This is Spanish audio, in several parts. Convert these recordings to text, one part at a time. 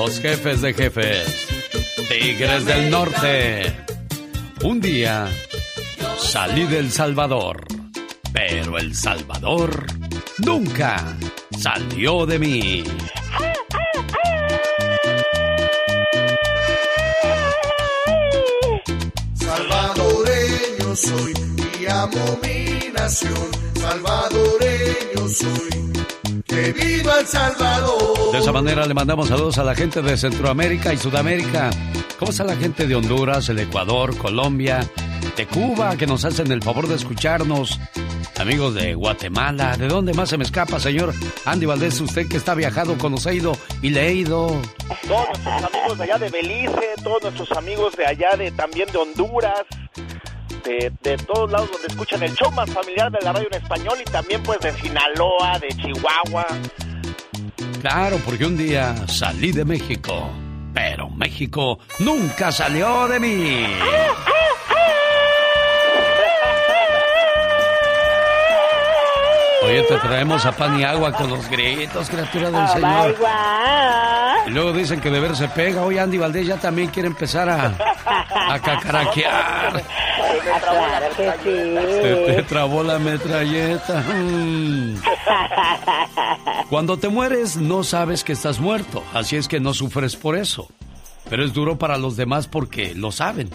Los jefes de jefes, Tigres del Norte. Un día salí del Salvador, pero El Salvador nunca salió de mí. Salvadoreño soy y amo mi nación. Salvadoreño soy. ¡Que viva El Salvador! De esa manera le mandamos saludos a la gente de Centroamérica y Sudamérica. ¿Cómo está la gente de Honduras, el Ecuador, Colombia, de Cuba, que nos hacen el favor de escucharnos? Amigos de Guatemala, ¿de dónde más se me escapa, señor Andy Valdés? Usted que está viajado, conocido y leído. Todos nuestros amigos de allá de Belice, todos nuestros amigos de allá de también de Honduras, de, de, todos lados donde escuchan el show más familiar de la radio en español y también pues de Sinaloa, de Chihuahua. Claro, porque un día salí de México, pero México nunca salió de mí. Oye, te traemos a pan y agua con los gritos, criatura del Señor. Y luego dicen que de ver se pega. Oye, Andy Valdés ya también quiere empezar a, a cacaraquear. Se te trabó la metralleta. Mm. Cuando te mueres no sabes que estás muerto, así es que no sufres por eso. Pero es duro para los demás porque lo saben.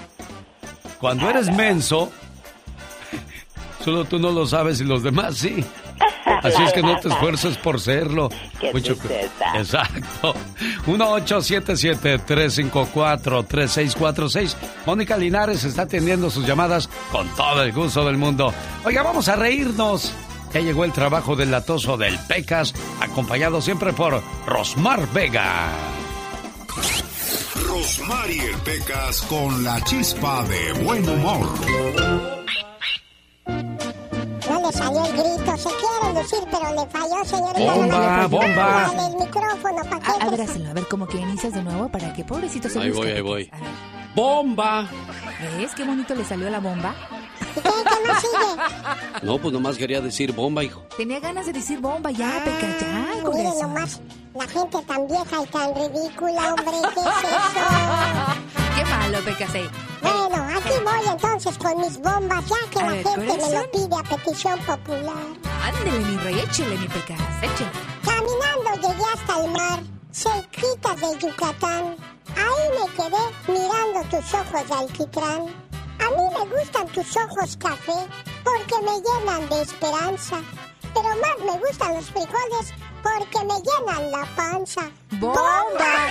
Cuando eres menso, solo tú no lo sabes y los demás sí. Así es que no te esfuerces por serlo. Mucho Exacto. 1877-354-3646. Mónica Linares está atendiendo sus llamadas con todo el gusto del mundo. Oiga, vamos a reírnos. Ya llegó el trabajo del latoso del Pecas, acompañado siempre por Rosmar Vega. Rosmar y el Pecas con la chispa de buen humor le salió el grito. Se quiere lucir, pero le falló, señor. ¡Bomba, bomba! el micrófono, ¿para qué? Ábraselo, a ver cómo que inicias de nuevo para que pobrecito se Ahí voy, ahí voy. ¡Bomba! ¿Ves qué bonito le salió la bomba? ¿Y qué, qué más sigue? No, pues nomás quería decir bomba, hijo. Tenía ganas de decir bomba, ya, Peca, ya, Mire nomás, la gente tan vieja y tan ridícula, hombre, ¿qué es eso? Qué malo, sí. Bueno, aquí voy entonces con mis bombas, ya que A la ver, gente me lo pide a petición popular. Ándele, mi rey, échele, mi Peca, échele. Caminando llegué hasta el mar, cerquita de Yucatán. Ahí me quedé mirando tus ojos de alquitrán. A mí me gustan tus ojos café porque me llenan de esperanza. Pero más me gustan los frijoles porque me llenan la panza. ¡Bomba!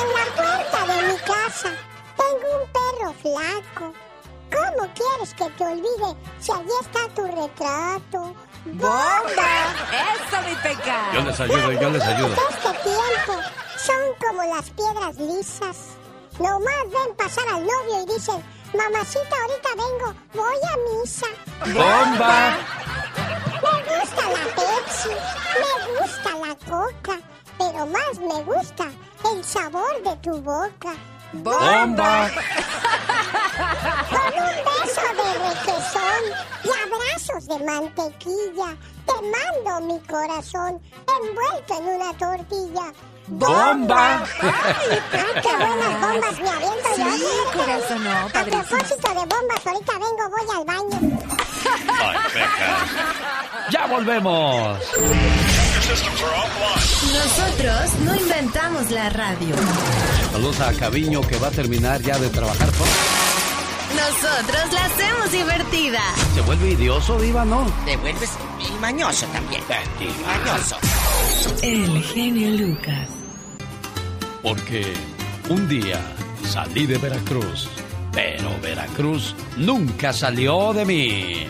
En la puerta de mi casa tengo un perro flaco. ¿Cómo quieres que te olvide si allí está tu retrato? ¡Bomba! ¡Eso, mi Peca! Yo les ayudo, yo les ayudo. De este tiempo son como las piedras lisas. Nomás ven pasar al novio y dicen, mamacita, ahorita vengo, voy a misa. ¡Bomba! Me gusta la Pepsi, me gusta la Coca, pero más me gusta el sabor de tu boca. ¡Bomba! Con un beso de requesón y abrazos de mantequilla, te mando mi corazón envuelto en una tortilla. ¡Bomba! ¡Ay, qué buenas bombas me aviento yo! Sí, corazón, no, A propósito de bombas, ahorita vengo, voy al baño. Ay. Ya volvemos. Nosotros no inventamos la radio. Saludos a Caviño que va a terminar ya de trabajar. Nosotros la hacemos divertida. ¿Se vuelve idioso, Diva, no? Te vuelves mañoso también. Mañoso. El genio Lucas. Porque un día salí de Veracruz, pero Veracruz nunca salió de mí.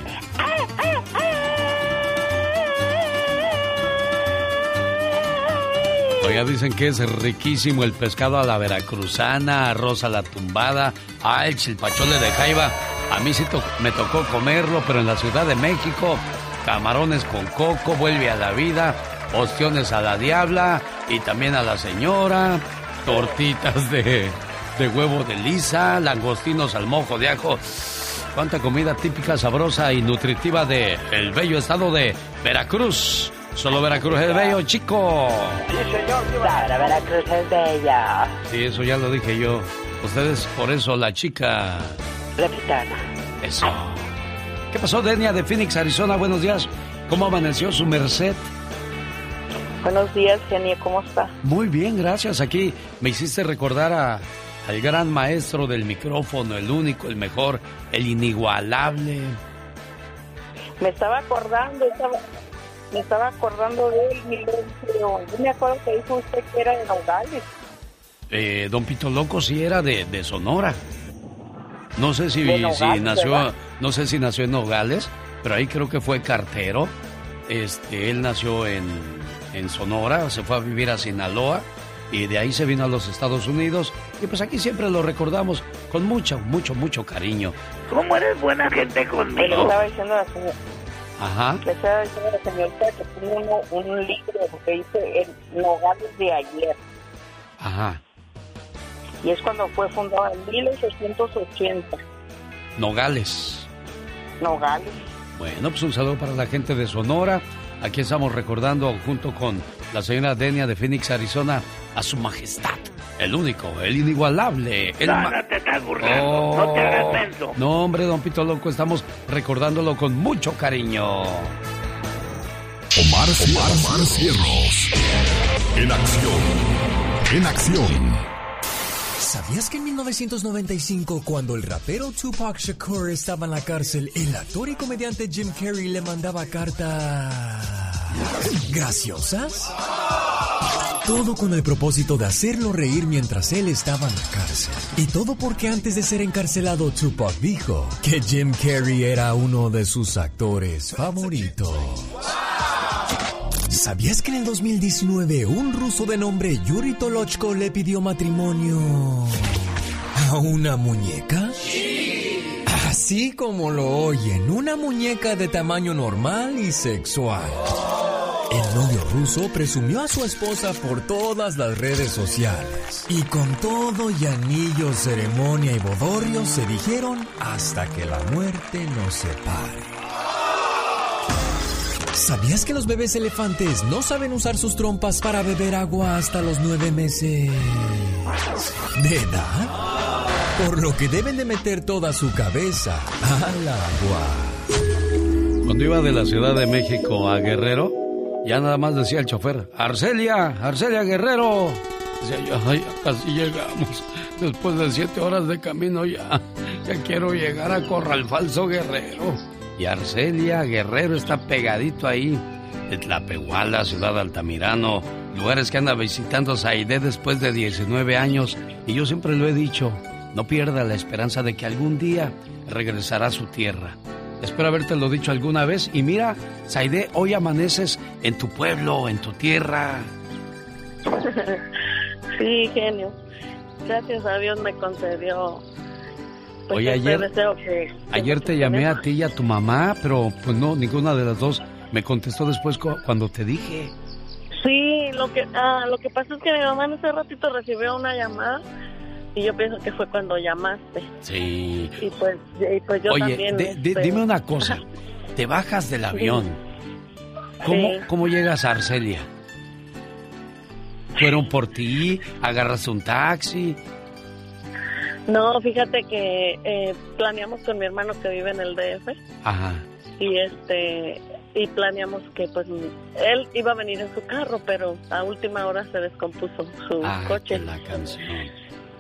Oiga, dicen que es riquísimo el pescado a la veracruzana, arroz a la tumbada, ah, el chilpachole de jaiba. A mí sí me tocó comerlo, pero en la Ciudad de México, camarones con coco, vuelve a la vida, ostiones a la diabla y también a la señora, tortitas de, de huevo de lisa, langostinos al mojo de ajo. Cuánta comida típica, sabrosa y nutritiva de el bello estado de Veracruz. Solo Veracruz es bello, chico. Sí, señor. Veracruz es bella. Sí, eso ya lo dije yo. Ustedes, por eso, la chica. La gitana. Eso. ¿Qué pasó, Denia de Phoenix, Arizona? Buenos días. ¿Cómo amaneció su merced? Buenos días, genio. ¿Cómo está? Muy bien, gracias. Aquí me hiciste recordar a, al gran maestro del micrófono, el único, el mejor, el inigualable. Me estaba acordando, estaba, me estaba acordando de él, pero yo me acuerdo que dijo usted que era de Nogales. Eh, don Pito Loco sí era de, de Sonora. No sé si, Nogales, si nació, ¿verdad? no sé si nació en Nogales, pero ahí creo que fue cartero. Este, él nació en, en Sonora, se fue a vivir a Sinaloa y de ahí se vino a los Estados Unidos y pues aquí siempre lo recordamos con mucho, mucho, mucho cariño. ¿Cómo eres buena gente Le conmigo? estaba diciendo la señora, Ajá. le estaba diciendo a la señorita que tiene uno, un libro que dice el Nogales de ayer. Ajá. Y es cuando fue fundado en 1880. Nogales. Nogales. Bueno, pues un saludo para la gente de Sonora. Aquí estamos recordando junto con la señora Denia de Phoenix, Arizona, a su majestad, el único, el inigualable, el No, ma- no te estás burlando. No te hagas menso. No, hombre, don Pito Loco, estamos recordándolo con mucho cariño. Omar, Omar, Omar Cierros. En acción. En acción. ¿Sabías que en 1995, cuando el rapero Tupac Shakur estaba en la cárcel, el actor y comediante Jim Carrey le mandaba cartas graciosas? Todo con el propósito de hacerlo reír mientras él estaba en la cárcel. Y todo porque antes de ser encarcelado, Tupac dijo que Jim Carrey era uno de sus actores favoritos. ¿Sabías que en el 2019 un ruso de nombre Yuri Tolochko le pidió matrimonio a una muñeca? Así como lo oyen, una muñeca de tamaño normal y sexual. El novio ruso presumió a su esposa por todas las redes sociales. Y con todo y anillo, ceremonia y bodorrio se dijeron hasta que la muerte nos separe. ¿Sabías que los bebés elefantes no saben usar sus trompas para beber agua hasta los nueve meses de edad? Por lo que deben de meter toda su cabeza al agua. Cuando iba de la Ciudad de México a Guerrero, ya nada más decía el chofer, Arcelia, Arcelia Guerrero. Decía yo, ay, casi llegamos. Después de siete horas de camino ya, ya quiero llegar a Corral Falso Guerrero. Y Arcelia Guerrero está pegadito ahí. De Tlapehuala, Ciudad Altamirano, lugares que anda visitando Saide después de 19 años. Y yo siempre lo he dicho, no pierda la esperanza de que algún día regresará a su tierra. Espero haberte lo dicho alguna vez. Y mira, Saide, hoy amaneces en tu pueblo, en tu tierra. sí, genio. Gracias a Dios me concedió. pues, Oye, este ayer- que- Ayer te llamé a ti y a tu mamá, pero pues no, ninguna de las dos me contestó después cu- cuando te dije. Sí, lo que ah, lo que pasa es que mi mamá en ese ratito recibió una llamada y yo pienso que fue cuando llamaste. Sí. Y pues, y pues yo Oye, también. de- de- este, dime una cosa. Te bajas del avión. ¿Cómo, Sí. ¿Cómo llegas a Arcelia? ¿Fueron por ti? ¿Agarraste un taxi? No, fíjate que eh, planeamos con mi hermano que vive en el DF Ajá. y este y planeamos que pues él iba a venir en su carro, pero a última hora se descompuso su Ah, coche. la canción.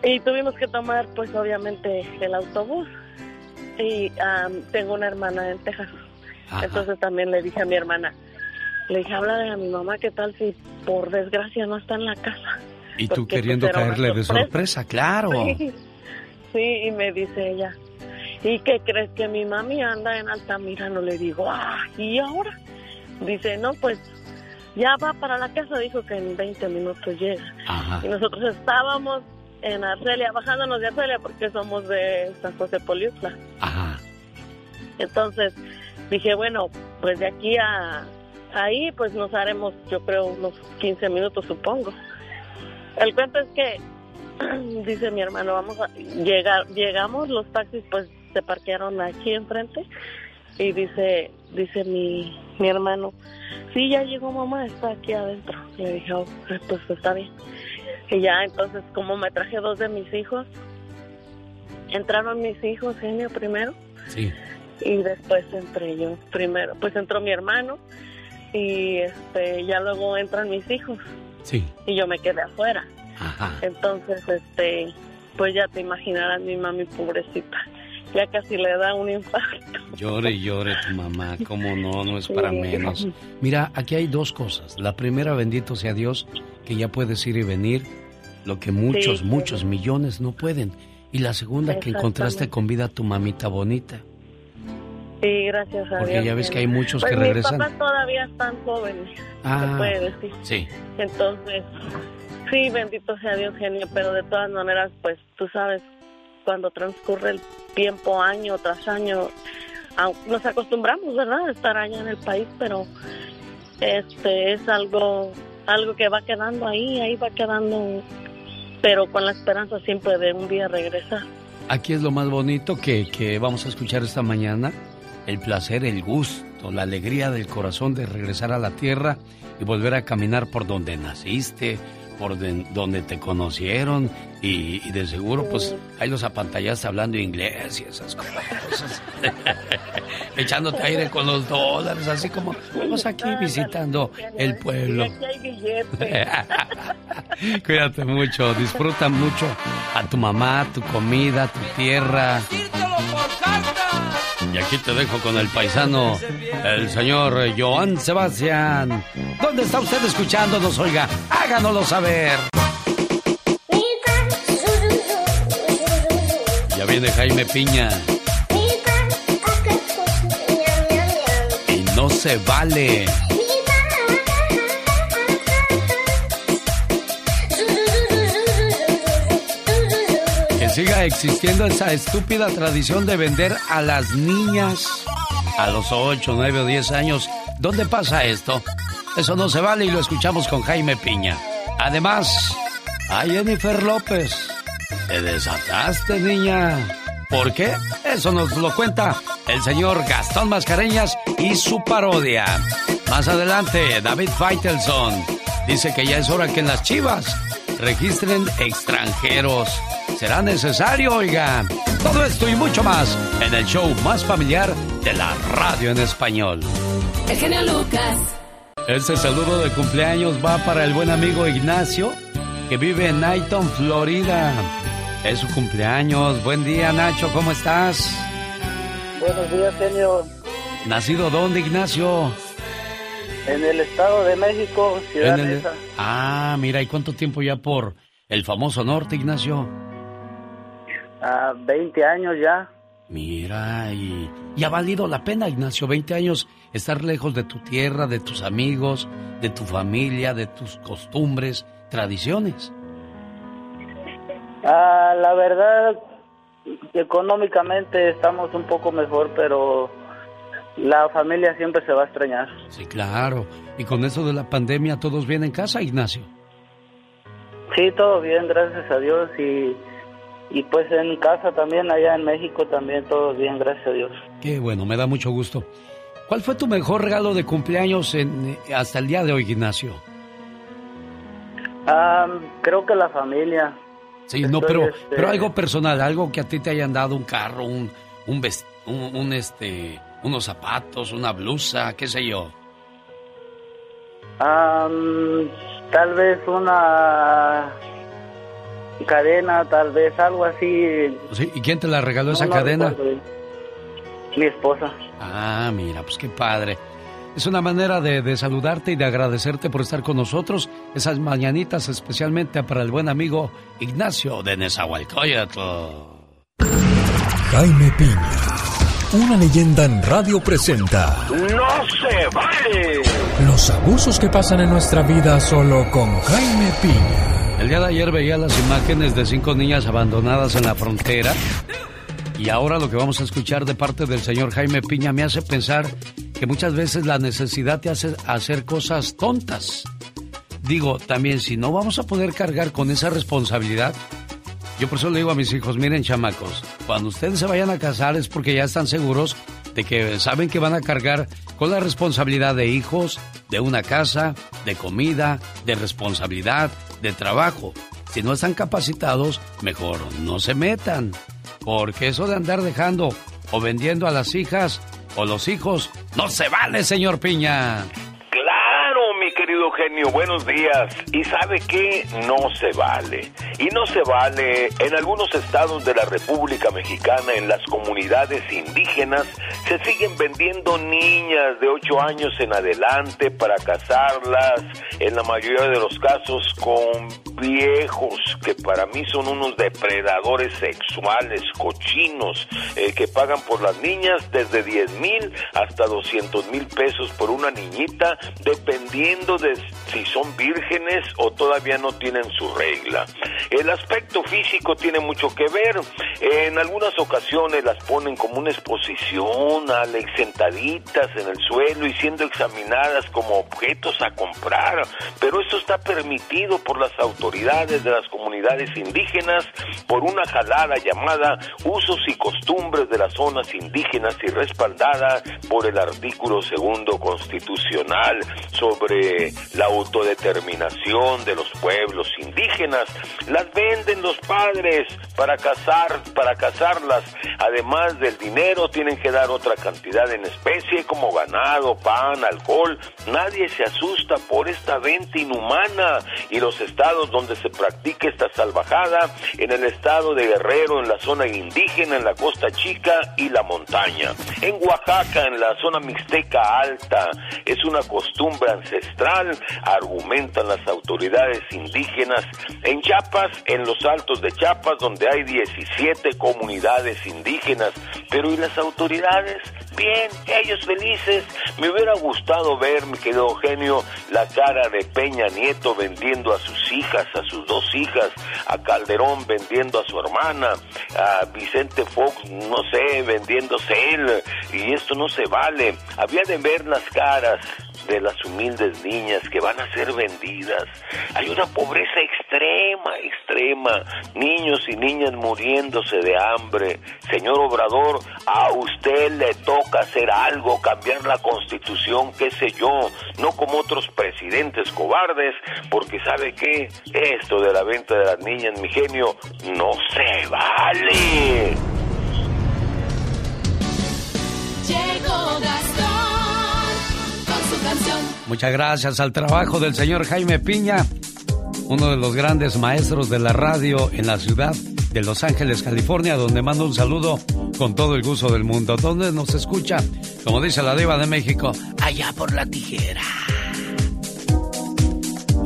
Y tuvimos que tomar, pues obviamente, el autobús. Y am, tengo una hermana en Texas. Ajá. Entonces también le dije a mi hermana, le dije, háblale a mi mamá, ¿qué tal si por desgracia no está en la casa? Y tú Porque, queriendo pues, una caerle de sorpresa. claro. Sí, sí, y me dice ella, ¿y qué crees que mi mami anda en Altamirano? Le digo, ah, ¿y ahora? Dice, no, pues ya va para la casa, dijo que en 20 minutos llega. Ajá. Y nosotros estábamos en Arcelia, bajándonos de Arcelia porque somos de San José Poliutla. Ajá. Entonces dije, bueno, pues de aquí a ahí pues nos haremos yo creo unos 15 minutos supongo. El cuento es que dice mi hermano, vamos a llegar, llegamos, los taxis pues se parquearon aquí enfrente y dice, dice mi, mi hermano, sí, ya llegó mamá, está aquí adentro. Le dije, "Oh, pues está bien. Y ya, entonces, como me traje dos de mis hijos, entraron mis hijos, genio, primero, Sí. y después entré yo primero. Pues entró mi hermano y este ya luego entran mis hijos Sí. y yo me quedé afuera. Ajá. Entonces, este, pues ya te imaginarás mi mami pobrecita. Ya casi le da un infarto. Llore y llore tu mamá, cómo no, no es para Sí. menos. Mira, aquí hay dos cosas. La primera, bendito sea Dios, que ya puedes ir y venir, lo que muchos, Sí, muchos sí. millones no pueden. Y la segunda, que encontraste con vida a tu mamita bonita. Sí, gracias a Porque Dios. ya ves que hay muchos Pues que mis regresan. papás todavía están jóvenes, Ah. se puede decir. Sí. Entonces, sí, bendito sea Dios, genio, pero de todas maneras, pues tú sabes, cuando transcurre el tiempo, año tras año, nos acostumbramos, ¿verdad?, a estar allá en el país, pero este es algo, algo que va quedando ahí, ahí va quedando, pero con la esperanza siempre de un día regresar. Aquí es lo más bonito que, que vamos a escuchar esta mañana. El placer, el gusto, la alegría del corazón de regresar a la tierra y volver a caminar por donde naciste, por de- donde te conocieron y, y de seguro pues ahí los apantallaste hablando inglés y esas cosas. Echándote aire con los dólares, así como vamos aquí visitando el pueblo. Cuídate mucho, disfruta mucho a tu mamá, tu comida, tu tierra. Y aquí te dejo con el paisano, el señor Joan Sebastián. ¿Dónde está usted escuchándonos? Oiga, háganoslo saber. Viene Jaime Piña. Y no se vale. Que siga existiendo esa estúpida tradición de vender a las niñas a los 8, 9 o 10 años. ¿Dónde pasa esto? Eso no se vale y lo escuchamos con Jaime Piña. Además, a Jennifer López. Te desataste, niña. ¿Por qué? Eso nos lo cuenta el señor Gastón Mascareñas y su parodia. Más adelante, David Feitelson dice que ya es hora que en las chivas registren extranjeros. ¿Será necesario, oiga? Todo esto y mucho más en el show más familiar de la radio en español. El genio Lucas. Este saludo de cumpleaños va para el buen amigo Ignacio, que vive en Nighton, Florida. Es su cumpleaños. Buen día, Nacho, ¿cómo estás? Buenos días, genio. ¿Nacido dónde, Ignacio? En el Estado de México, Ciudad el- Neza. Ah, mira, ¿y cuánto tiempo ya por el famoso norte, Ignacio? Ah, 20 años ya. Mira, y, y ha valido la pena, Ignacio, 20 años estar lejos de tu tierra, de tus amigos, de tu familia, de tus costumbres, tradiciones. Ah, la verdad, económicamente estamos un poco mejor, pero la familia siempre se va a extrañar. Sí, claro. Y con eso de la pandemia, ¿todos bien en casa, Ignacio? Sí, todo bien, gracias a Dios. Y, y pues en casa también, allá en México también, todo bien, gracias a Dios. Qué bueno, me da mucho gusto. ¿Cuál fue tu mejor regalo de cumpleaños en, eh, hasta el día de hoy, Ignacio? Ah, creo que la familia. Sí, no, pero, este, pero algo personal, algo que a ti te hayan dado, un carro, un, un, ves- un, un, este, unos zapatos, una blusa, qué sé yo. tal vez una cadena, tal vez algo así. ¿Y quién te la regaló esa cadena? Mi esposa. Ah, mira, pues qué padre. Es una manera de, saludarte y de agradecerte por estar con nosotros esas mañanitas, especialmente para el buen amigo Ignacio de Nezahualcóyotl. Jaime Piña, una leyenda en radio presenta. ¡No se vale! Los abusos que pasan en nuestra vida solo con Jaime Piña. El día de ayer veía las imágenes de cinco niñas abandonadas en la frontera. Y ahora lo que vamos a escuchar de parte del señor Jaime Piña me hace pensar que muchas veces la necesidad te hace hacer cosas tontas. Digo, también si no vamos a poder cargar con esa responsabilidad, yo por eso le digo a mis hijos, miren chamacos, cuando ustedes se vayan a casar es porque ya están seguros de que saben que van a cargar con la responsabilidad de hijos, de una casa, de comida, de responsabilidad, de trabajo. Si no están capacitados, mejor no se metan. Porque eso de andar dejando o vendiendo a las hijas o los hijos no se vale, señor Piña genio, buenos días. ¿Y sabe qué? No se vale. Y no se vale en algunos estados de la República Mexicana, en las comunidades indígenas, se siguen vendiendo niñas de 8 años en adelante para casarlas, en la mayoría de los casos con viejos que para mí son unos depredadores sexuales, cochinos, eh, que pagan por las niñas desde 10 mil hasta 200 mil pesos por una niñita, dependiendo de si son vírgenes o todavía no tienen su regla. El aspecto físico tiene mucho que ver. En algunas ocasiones las ponen como una exposición, Alex, sentaditas en el suelo y siendo examinadas como objetos a comprar. Pero esto está permitido por las autoridades de las comunidades indígenas por una jalada llamada Usos y Costumbres de las Zonas Indígenas y respaldada por el artículo segundo constitucional sobre la autodeterminación de los pueblos indígenas. Las venden los padres para casar, para casarlas. Además del dinero, tienen que dar otra cantidad en especie como ganado, pan, alcohol. Nadie se asusta por esta venta inhumana y los estados donde se practica esta salvajada, en el estado de Guerrero, en la zona indígena, en la costa chica y la montaña. En Oaxaca, en la zona mixteca alta, es una costumbre ancestral argumentan las autoridades indígenas. En Chiapas, en los altos de Chiapas, donde hay 17 comunidades indígenas. Pero ¿y las autoridades? Bien, ellos felices. Me hubiera gustado ver, mi querido Eugenio, la cara de Peña Nieto vendiendo a sus hijas, a sus dos hijas, a Calderón vendiendo a su hermana, a Vicente Fox, no sé, vendiéndose él. Y esto no se vale. Había de ver las caras de las humildes niñas que van a ser vendidas. Hay una pobreza extrema, extrema. Niños y niñas muriéndose de hambre. Señor Obrador, a usted le toca hacer algo, cambiar la constitución, qué sé yo, no como otros presidentes cobardes, porque sabe que esto de la venta de las niñas, mi genio, no se vale. Muchas gracias al trabajo del señor Jaime Piña, uno de los grandes maestros de la radio en la ciudad de Los Ángeles, California, donde mando un saludo con todo el gusto del mundo. Donde nos escucha, como dice la diva de México, allá por la tijera.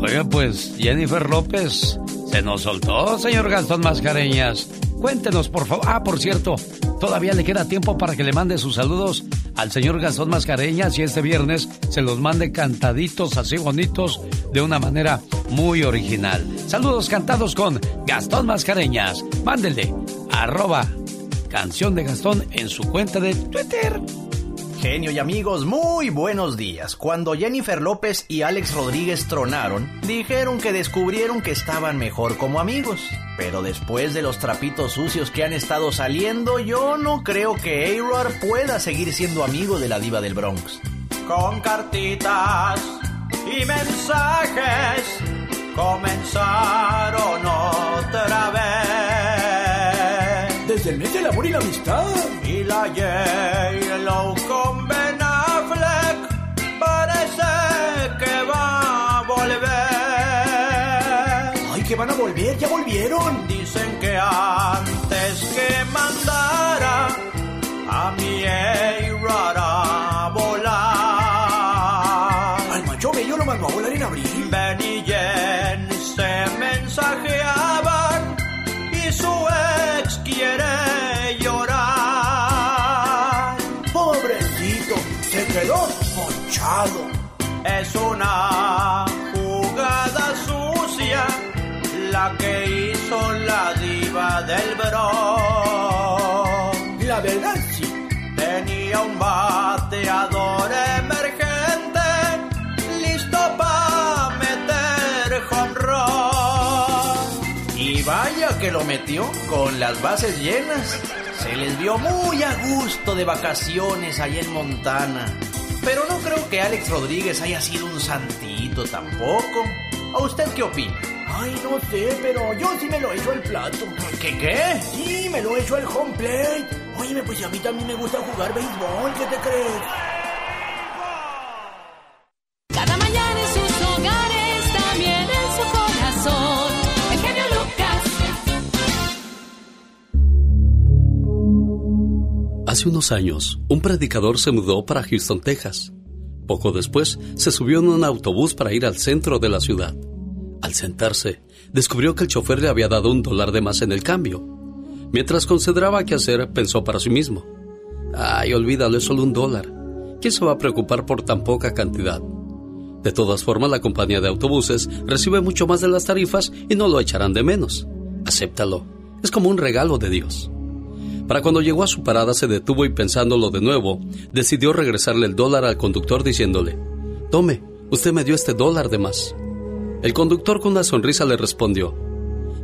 Oiga, pues Jennifer López se nos soltó, señor Gastón Mascareñas. Cuéntenos, por favor. Ah, por cierto, todavía le queda tiempo para que le mande sus saludos al señor Gastón Mascareñas y este viernes se los mande cantaditos así bonitos de una manera muy original. Saludos cantados con Gastón Mascareñas. Mándele arroba canción de Gastón en su cuenta de Twitter. Genio y amigos, muy buenos días. Cuando Jennifer López y Alex Rodríguez tronaron, dijeron que descubrieron que estaban mejor como amigos. Pero después de los trapitos sucios que han estado saliendo, yo no creo que a pueda seguir siendo amigo de la diva del Bronx. Con cartitas y mensajes comenzaron otra vez desde el mes del amor y la amistad. Y la J-Lo con Ben Affleck parece que va a volver. Ay, que van a volver, ya volvieron. Dicen que antes que mandara a mi A-Rod a volar. Al macho bello lo mandó a volar en abril. Ben y Jen se mensajeaban Es una jugada sucia la que hizo la diva del Bronx. La verdad sí. Tenía un bateador emergente listo para meter home run. Y vaya que lo metió con las bases llenas. Se les vio muy a gusto de vacaciones allá en Montana. Pero no creo que Alex Rodríguez haya sido un santito tampoco. ¿A usted qué opina? Ay, no sé, pero yo sí me lo echo al plato. ¿Qué qué? Sí, me lo echo al home plate. Oye, pues a mí también me gusta jugar béisbol, ¿qué te crees? Hace unos años, un predicador se mudó para Houston, Texas. Poco después, se subió en un autobús para ir al centro de la ciudad. Al sentarse, descubrió que el chofer le había dado un dólar de más en el cambio. Mientras consideraba qué hacer, pensó para sí mismo. Ay, olvídalo, es solo un dólar. ¿Quién se va a preocupar por tan poca cantidad? De todas formas, la compañía de autobuses recibe mucho más de las tarifas y no lo echarán de menos. Acéptalo. Es como un regalo de Dios. Para cuando llegó a su parada se detuvo y pensándolo de nuevo, decidió regresarle el dólar al conductor diciéndole, Tome, usted me dio este dólar de más. El conductor con una sonrisa le respondió,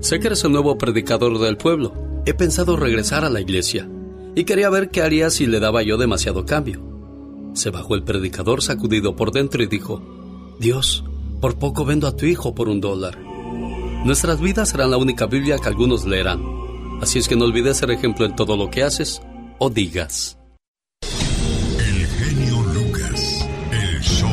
Sé que eres el nuevo predicador del pueblo. He pensado regresar a la iglesia y quería ver qué haría si le daba yo demasiado cambio. Se bajó el predicador sacudido por dentro y dijo, Dios, por poco vendo a tu hijo por un dólar. Nuestras vidas serán la única Biblia que algunos leerán. Así es que no olvides ser ejemplo en todo lo que haces o digas. El genio Lucas, el show.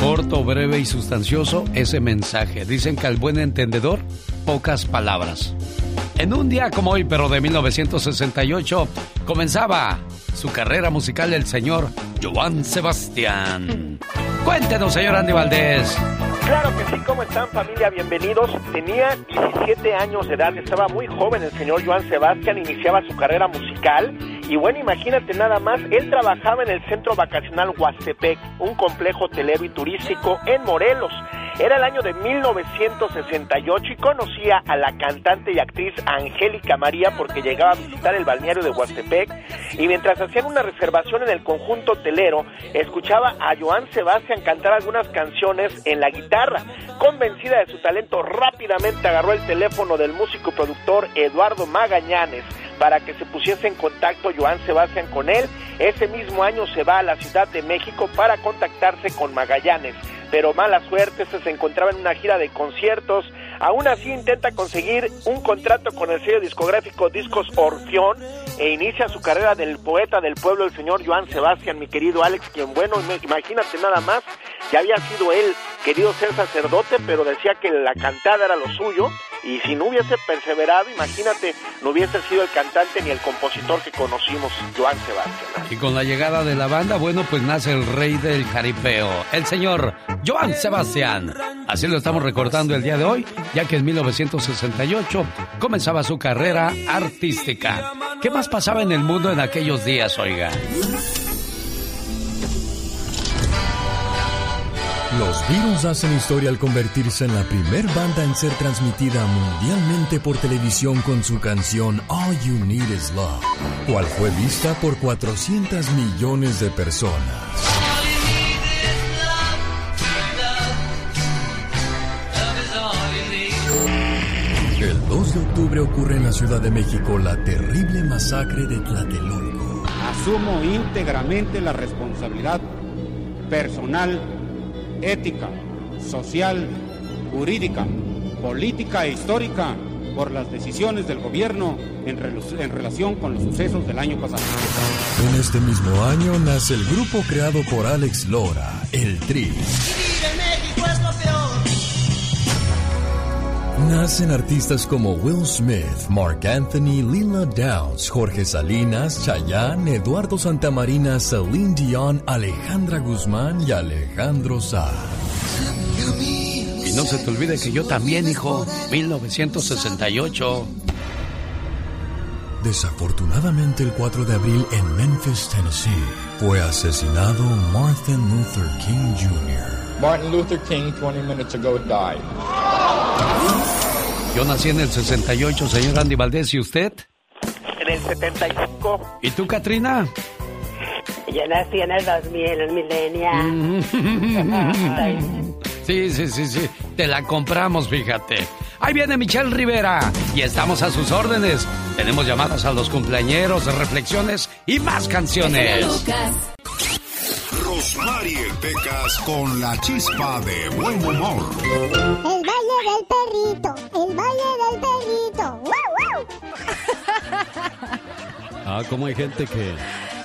Corto, breve y sustancioso ese mensaje. Dicen que al buen entendedor, pocas palabras. En un día como hoy, pero de 1968, comenzaba su carrera musical el señor Joan Sebastián. Cuéntenos, señor Andy Valdés. Claro que sí, ¿cómo están familia? Bienvenidos. Tenía 17 años de edad, estaba muy joven el señor Joan Sebastián, iniciaba su carrera musical y bueno, imagínate nada más, él trabajaba en el centro vacacional Huastepec, un complejo hotelero y turístico en Morelos. Era el año de 1968 y conocía a la cantante y actriz Angélica María porque llegaba a visitar el balneario de Huastepec y mientras hacían una reservación en el conjunto hotelero, escuchaba a Joan Sebastián cantar algunas canciones en la guitarra. Convencida de su talento, rápidamente agarró el teléfono del músico y productor Eduardo Magañanes para que se pusiese en contacto Joan Sebastián con él. Ese mismo año se va a la Ciudad de México para contactarse con Magallanes, pero mala suerte, este se encontraba en una gira de conciertos. Aún así intenta conseguir un contrato con el sello discográfico Discos Orfeón e inicia su carrera del poeta del pueblo, el señor Joan Sebastián, mi querido Alex, quien bueno, imagínate nada más, ya había sido él querido ser sacerdote, pero decía que la cantada era lo suyo y si no hubiese perseverado, imagínate, no hubiese sido el cantante ni el compositor que conocimos, Joan Sebastián. Y con la llegada de la banda, bueno, pues nace el rey del jaripeo, el señor Joan Sebastián. Así lo estamos recordando el día de hoy, ya que en 1968 comenzaba su carrera artística. ¿Qué más pasaba en el mundo en aquellos días, oiga? Los Beatles hacen historia al convertirse en la primer banda en ser transmitida mundialmente por televisión con su canción All You Need Is Love, cual fue vista por 400 millones de personas. El 2 de octubre ocurre en la Ciudad de México la terrible masacre de Tlatelolco. Asumo íntegramente la responsabilidad personal ética, social, jurídica política e histórica por las decisiones del gobierno en, rel- en relación con los sucesos del año pasado. En este mismo año nace el grupo creado por Alex Lora, el Tri. Nacen artistas como Will Smith, Mark Anthony, Lila Downs, Jorge Salinas, Chayanne, Eduardo Santamarina, Celine Dion, Alejandra Guzmán y Alejandro Sanz. Y no se te olvide que yo también, hijo, 1968. Desafortunadamente el 4 de abril en Memphis, Tennessee, fue asesinado Martin Luther King Jr. Martin Luther King, 20 minutes ago, died. Yo nací en el 68, señor Andy Valdés, ¿y usted? En el 75. ¿Y tú, Katrina? Yo nací en el 2000, el millennial. Sí, sí, sí, sí. Te la compramos, fíjate. Ahí viene Michelle Rivera y estamos a sus órdenes. Tenemos llamadas a los cumpleañeros, reflexiones y más canciones. Rosmarie Pecas con la chispa de buen humor. El baile del perrito, el baile del perrito. ¡Wow, Ah, como hay gente que,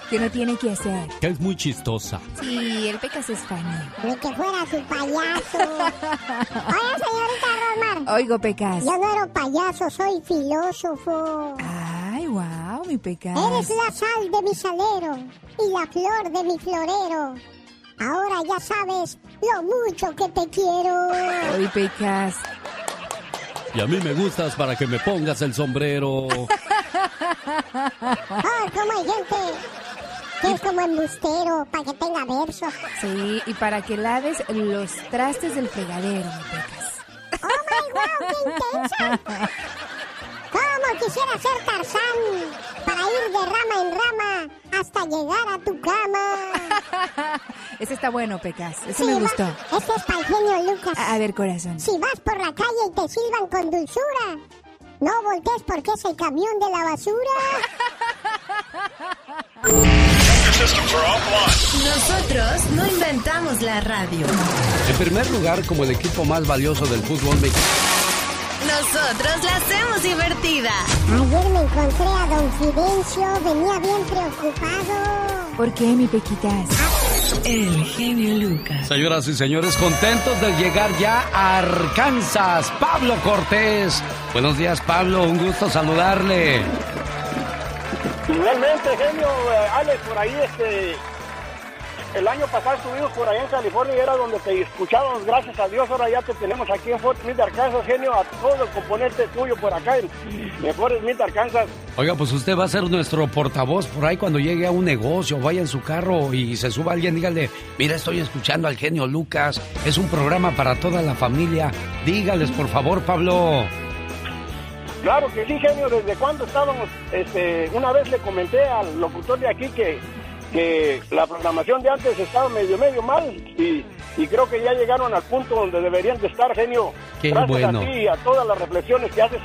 Que no tiene que hacer. que es muy chistosa. Sí, el Pecas es funny. Ni que fuera su payaso. Oye, señorita Rosmar. Oigo, Pecas. Yo no era payaso, soy filósofo. Ay, wow, mi Pecas. Eres la sal de mi salero y la flor de mi florero. Ahora ya sabes lo mucho que te quiero. Ay, Pecas. Y a mí me gustas para que me pongas el sombrero. Ay, como hay gente que es como embustero para que tenga verso. Sí, y para que laves los trastes del fregadero, mi Pecas. ¡Oh, my wow, qué intensa! ¿Cómo quisiera ser Tarzán para ir de rama en rama hasta llegar a tu cama? Ese está bueno, Pecas. Ese Sí, me va- gustó. Este es para el genio Lucas. A, a ver, corazón. Si vas por la calle y te silban con dulzura, no voltees porque es el camión de la basura. Nosotros no inventamos la radio. En primer lugar, como el equipo más valioso del fútbol mexicano. Nosotros la hacemos divertida. Ayer me encontré a don Fidencio, venía bien preocupado. ¿Por qué, mi Pequitas? El genio Lucas. Señoras y señores, contentos de llegar ya a Arkansas. Pablo Cortés. Buenos días, Pablo. Un gusto saludarle. Igualmente, genio, eh, Alex, por ahí, este, el año pasado estuvimos por allá en California y era donde te escuchábamos, gracias a Dios, ahora ya te tenemos aquí en Fort Smith, Arkansas, genio, a todo el componente tuyo por acá en, en Fort Smith, Arkansas. Oiga, pues usted va a ser nuestro portavoz por ahí cuando llegue a un negocio, vaya en su carro y se suba alguien, dígale, mira, estoy escuchando al genio Lucas, es un programa para toda la familia. Dígales, por favor, Pablo. Claro que sí, genio, desde cuando estábamos, este, una vez le comenté al locutor de aquí que, que la programación de antes estaba medio, medio mal y, y creo que ya llegaron al punto donde deberían de estar, genio. Qué Gracias bueno. a ti y a todas las reflexiones que haces.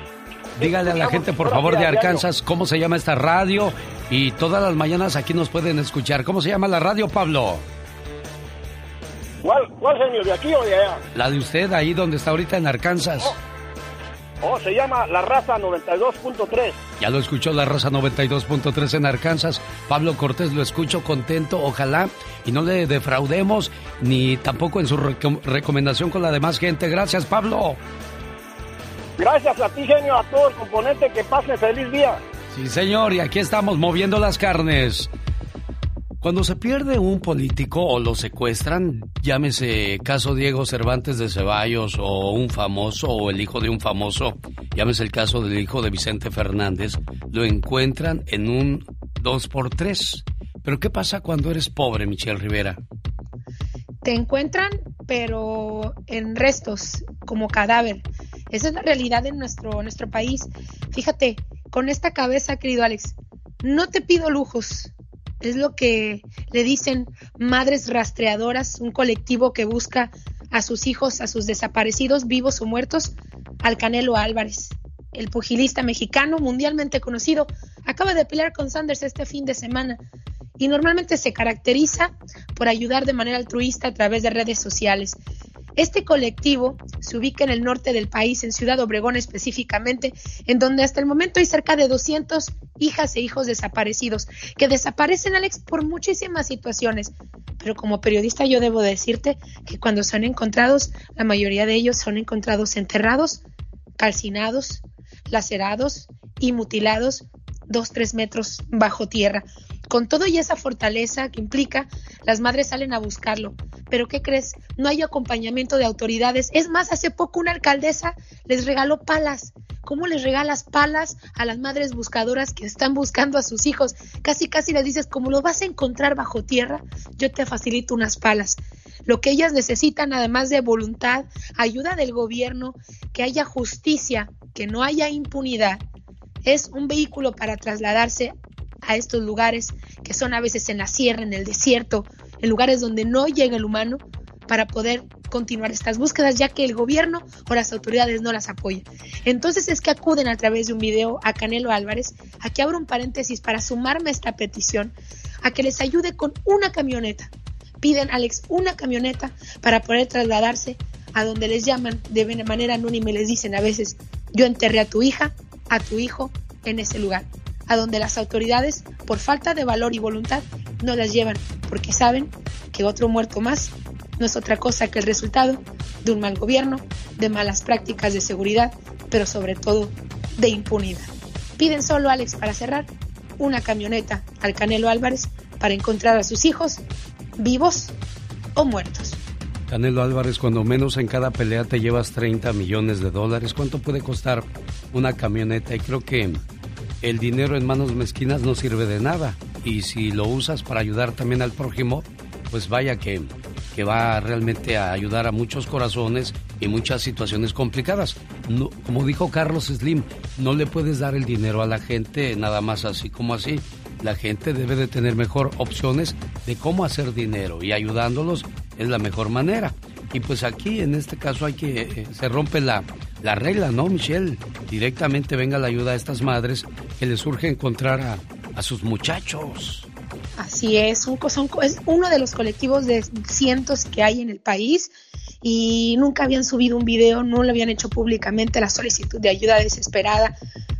Dígale a la gente, por favor, de Arkansas, cómo se llama esta radio y todas las mañanas aquí nos pueden escuchar. ¿Cómo se llama la radio, Pablo? ¿Cuál, ¿Cuál genio? ¿De aquí o de allá? La de usted, ahí donde está ahorita en Arkansas. Oh, se llama La Raza 92.3. Ya lo escuchó la raza 92.3 en Arkansas. Pablo Cortés lo escucho contento, ojalá, y no le defraudemos, ni tampoco en su recom- recomendación con la demás gente. Gracias, Pablo. Gracias a ti, genio, a todo el componente. Que pase feliz día. Sí, señor, y aquí estamos moviendo las carnes. Cuando se pierde un político o lo secuestran, llámese caso Diego Cervantes de Ceballos o un famoso o el hijo de un famoso, llámese el caso del hijo de Vicente Fernández, lo encuentran en un 2x3. Pero ¿qué pasa cuando eres pobre, Michelle Rivera? te encuentran, pero en restos, como cadáver. Esa es la realidad en nuestro, nuestro país. Fíjate, con esta cabeza, querido Alex, no te pido lujos. Es lo que le dicen madres rastreadoras, un colectivo que busca a sus hijos, a sus desaparecidos, vivos o muertos, al Canelo Álvarez. El pugilista mexicano mundialmente conocido acaba de pelear con Sanders este fin de semana y normalmente se caracteriza por ayudar de manera altruista a través de redes sociales. Este colectivo se ubica en el norte del país, en Ciudad Obregón específicamente, en donde hasta el momento hay cerca de 200 hijas e hijos desaparecidos, que desaparecen, Alex, por muchísimas situaciones. Pero como periodista yo debo decirte que cuando son encontrados, la mayoría de ellos son encontrados enterrados, calcinados, lacerados y mutilados dos, tres metros bajo tierra. Con todo y esa fortaleza que implica, las madres salen a buscarlo. Pero ¿qué crees? No hay acompañamiento de autoridades. Es más, hace poco una alcaldesa les regaló palas. ¿Cómo les regalas palas a las madres buscadoras que están buscando a sus hijos? Casi, casi les dices, como lo vas a encontrar bajo tierra, yo te facilito unas palas. Lo que ellas necesitan, además de voluntad, ayuda del gobierno, que haya justicia, que no haya impunidad, es un vehículo para trasladarse a estos lugares que son a veces en la sierra, en el desierto, en lugares donde no llega el humano para poder continuar estas búsquedas, ya que el gobierno o las autoridades no las apoyan. Entonces es que acuden a través de un video a Canelo Álvarez, a que abro un paréntesis para sumarme a esta petición, a que les ayude con una camioneta. Piden, Alex, una camioneta para poder trasladarse a donde les llaman de manera anónima y les dicen a veces, yo enterré a tu hija, a tu hijo en ese lugar a donde las autoridades, por falta de valor y voluntad, no las llevan, porque saben que otro muerto más no es otra cosa que el resultado de un mal gobierno, de malas prácticas de seguridad, pero sobre todo de impunidad. Piden solo, Alex, para cerrar, una camioneta al Canelo Álvarez para encontrar a sus hijos vivos o muertos. Canelo Álvarez, cuando menos en cada pelea te llevas 30 millones de dólares, ¿cuánto puede costar una camioneta? Y creo que el dinero en manos mezquinas no sirve de nada. Y si lo usas para ayudar también al prójimo, pues vaya que, que va realmente a ayudar a muchos corazones y muchas situaciones complicadas. Como dijo Carlos Slim, no le puedes dar el dinero a la gente nada más así como así. La gente debe de tener mejor opciones de cómo hacer dinero y ayudándolos es la mejor manera. Y pues aquí en este caso hay que eh, se rompe la, la regla, ¿no, Michelle? Directamente venga la ayuda a estas madres que les urge encontrar a, a sus muchachos. Así es, son, es uno de los colectivos de cientos que hay en el país y nunca habían subido un video, no lo habían hecho públicamente la solicitud de ayuda desesperada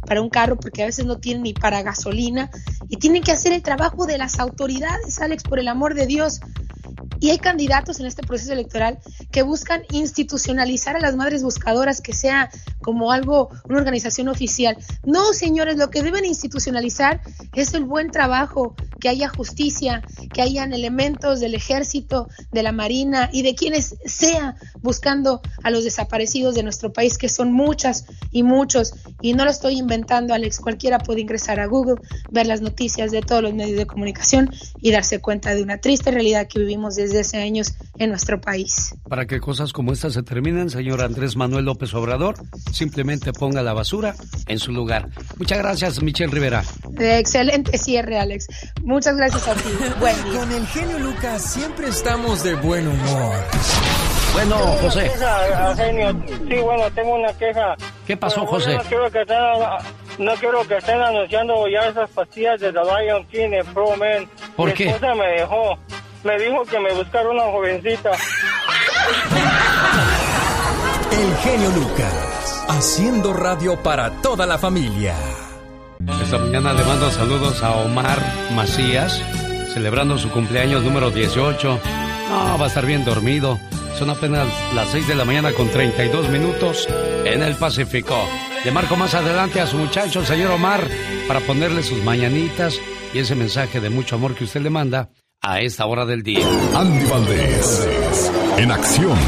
para un carro porque a veces no tienen ni para gasolina y tienen que hacer el trabajo de las autoridades, Alex, por el amor de Dios. Y hay candidatos en este proceso electoral que buscan institucionalizar a las madres buscadoras, que sea como algo, una organización oficial. No, señores, lo que deben institucionalizar es el buen trabajo, que haya justicia, que hayan elementos del ejército, de la marina y de quienes sea buscando a los desaparecidos de nuestro país, que son muchas y muchos. Y no lo estoy inventando, Alex. Cualquiera puede ingresar a Google, ver las noticias de todos los medios de comunicación y darse cuenta de una triste realidad que vivimos desde hace años en nuestro país. Para que cosas como estas se terminen, señor Andrés Manuel López Obrador, simplemente ponga la basura en su lugar. Muchas gracias, Michelle Rivera. Excelente cierre, Alex. Muchas gracias a ti. Buen día. Con el genio Lucas siempre estamos de buen humor. Bueno, José. Sí, bueno, tengo una queja. ¿Qué pasó, José? No quiero, que estén, no quiero que estén anunciando ya esas pastillas de The Lion King en Pro Men. ¿Por Mi qué? esposa me dejó. Me dijo que me buscara una jovencita. El genio Lucas, haciendo radio para toda la familia. Esta mañana le mando saludos a Omar Macías, celebrando su cumpleaños número 18. No, va a estar bien dormido. Son apenas las 6 de la mañana con 32 minutos en el Pacífico. Le marco más adelante a su muchacho, el señor Omar, para ponerle sus mañanitas y ese mensaje de mucho amor que usted le manda a esta hora del día. Andy Valdés, en acción.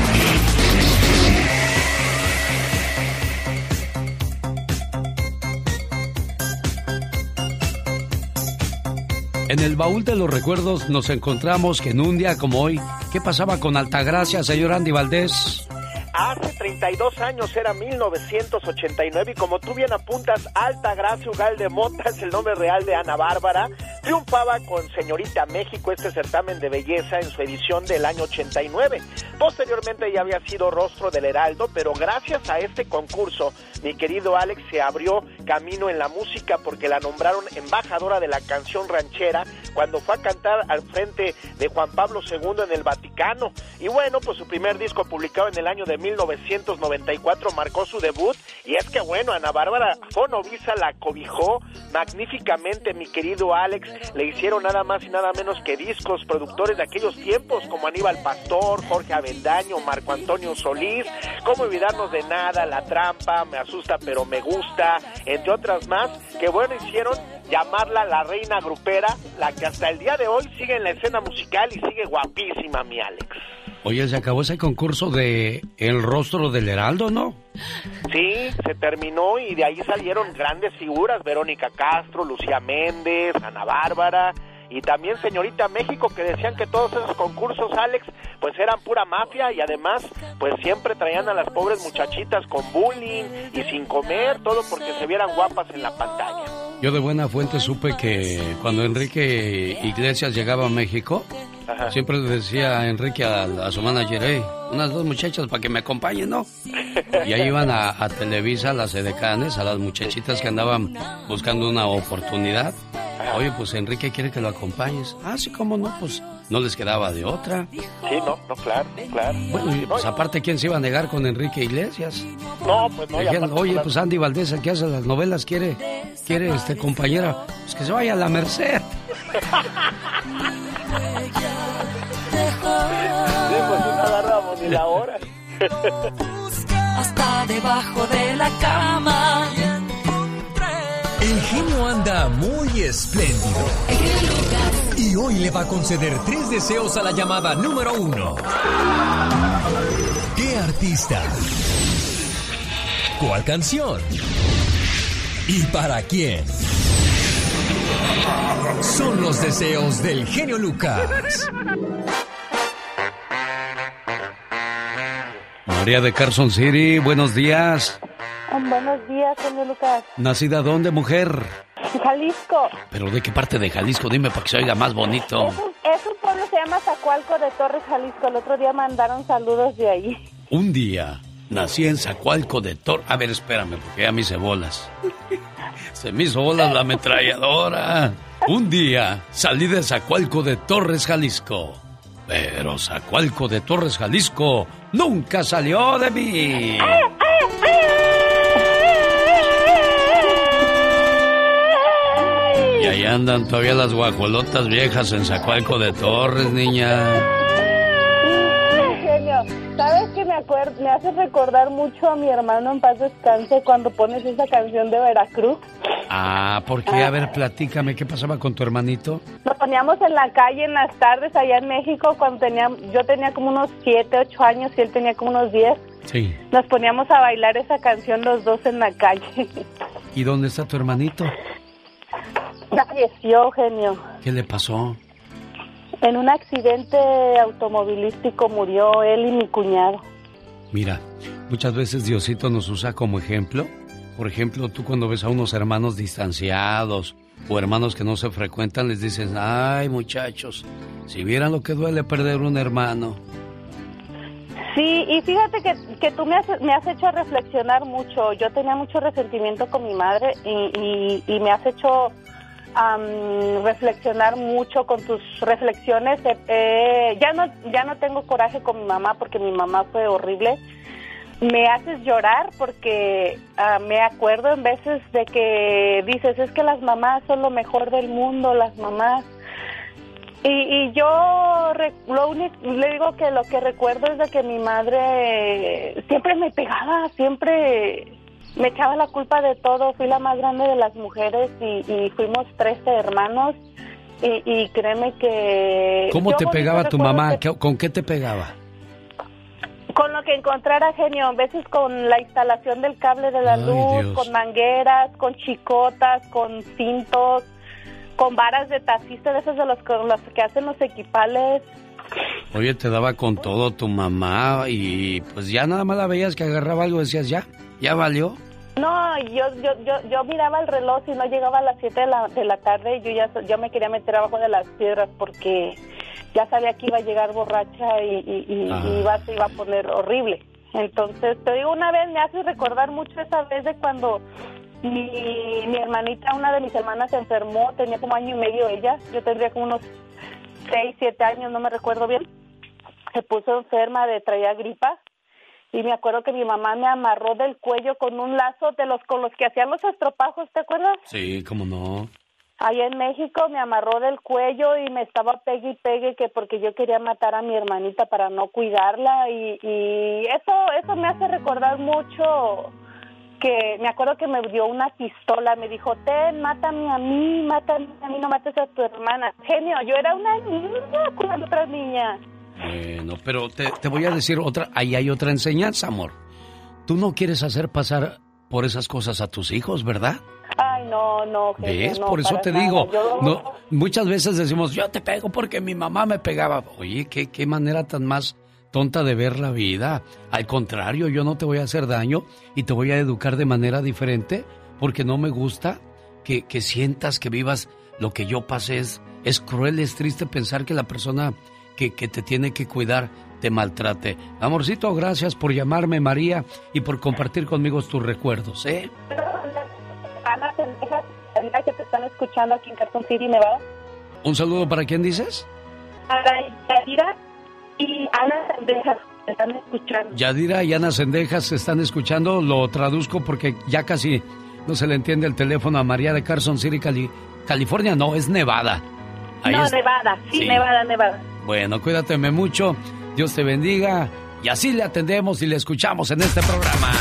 En el baúl de los recuerdos nos encontramos que en un día como hoy, ¿qué pasaba con Altagracia, señor Andy Valdés? Hace 32 años era 1989 y como tú bien apuntas, Alta Gracia Ugal de Mota es el nombre real de Ana Bárbara. Triunfaba con Señorita México este certamen de belleza en su edición del año 89. Posteriormente ya había sido rostro del Heraldo, pero gracias a este concurso, mi querido Alex, se abrió camino en la música porque la nombraron embajadora de la canción ranchera cuando fue a cantar al frente de Juan Pablo II en el Vaticano. Y bueno, pues su primer disco publicado en el año de 1994 marcó su debut. Y es que bueno, Ana Bárbara Fonovisa la cobijó magníficamente, mi querido Alex, le hicieron nada más y nada menos que discos, productores de aquellos tiempos como Aníbal Pastor, Jorge Avendaño, Marco Antonio Solís, cómo olvidarnos de nada, La Trampa, Me Asusta pero Me Gusta, entre otras más, que bueno, hicieron llamarla la reina grupera, la que hasta el día de hoy sigue en la escena musical y sigue guapísima, mi Alex. Oye, se acabó ese concurso de El Rostro del Heraldo, ¿no? Sí, se terminó y de ahí salieron grandes figuras, Verónica Castro, Lucía Méndez, Ana Bárbara y también Señorita México que decían que todos esos concursos, Alex, pues eran pura mafia y además pues siempre traían a las pobres muchachitas con bullying y sin comer, todo porque se vieran guapas en la pantalla. Yo de buena fuente supe que cuando Enrique Iglesias llegaba a México, siempre le decía a Enrique a, su manager, unas dos muchachas para que me acompañen, ¿no? Y ahí iban a, a Televisa, a las edecanes, a las muchachitas que andaban buscando una oportunidad. Oye, pues Enrique quiere que lo acompañes. Ah, sí, cómo no, pues no les quedaba de otra. Sí, no, no, claro, claro. Bueno, y pues aparte, ¿quién se iba a negar con Enrique Iglesias? No, pues no. Oye, pues Andy Valdés, el que hace las novelas, quiere, quiere, este, compañera, pues que se vaya a la Merced. Sí, pues no agarramos ni la hora. Hasta debajo de la cama. El genio anda muy espléndido. Y hoy le va a conceder tres deseos a la llamada número uno. ¿Qué artista? ¿Cuál canción? ¿Y para quién? Son los deseos del genio Lucas. María de Carson City, buenos días. Buenos días, señor Lucas. ¿Nacida dónde, mujer? Jalisco. ¿Pero de qué parte de Jalisco? Dime para que se oiga más bonito. Es un, es un pueblo se llama Zacualco de Torres, Jalisco. El otro día mandaron saludos de ahí. Un día nací en Zacualco de Torres. A ver, espérame, porque ya me hice bolas. Se me hizo bolas la ametralladora. Un día salí de Zacualco de Torres, Jalisco. Pero Zacualco de Torres, Jalisco nunca salió de mí. Y ahí andan todavía las guajolotas viejas en Zacualco de Torres, niña. Genio, ¿sabes qué me acuerdo? Me hace recordar mucho a mi hermano en paz descanse cuando pones esa canción de Veracruz. Ah, ¿por qué? A ver, platícame, ¿qué pasaba con tu hermanito? Nos poníamos en la calle en las tardes allá en México cuando tenía, yo tenía como unos 7, 8 años y él tenía como unos 10. Sí. Nos poníamos a bailar esa canción los dos en la calle. ¿Y dónde está tu hermanito? Falleció, genio. ¿Qué le pasó? En un accidente automovilístico murió él y mi cuñado. Mira, muchas veces Diosito nos usa como ejemplo. Por ejemplo, tú cuando ves a unos hermanos distanciados o hermanos que no se frecuentan, les dices, ay muchachos, si vieran lo que duele perder un hermano. Sí, y fíjate que, que tú me has, me has hecho reflexionar mucho. Yo tenía mucho resentimiento con mi madre y, y, y me has hecho am, reflexionar mucho con tus reflexiones. Eh, eh, ya no ya no tengo coraje con mi mamá porque mi mamá fue horrible. Me haces llorar porque ah, me acuerdo en veces de que dices es que las mamás son lo mejor del mundo, las mamás. Y, y yo lo único, le digo que lo que recuerdo es de que mi madre siempre me pegaba, siempre me echaba la culpa de todo. Fui la más grande de las mujeres y, y fuimos 13 hermanos. Y, y créeme que... ¿Cómo te pegaba tu mamá? que- ¿Qué- ¿Con qué te pegaba? Con lo que encontrara genio, a veces con la instalación del cable de la Ay, luz, Dios. con mangueras, con chicotas, con cintos, con varas de taxista, de esas de los, los que hacen los equipales. Oye, te daba con todo tu mamá y pues ya nada más la veías que agarraba algo decías, ya, ya valió. No, yo, yo, yo, yo miraba el reloj y no llegaba a las 7 de la, de la tarde y yo ya yo me quería meter abajo de las piedras porque ya sabía que iba a llegar borracha y, y, y- Ajá. y iba, se iba a poner horrible. Entonces, te digo, una vez me hace recordar mucho esa vez de cuando y mi hermanita, una de mis hermanas se enfermó, tenía como año y medio ella, yo tendría como unos 6, 7 años, no me recuerdo bien. Se puso enferma, de traía gripa y me acuerdo que mi mamá me amarró del cuello con un lazo de los con los que hacían los estropajos, ¿te acuerdas? Sí, cómo no. Allá en México me amarró del cuello y me estaba pegue y pegue que porque yo quería matar a mi hermanita para no cuidarla y, y eso eso me hace recordar mucho que me acuerdo que me dio una pistola, me dijo, ten, mátame a mí, mátame a mí, no mates a tu hermana. Genio, yo era una niña con otra niña. Bueno, pero te, te voy a decir otra, ahí hay otra enseñanza, amor. Tú no quieres hacer pasar por esas cosas a tus hijos, ¿verdad? Ay, no, no, genio, ¿Ves? no, Por eso te nada. digo, Yo- no, muchas veces decimos, yo te pego porque mi mamá me pegaba. Oye, ¿qué, qué manera tan más tonta de ver la vida. Al contrario, yo no te voy a hacer daño y te voy a educar de manera diferente porque no me gusta que, que sientas que vivas lo que yo pasé. Es, es cruel, es triste pensar que la persona que, que te tiene que cuidar te maltrate. Amorcito, gracias por llamarme, María, y por compartir conmigo tus recuerdos, ¿eh? Ana que te están escuchando aquí en Carson City, Nevada. Un saludo para quién dices? Para Yadira y Ana Sendejas, están escuchando. Yadira y Ana Sendejas se están escuchando, lo traduzco porque ya casi no se le entiende el teléfono a María de Carson City, Cali- California, no, es Nevada. Ahí no, es- Nevada, sí, Sí. Nevada, Nevada. Bueno, cuídateme mucho, Dios te bendiga y así le atendemos y le escuchamos en este programa.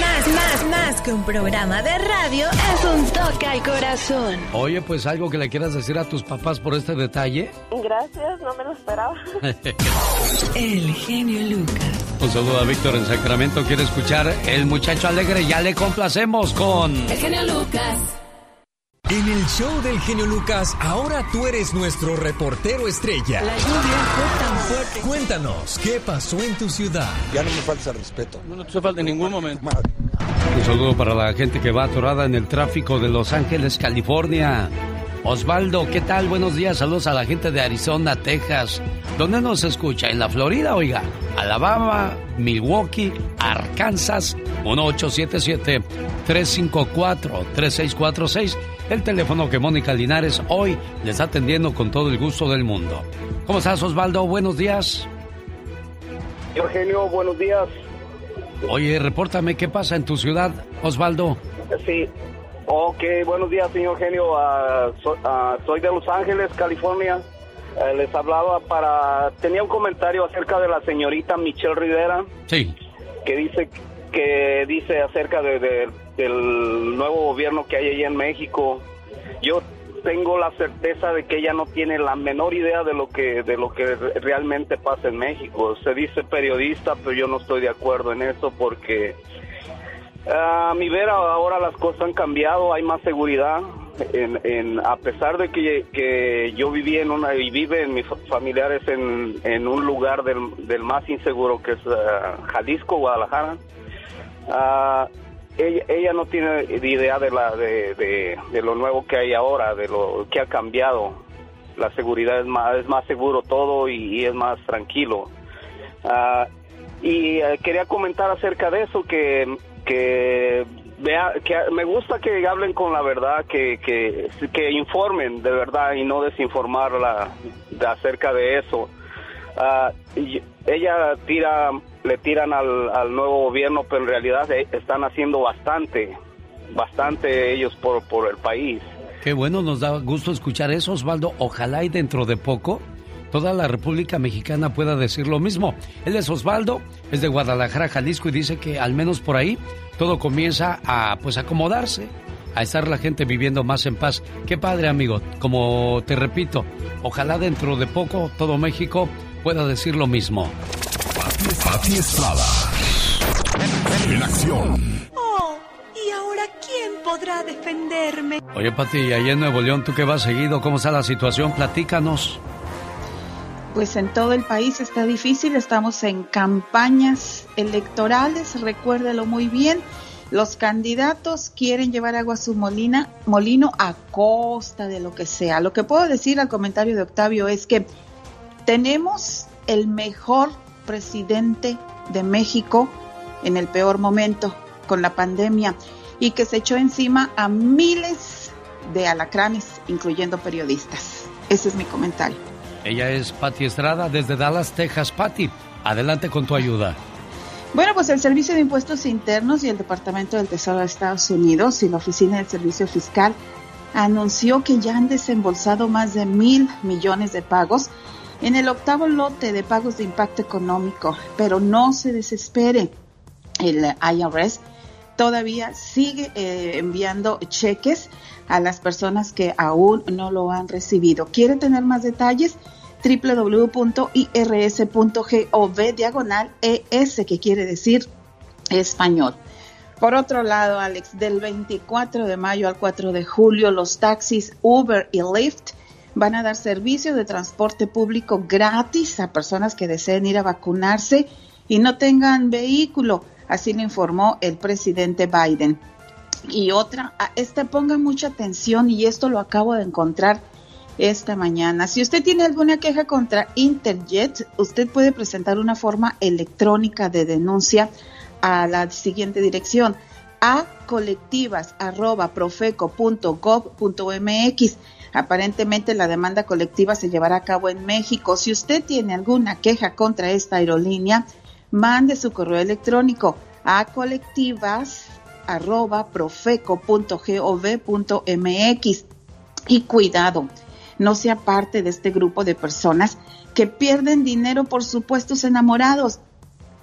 Más, más, más que un programa de radio es un toque al corazón. Oye, pues algo que le quieras decir a tus papás por este detalle. Gracias, no me lo esperaba. El genio Lucas. Un saludo a Víctor en Sacramento, quiere escuchar El Muchacho Alegre, ya le complacemos con... El genio Lucas. En el show del genio Lucas, ahora tú eres nuestro reportero estrella. La lluvia fue tan fuerte. Cuéntanos, ¿qué pasó en tu ciudad? Ya no me falta el respeto. No te falta en ningún momento. Un saludo para la gente que va atorada en el tráfico de Los Ángeles, California. Osvaldo, ¿qué tal? Buenos días. Saludos a la gente de Arizona, Texas. ¿Dónde nos escucha? En la Florida, oiga. Alabama, Milwaukee, Arkansas. 1877-354-3646. El teléfono que Mónica Linares hoy le está atendiendo con todo el gusto del mundo. ¿Cómo estás, Osvaldo? Buenos días. Eugenio, buenos días. Oye, repórtame qué pasa en tu ciudad, Osvaldo. Sí. Ok, buenos días, señor Genio. Ah, so- ah, soy de Los Ángeles, California. Eh, les hablaba para... Tenía un comentario acerca de la señorita Michelle Rivera. Sí. Que dice que dice acerca de, de- del nuevo gobierno que hay allá en México. Yo tengo la certeza de que ella no tiene la menor idea de lo que de lo que re- realmente pasa en México. Se dice periodista, pero yo no estoy de acuerdo en eso porque a mi ver ahora las cosas han cambiado, hay más seguridad. En, en- a pesar de que, yo viví en una y vive en mis familiares en, en un lugar del, del más inseguro que es ah, Jalisco, Guadalajara. Ah, ella, ella no tiene idea de la de, de- lo nuevo que hay ahora, de lo que ha cambiado. La seguridad es más es más seguro todo y, es más tranquilo. Ah, y eh, quería comentar acerca de eso que que vea que me gusta que hablen con la verdad que que, que informen de verdad y no desinformarla de acerca de eso y ella tira le tiran al, nuevo gobierno pero en realidad eh, están haciendo bastante bastante ellos por por el país Qué bueno, nos da gusto escuchar eso, Osvaldo. Ojalá y dentro de poco toda la República Mexicana pueda decir lo mismo. Él es Osvaldo, es de Guadalajara, Jalisco, y dice que al menos por ahí todo comienza a pues acomodarse, a estar la gente viviendo más en paz. Qué padre, amigo. Como te repito, ojalá dentro de poco todo México pueda decir lo mismo. Pati Estrada. En acción. Oh, ¿y ahora quién podrá defenderme? Oye, Pati, ahí en Nuevo León, tú que vas seguido, ¿cómo está la situación? Platícanos. Pues en todo el país está difícil, estamos en campañas electorales, recuérdelo muy bien. Los candidatos quieren llevar agua a su molina, molino a costa de lo que sea. Lo que puedo decir al comentario de Octavio es que tenemos el mejor presidente de México en el peor momento con la pandemia. y que se echó encima a miles de alacranes, incluyendo periodistas. Ese es mi comentario. Ella es Patti Estrada desde Dallas, Texas. Patti, adelante con tu ayuda. Bueno, pues el Servicio de Impuestos Internos y el Departamento del Tesoro de Estados Unidos y la Oficina del Servicio Fiscal anunció que ya han desembolsado más de mil millones de pagos en el octavo lote de pagos de impacto económico, pero no se desespere. El IRS todavía sigue eh, enviando cheques a las personas que aún no lo han recibido. ¿Quiere tener más detalles? www.irs.gov diagonal ES, que quiere decir español. Por otro lado, Alex, del 24 de mayo al 4 de julio, los taxis Uber y Lyft van a dar servicio de transporte público gratis a personas que deseen ir a vacunarse y no tengan vehículo. Así lo informó el presidente Biden. Y otra, a este ponga mucha atención y esto lo acabo de encontrar esta mañana. Si usted tiene alguna queja contra Interjet, usted puede presentar una forma electrónica de denuncia a la siguiente dirección a colectivas.profeco.gov.mx. Aparentemente la demanda colectiva se llevará a cabo en México. Si usted tiene alguna queja contra esta aerolínea, mande su correo electrónico a colectivas.profeco.gov.mx. Y cuidado, no sea parte de este grupo de personas que pierden dinero por supuestos enamorados.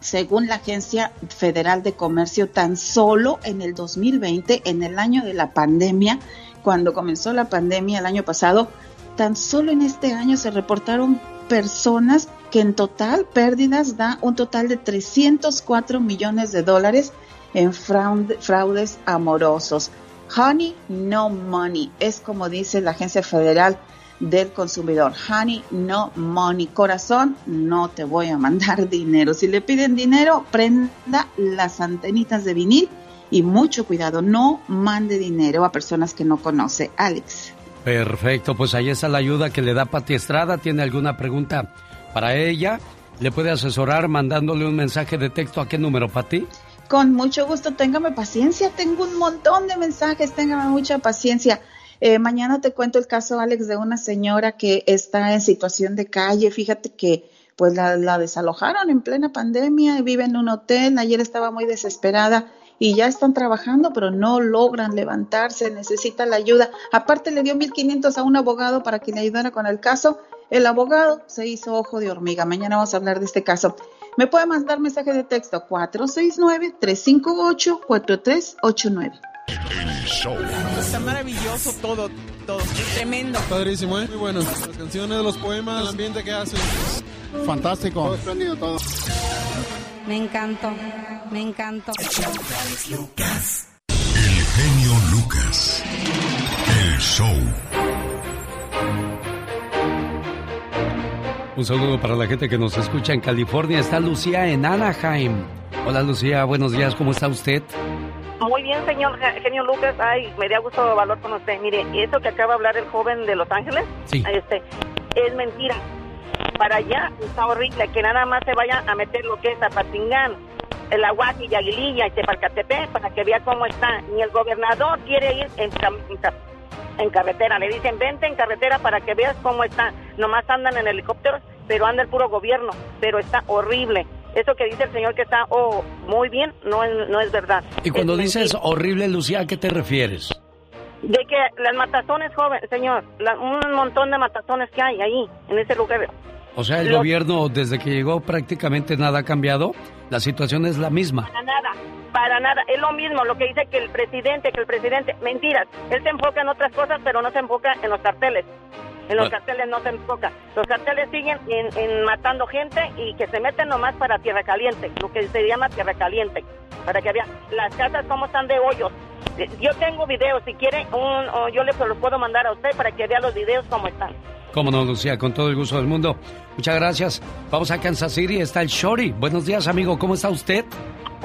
Según la Agencia Federal de Comercio, tan solo en el 2020, en el año de la pandemia, cuando comenzó la pandemia el año pasado, tan solo en este año se reportaron personas que en total pérdidas da un total de 304 millones de dólares en fraudes amorosos. Honey, no money, es como dice la Agencia Federal del consumidor. Honey, no money. Corazón, no te voy a mandar dinero. Si le piden dinero, prenda las antenitas de vinil y mucho cuidado, no mande dinero a personas que no conoce. Alex. Perfecto, pues ahí está la ayuda que le da Pati Estrada. ¿Tiene alguna pregunta para ella? ¿Le puede asesorar mandándole un mensaje de texto a qué número, Pati? Con mucho gusto, téngame paciencia. Tengo un montón de mensajes, téngame mucha paciencia. Eh, mañana te cuento el caso, Alex, de una señora que está en situación de calle. Fíjate que pues la, la desalojaron en plena pandemia, vive en un hotel, ayer estaba muy desesperada y ya están trabajando, pero no logran levantarse, necesita la ayuda. Aparte le dio 1.500 a un abogado para que le ayudara con el caso. El abogado se hizo ojo de hormiga. Mañana vamos a hablar de este caso. Me puede mandar mensaje de texto 469-358-4389. Está maravilloso todo, todo. Tremendo. Padrísimo, ¿eh? Muy bueno. Las canciones, los poemas, el ambiente que hacen. Fantástico. Todo todo. Me encantó, me encantó. El genio Lucas. El show. Un saludo para la gente que nos escucha en California. Está Lucía en Anaheim. Hola Lucía, buenos días, ¿cómo está usted? Muy bien, señor genio Lucas. Ay, me da gusto valor con usted. Mire, eso que acaba de hablar el joven de Los Ángeles, sí. este, es mentira. Para allá está horrible que nada más se vaya a meter lo que es Zapatingán, el Aguaji y Aguililla y Tepalcatepec para que vea cómo está. Ni el gobernador quiere ir en, en carretera. Le dicen, vente en carretera para que veas cómo está. Nomás andan en helicópteros, pero anda el puro gobierno. Pero está horrible. Eso que dice el señor que está oh, muy bien, no es, no es verdad. Y cuando Es dices mentira. horrible, Lucía, ¿a qué te refieres? De que las matazones, joven, señor, la- un montón de matazones que hay ahí, en ese lugar. O sea, el gobierno, desde que llegó, prácticamente nada ha cambiado. La situación es la misma. Para nada, para nada. Es lo mismo lo que dice que el presidente, que el presidente. Mentiras. Él se enfoca en otras cosas, pero no se enfoca en los carteles. En los carteles no se enfoca. Los carteles siguen en, en matando gente y que se meten nomás para tierra caliente, lo que se llama tierra caliente. Para que vean las casas como están de hoyos. Eh, Yo tengo videos, si quiere, un, yo le los puedo mandar a usted para que vea los videos como están. Cómo no, Lucía, con todo el gusto del mundo. Muchas gracias. Vamos a Kansas City, está el Shorty. Buenos días, amigo, ¿cómo está usted?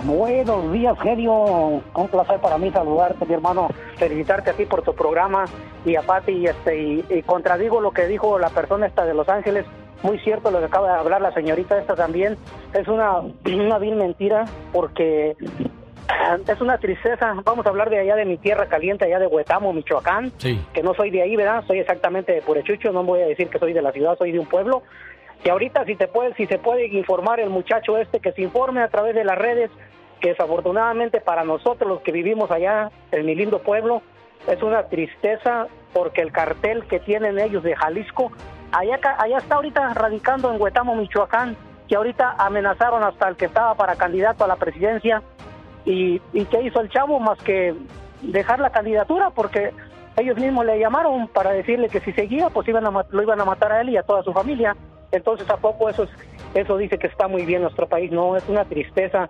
Buenos días, genio. Un placer para mí saludarte, mi hermano. Felicitarte a ti por tu programa y a Pati. Y, este, y, y contradigo lo que dijo la persona esta de Los Ángeles. Muy cierto lo que acaba de hablar la señorita esta también. Es una, una vil mentira porque Es una tristeza. Vamos a hablar de allá de mi tierra caliente, allá de Huetamo, Michoacán. Sí. Que no soy de ahí, ¿verdad? Soy exactamente de Purechucho. No voy a decir que soy de la ciudad, soy de un pueblo. Y ahorita, si te puede, si se puede informar el muchacho este, que se informe a través de las redes, que desafortunadamente para nosotros los que vivimos allá en mi lindo pueblo, es una tristeza porque el cartel que tienen ellos de Jalisco, allá, allá está ahorita radicando en Huetamo, Michoacán, que ahorita amenazaron hasta el que estaba para candidato a la presidencia. ¿Y, y qué hizo el chavo más que dejar la candidatura? Porque ellos mismos le llamaron para decirle que si seguía, pues iban a, lo iban a matar a él y a toda su familia. Entonces, ¿a poco eso, es, eso dice que está muy bien nuestro país? No, es una tristeza.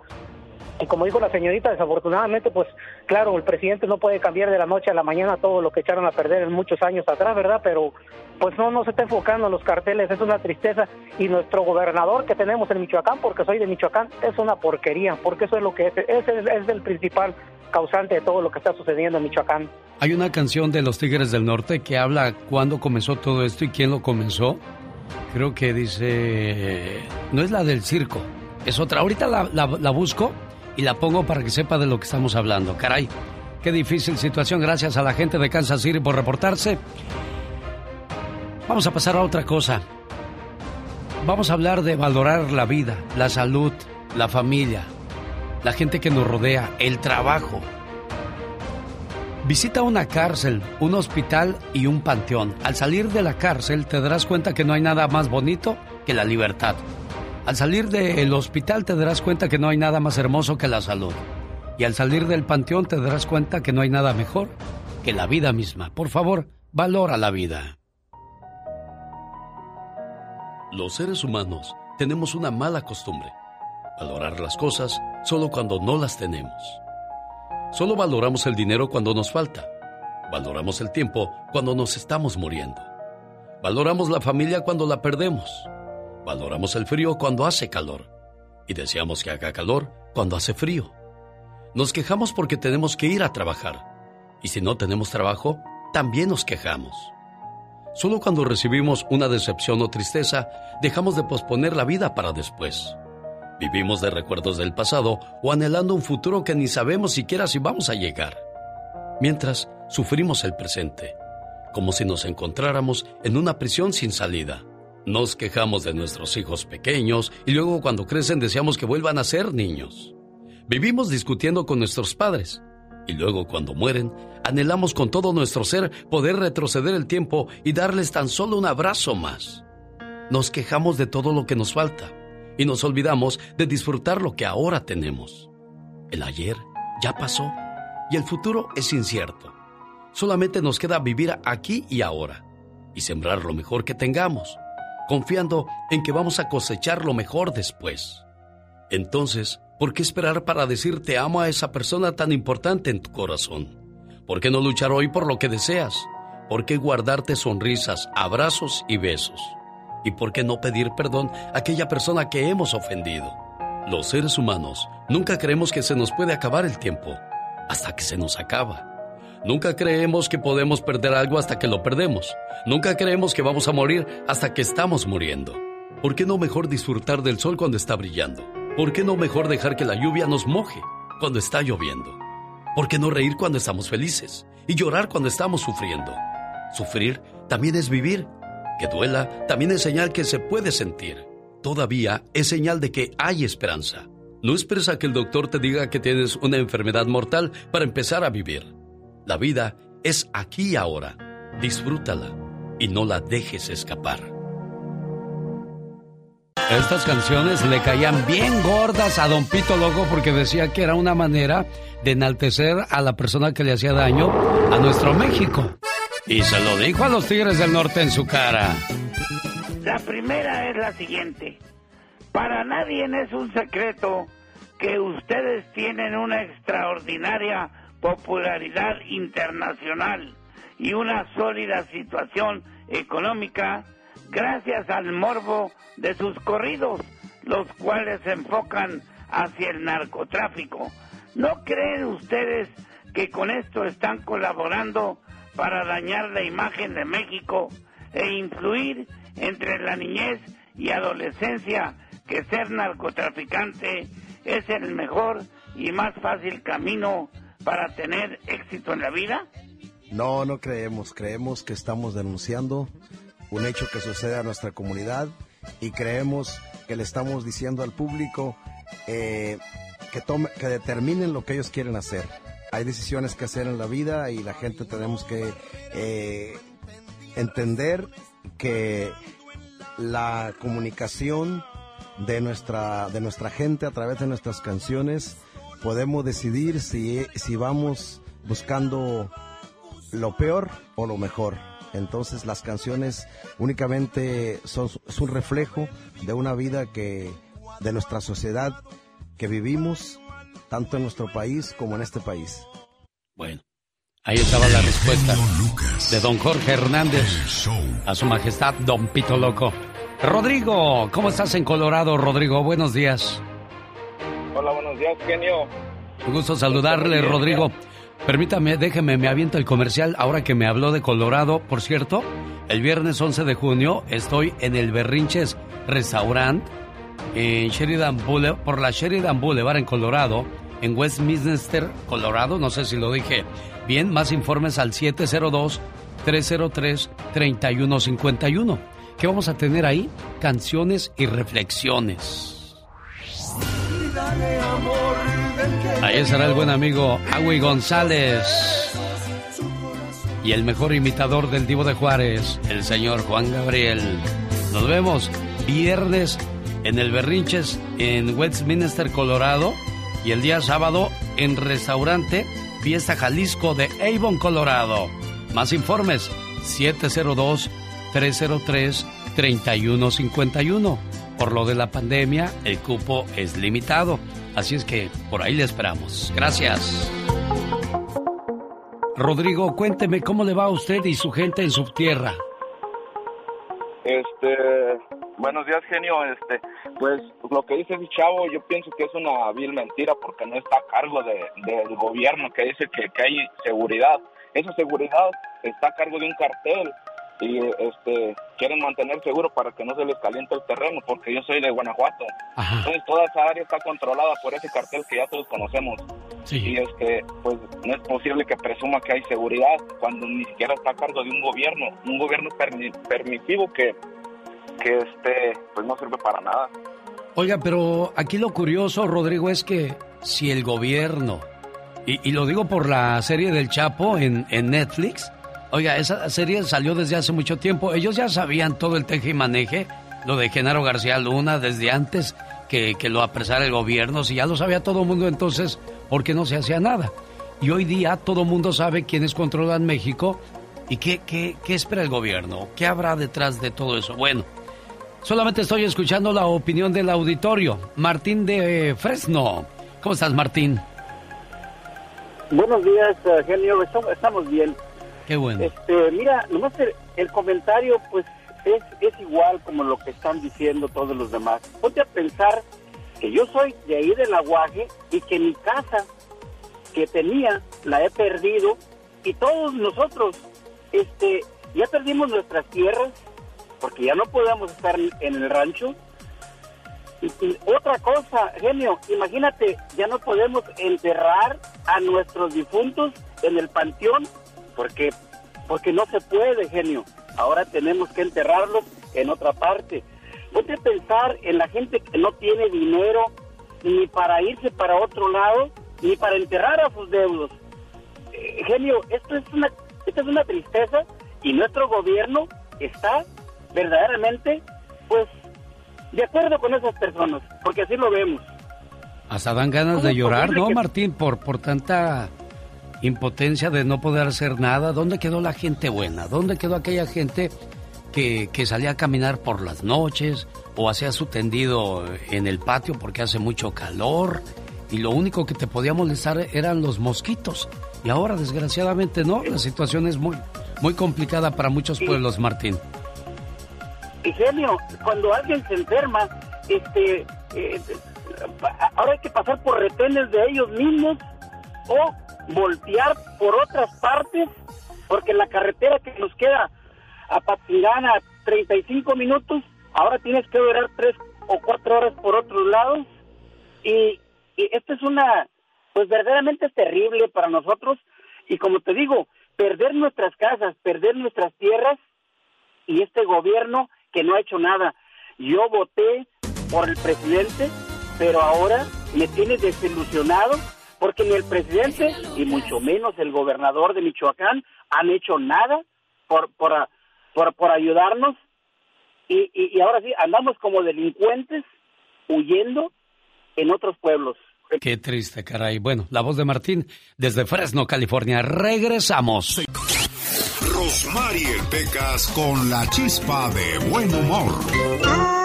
Y como dijo la señorita, desafortunadamente, pues claro, el presidente no puede cambiar de la noche a la mañana todo lo que echaron a perder en muchos años atrás, ¿verdad? Pero pues no, no se está enfocando en los carteles, es una tristeza. Y nuestro gobernador que tenemos en Michoacán, porque soy de Michoacán, es una porquería, porque eso es lo que es, ese es, el principal causante de todo lo que está sucediendo en Michoacán. Hay una canción de los Tigres del Norte que habla cuándo comenzó todo esto y quién lo comenzó. Creo que dice... No es la del circo, es otra. Ahorita la- la busco y la pongo para que sepa de lo que estamos hablando. Caray, qué difícil situación. Gracias a la gente de Kansas City por reportarse. Vamos a pasar a otra cosa. Vamos a hablar de valorar la vida, la salud, la familia, la gente que nos rodea, el trabajo. Visita una cárcel, un hospital y un panteón. Al salir de la cárcel te darás cuenta que no hay nada más bonito que la libertad. Al salir del hospital te darás cuenta que no hay nada más hermoso que la salud. Y al salir del panteón te darás cuenta que no hay nada mejor que la vida misma. Por favor, valora la vida. Los seres humanos tenemos una mala costumbre. Valorar las cosas solo cuando no las tenemos. Solo valoramos el dinero cuando nos falta. Valoramos el tiempo cuando nos estamos muriendo. Valoramos la familia cuando la perdemos. Valoramos el frío cuando hace calor. Y deseamos que haga calor cuando hace frío. Nos quejamos porque tenemos que ir a trabajar. Y si no tenemos trabajo, también nos quejamos. Solo cuando recibimos una decepción o tristeza, dejamos de posponer la vida para después. Vivimos de recuerdos del pasado o anhelando un futuro que ni sabemos siquiera si vamos a llegar. Mientras, sufrimos el presente, como si nos encontráramos en una prisión sin salida. Nos quejamos de nuestros hijos pequeños y luego cuando crecen deseamos que vuelvan a ser niños. Vivimos discutiendo con nuestros padres y luego cuando mueren anhelamos con todo nuestro ser poder retroceder el tiempo y darles tan solo un abrazo más. Nos quejamos de todo lo que nos falta y nos olvidamos de disfrutar lo que ahora tenemos. El ayer ya pasó y el futuro es incierto. Solamente nos queda vivir aquí y ahora y sembrar lo mejor que tengamos, confiando en que vamos a cosechar lo mejor después. Entonces, ¿por qué esperar para decir te amo a esa persona tan importante en tu corazón? ¿Por qué no luchar hoy por lo que deseas? ¿Por qué guardarte sonrisas, abrazos y besos? ¿Y por qué no pedir perdón a aquella persona que hemos ofendido? Los seres humanos nunca creemos que se nos puede acabar el tiempo, hasta que se nos acaba. Nunca creemos que podemos perder algo hasta que lo perdemos. Nunca creemos que vamos a morir hasta que estamos muriendo. ¿Por qué no mejor disfrutar del sol cuando está brillando? ¿Por qué no mejor dejar que la lluvia nos moje cuando está lloviendo? ¿Por qué no reír cuando estamos felices y llorar cuando estamos sufriendo? Sufrir también es vivir. Que duela también es señal que se puede sentir. Todavía es señal de que hay esperanza. No esperes a que el doctor te diga que tienes una enfermedad mortal para empezar a vivir. La vida es aquí y ahora. Disfrútala y no la dejes escapar. Estas canciones le caían bien gordas a Don Pito Loco porque decía que era una manera de enaltecer a la persona que le hacía daño a nuestro México. Y se lo dijo a los Tigres del Norte en su cara. La primera es la siguiente. Para nadie es un secreto que ustedes tienen una extraordinaria popularidad internacional y una sólida situación económica gracias al morbo de sus corridos, los cuales se enfocan hacia el narcotráfico. ¿No creen ustedes que con esto están colaborando para dañar la imagen de México e influir entre la niñez y adolescencia que ser narcotraficante es el mejor y más fácil camino para tener éxito en la vida? No, no creemos. Creemos que estamos denunciando un hecho que sucede a nuestra comunidad y creemos que le estamos diciendo al público eh, que, tome, que determinen lo que ellos quieren hacer. Hay decisiones que hacer en la vida y la gente tenemos que eh, entender que la comunicación de nuestra, de nuestra gente a través de nuestras canciones podemos decidir si, si vamos buscando lo peor o lo mejor. Entonces las canciones únicamente son un reflejo de una vida que de nuestra sociedad que vivimos tanto en nuestro país como en este país. Bueno, ahí estaba la respuesta de don Jorge Hernández a su majestad don Pito Loco. Rodrigo, ¿cómo estás en Colorado, Rodrigo? Buenos días. Hola, buenos días, genio. Un gusto saludarle, Rodrigo. Permítame, déjeme, me aviento el comercial ahora que me habló de Colorado. Por cierto, el viernes 11 de junio estoy en el Berrinches Restaurant en Sheridan Boulevard, por la Sheridan Boulevard en Colorado, en Westminster, Colorado. No sé si lo dije bien. Más informes al 702-303-3151. ¿Qué vamos a tener ahí? Canciones y reflexiones. Ahí estará el buen amigo Agui González. Y el mejor imitador del Divo de Juárez, el señor Juan Gabriel. Nos vemos viernes en el Berrinches en Westminster, Colorado. Y el día sábado en Restaurante Fiesta Jalisco de Avon, Colorado. Más informes 702-303-3151. Por lo de la pandemia, el cupo es limitado. Así es que por ahí le esperamos. Gracias. Rodrigo, cuénteme cómo le va a usted y su gente en su tierra. Este, buenos días, genio. Este, pues lo que dice mi chavo, yo pienso que es una vil mentira porque no está a cargo de, del gobierno que dice que, que hay seguridad. Esa seguridad está a cargo de un cartel y este quieren mantener seguro para que no se les caliente el terreno porque yo soy de Guanajuato. Entonces toda esa área está controlada por ese cartel que ya todos conocemos. Y este pues no es posible que presuma que hay seguridad cuando ni siquiera está a cargo de un gobierno un gobierno permisivo que que este pues no sirve para nada. Oiga pero aquí lo curioso Rodrigo es que si el gobierno y, y lo digo por la serie del Chapo en, en Netflix Oiga, esa serie salió desde hace mucho tiempo. Ellos ya sabían todo el teje y maneje, lo de Genaro García Luna, desde antes que, lo apresara el gobierno. Si ya lo sabía todo el mundo, entonces, ¿por qué no se hacía nada? Y hoy día todo el mundo sabe quiénes controlan México y qué, qué, qué espera el gobierno. ¿Qué habrá detrás de todo eso? Bueno, solamente estoy escuchando la opinión del auditorio. Martín de Fresno. ¿Cómo estás, Martín? Buenos días, eh, genio. Estamos bien. Qué bueno. Este, mira, nomás el, comentario, pues, es, igual como lo que están diciendo todos los demás. Ponte a pensar que yo soy de ahí del aguaje y que mi casa que tenía la he perdido y todos nosotros, este, ya perdimos nuestras tierras porque ya no podemos estar en el rancho. Y, otra cosa, genio, imagínate, ya no podemos enterrar a nuestros difuntos en el panteón porque porque no se puede, genio. Ahora tenemos que enterrarlos en otra parte. Ponte a pensar en la gente que no tiene dinero ni para irse para otro lado, ni para enterrar a sus deudos. Eh, genio, esto es una esto es una tristeza y nuestro gobierno está verdaderamente pues de acuerdo con esas personas, porque así lo vemos. Hasta dan ganas de llorar, ¿no, Martín? Por, por tanta impotencia de no poder hacer nada. ¿Dónde quedó la gente buena? ¿Dónde quedó aquella gente que, que salía a caminar por las noches o hacía su tendido en el patio porque hace mucho calor? Y lo único que te podía molestar eran los mosquitos. Y ahora, desgraciadamente, no. La situación es muy, muy complicada para muchos pueblos, Martín. Y genio, cuando alguien se enferma, este, eh, ahora hay que pasar por retenes de ellos mismos o voltear por otras partes, porque la carretera que nos queda a Patirana 35 minutos, ahora tienes que durar 3 o 4 horas por otros lados. Y, esta es una pues verdaderamente terrible para nosotros y como te digo, perder nuestras casas, perder nuestras tierras y este gobierno que no ha hecho nada. Yo voté por el presidente, pero ahora me tiene desilusionado porque ni el presidente y mucho menos el gobernador de Michoacán han hecho nada por por, por, por ayudarnos y, y, y ahora sí andamos como delincuentes huyendo en otros pueblos. Qué triste, caray. Bueno, la voz de Martín desde Fresno, California. Regresamos. Rosmarie Pecas con la chispa de buen humor.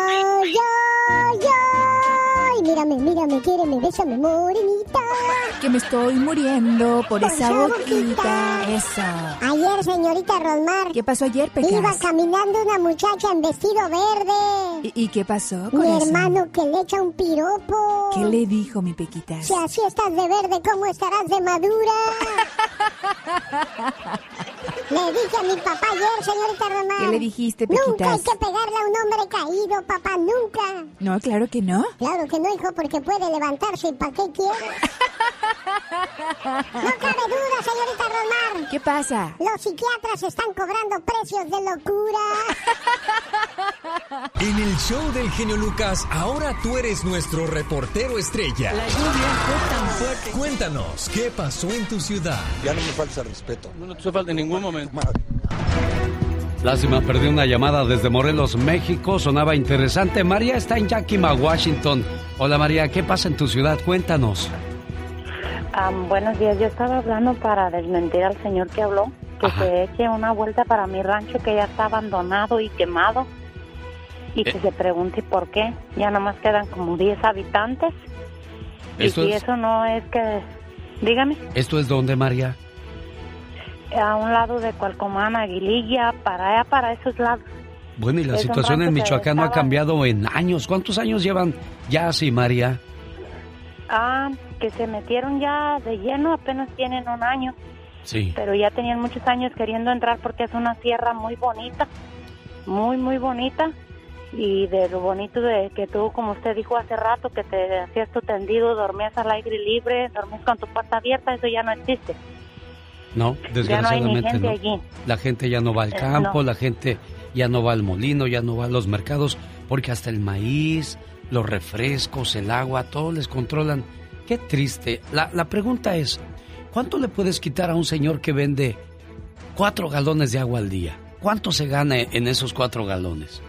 Mírame, mírame, quiéreme, bésame, morenita. Que me estoy muriendo por, Por esa boquita. Eso. Ayer, señorita Rosmar, ¿Qué pasó ayer, Pecas? iba caminando una muchacha en vestido verde. ¿Y, y qué pasó con Mi eso? hermano que le echa un piropo. ¿Qué le dijo mi Pequitas? Si así estás de verde, ¿cómo estarás de madura? le dije a mi papá ayer, señorita Román. ¿Qué le dijiste, Nunca hay Pequitas? que pegarle a un hombre caído, papá, nunca. No, claro que no. Claro que no, hijo, porque puede levantarse. ¿Y para qué quiere? No cabe duda, señorita Romar. ¿Qué pasa? Los psiquiatras están cobrando precios de locura. En el show del genio Lucas, ahora tú eres nuestro reportero estrella. La lluvia fue tan fuerte. Cuéntanos, ¿qué pasó en tu ciudad? Ya no me falta respeto. No te falta en ningún momento. Lástima, perdí una llamada desde Morelos, México. Sonaba interesante. María está en Yakima, Washington. Hola María, ¿qué pasa en tu ciudad? Cuéntanos. Buenos días, yo estaba hablando para desmentir al señor que habló, que se eche una vuelta para mi rancho que ya está abandonado y quemado y que Eh. se pregunte por qué. Ya nomás quedan como 10 habitantes Esto y si es- eso no es que... Dígame, ¿Esto es dónde, María? a un lado de Cualcomán, Aguililla, para allá, para esos lados. Bueno, y la Es situación en Michoacán no ha cambiado en años. ¿Cuántos años llevan ya así, María? Ah, que se metieron ya de lleno, apenas tienen un año. Sí. pero ya tenían muchos años queriendo entrar porque es una tierra muy bonita, muy, muy bonita. Y de lo bonito de que tú, como usted dijo hace rato, que te hacías tu tendido, dormías al aire libre, dormías con tu puerta abierta, eso ya no existe. No, desgraciadamente gente no. allí. La gente ya no va al Eh, campo, no. la gente ya no va al molino, ya no va a los mercados, porque hasta el maíz, los refrescos, el agua, todo les controlan. Qué triste. La, la pregunta es, ¿cuánto le puedes quitar a un señor que vende cuatro galones de agua al día? ¿Cuánto se gana en esos cuatro galones?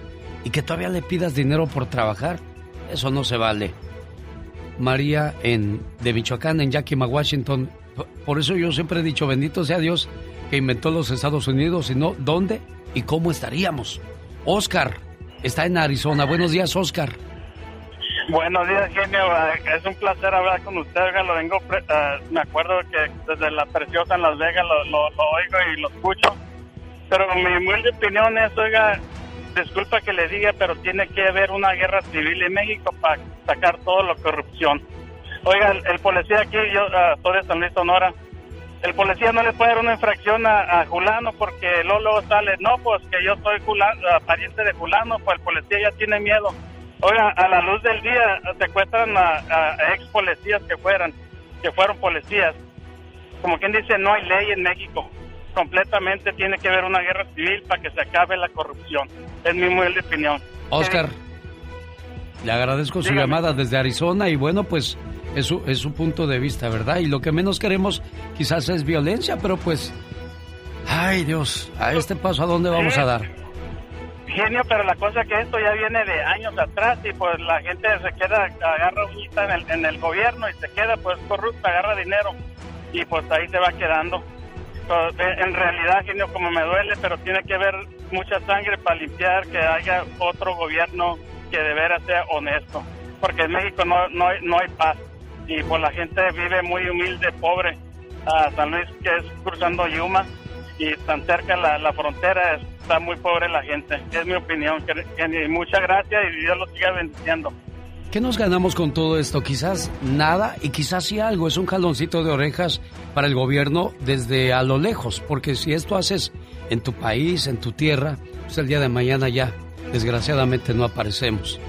Y que todavía le pidas dinero por trabajar, eso no se vale. María en, de Michoacán, en Yakima, Washington. Por eso yo siempre he dicho, bendito sea Dios que inventó los Estados Unidos, y no dónde y cómo estaríamos. Oscar está en Arizona. Buenos días, Oscar. Buenos días, genio. Es un placer hablar con usted. Lo vengo, eh, me acuerdo que desde la preciosa en Las Vegas lo, lo- lo oigo y lo escucho. Pero mi humilde opinión es, oiga, disculpa que le diga, pero tiene que haber una guerra civil en México para sacar toda la corrupción. Oiga, el, policía aquí, yo eh, soy de San Luis, Sonora, el policía no le puede dar una infracción a, a Julano porque luego, luego sale, no, pues que yo soy Julano, eh, pariente de Julano, pues el policía ya tiene miedo. Oiga, a la luz del día secuestran a, a- ex policías que fueran, que fueron policías. Como quien dice, no hay ley en México. Completamente tiene que haber una guerra civil para que se acabe la corrupción. Es mi humilde opinión. Oscar, le agradezco su Dígame. llamada desde Arizona y bueno, pues es su, es su punto de vista, ¿verdad? Y lo que menos queremos quizás es violencia, pero pues, ay Dios, a este paso, ¿a dónde vamos a dar? Genio, pero la cosa que esto ya viene de años atrás y pues la gente se queda, agarra uñita en el, en el gobierno y se queda pues corrupta, agarra dinero y pues ahí se va quedando. Pues, en realidad, genio, como me duele, pero tiene que haber mucha sangre para limpiar que haya otro gobierno que de veras sea honesto. Porque en México no, no, no hay paz y pues la gente vive muy humilde, pobre. A San Luis, que es cruzando Yuma, y tan cerca la, la frontera está muy pobre la gente. Es mi opinión. Muchas gracias y Dios los siga bendiciendo. ¿Qué nos ganamos con todo esto? Quizás nada y quizás sí algo. Es un jaloncito de orejas para el gobierno desde a lo lejos, porque si esto haces en tu país, en tu tierra, pues el día de mañana ya, desgraciadamente, no aparecemos.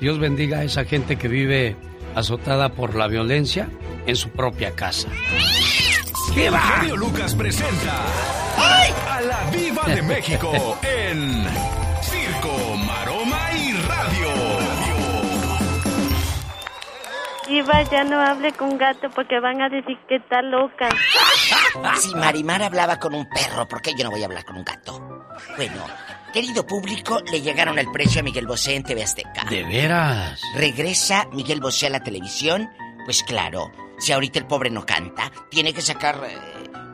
Dios bendiga a esa gente que vive azotada por la violencia en su propia casa. El genio Lucas presenta a la Viva de México en Circo, Maroma y Radio. Diva, ya no hable con gato porque van a decir que está loca. Si Marimar hablaba con un perro, ¿por qué yo no voy a hablar con un gato? Bueno, querido público, le llegaron el precio a Miguel Bosé en TV Azteca. ¿De veras? ¿Regresa Miguel Bosé a la televisión? Pues claro, si ahorita el pobre no canta, tiene que sacar eh,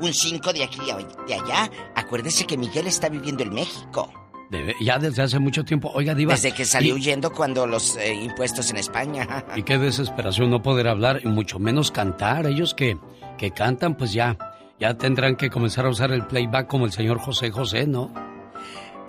un 5 de aquí y de allá. Acuérdese que Miguel está viviendo en México. Ya desde hace mucho tiempo. Oiga, Diva. Desde que salió y- huyendo cuando los eh, impuestos en España. Y qué desesperación no poder hablar y mucho menos cantar. Ellos que, que cantan, pues ya, ya tendrán que comenzar a usar el playback como el señor José José, ¿no?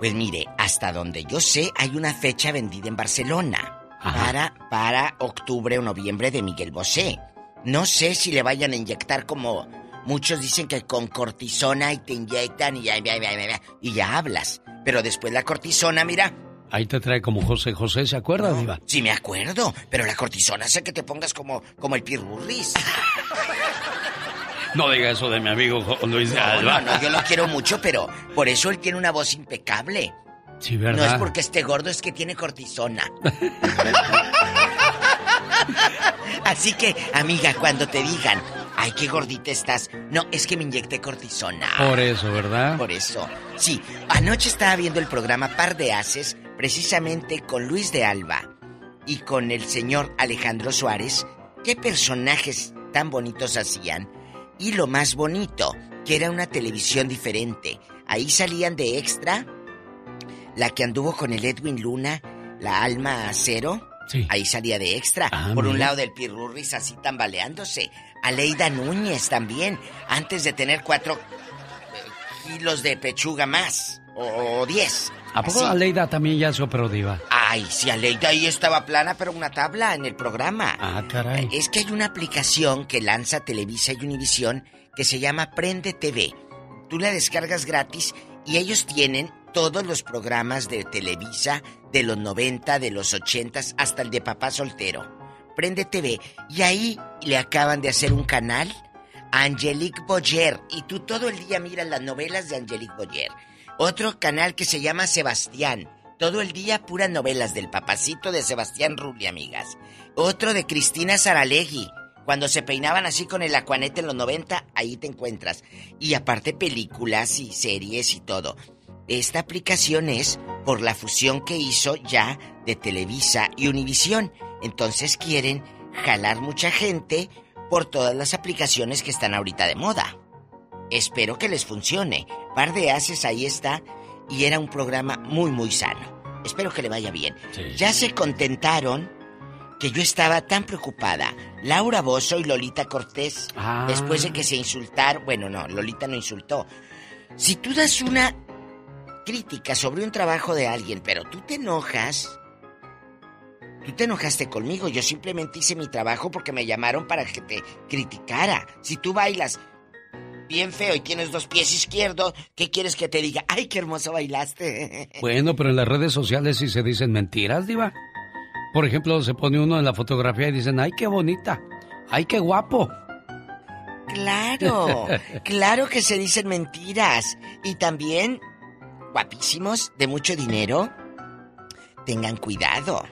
Pues mire, hasta donde yo sé, hay una fecha vendida en Barcelona para, para octubre o noviembre de Miguel Bosé. No sé si le vayan a inyectar como muchos dicen que con cortisona y te inyectan y ya, ya, ya, ya, ya, y ya hablas. Pero después la cortisona, mira, Ahí te trae como José José, ¿se acuerda, Diva? sí me acuerdo, pero la cortisona hace que te pongas como, como el pirurris. No diga eso de mi amigo Luis de No, Alba. no, no, yo lo quiero mucho, pero por eso él tiene una voz impecable. Sí, No ¿verdad? es porque esté gordo, es que tiene cortisona. Así que, amiga, cuando te digan, ay, qué gordita estás, no, es que me inyecté cortisona. Por eso, ¿verdad? Por eso. Sí, anoche estaba viendo el programa Par de Haces, precisamente con Luis de Alba y con el señor Alejandro Suárez. Qué personajes tan bonitos hacían. Y lo más bonito, que era una televisión diferente. Ahí salían de extra la que anduvo con el Edwin Luna, la alma acero. Ahí salía de extra. Ah, Por un lado del Pirurris así tambaleándose. Aleida Núñez también. Antes de tener cuatro eh, kilos de pechuga más. O, o diez. ¿A poco Así. Aleida también ya se operó, Diva? Ay, si Aleida ahí estaba plana, pero una tabla en el programa. Ah, caray. Es que hay una aplicación que lanza Televisa y Univisión que se llama Prende TV. Tú la descargas gratis y ellos tienen todos los programas de Televisa de los 90, de los 80, hasta el de Papá Soltero. Prende TV. Y ahí le acaban de hacer un canal Angelique Boyer. Y tú todo el día miras las novelas de Angelique Boyer. Otro canal que se llama Sebastián. Todo el día puras novelas del papacito de Sebastián Rulli, amigas. Otro de Cristina Saralegui. Cuando se peinaban así con el acuanete en los 90, ahí te encuentras. Y aparte películas y series y todo. Esta aplicación es por la fusión que hizo ya de Televisa y Univisión. Entonces quieren jalar mucha gente por todas las aplicaciones que están ahorita de moda. Espero que les funcione. Par de haces ahí está y era un programa muy muy sano. Espero que le vaya bien. Ya se contentaron que yo estaba tan preocupada. Laura Bozo y Lolita Cortés, Ah. después de que se insultaron, bueno, no, Lolita no insultó. Si tú das una crítica sobre un trabajo de alguien, pero tú te enojas, tú te enojaste conmigo, yo simplemente hice mi trabajo porque me llamaron para que te criticara. Si tú bailas bien feo y tienes dos pies izquierdos, ¿qué quieres que te diga? ¡Ay, qué hermoso bailaste! Bueno, pero en las redes sociales sí se dicen mentiras, Diva. Por ejemplo, se pone uno en la fotografía y dicen, ay, qué bonita, ay, qué guapo. Claro, claro que se dicen mentiras. Y también, guapísimos, de mucho dinero, tengan cuidado.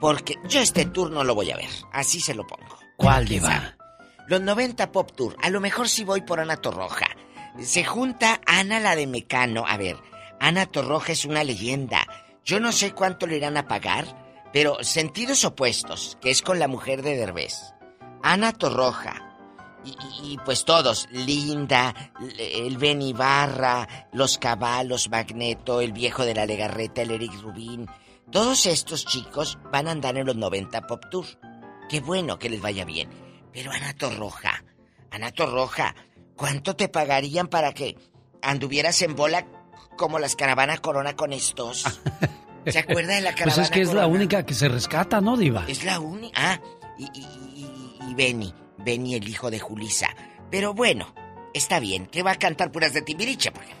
Porque yo este tour no lo voy a ver. Así se lo pongo. ¿Cuál, ¿Quién Diva? Los 90 Pop Tour. A lo mejor sí voy por Ana Torroja. Se junta Ana la de Mecano. A ver, Ana Torroja es una leyenda. Yo no sé cuánto le irán a pagar, pero sentidos opuestos, que es con la mujer de Derbez. Ana Torroja. Y, y- y, pues todos, Linda, el Ben Ibarra, los Cabalos, Magneto, el viejo de la Legarreta, el Eric Rubín. Todos estos chicos van a andar en los 90 Pop Tour. Qué bueno que les vaya bien. Pero Ana Torroja, Ana Torroja, ¿cuánto te pagarían para que anduvieras en bola como las caravanas Corona con estos? ¿Se acuerda de la caravana Pues es que es la única que se rescata, ¿no, Diva? Es la única. Ah, y, y, y, y Benny. Benny, el hijo de Julisa. Pero bueno, está bien. que va a cantar puras de Timbiriche? Porque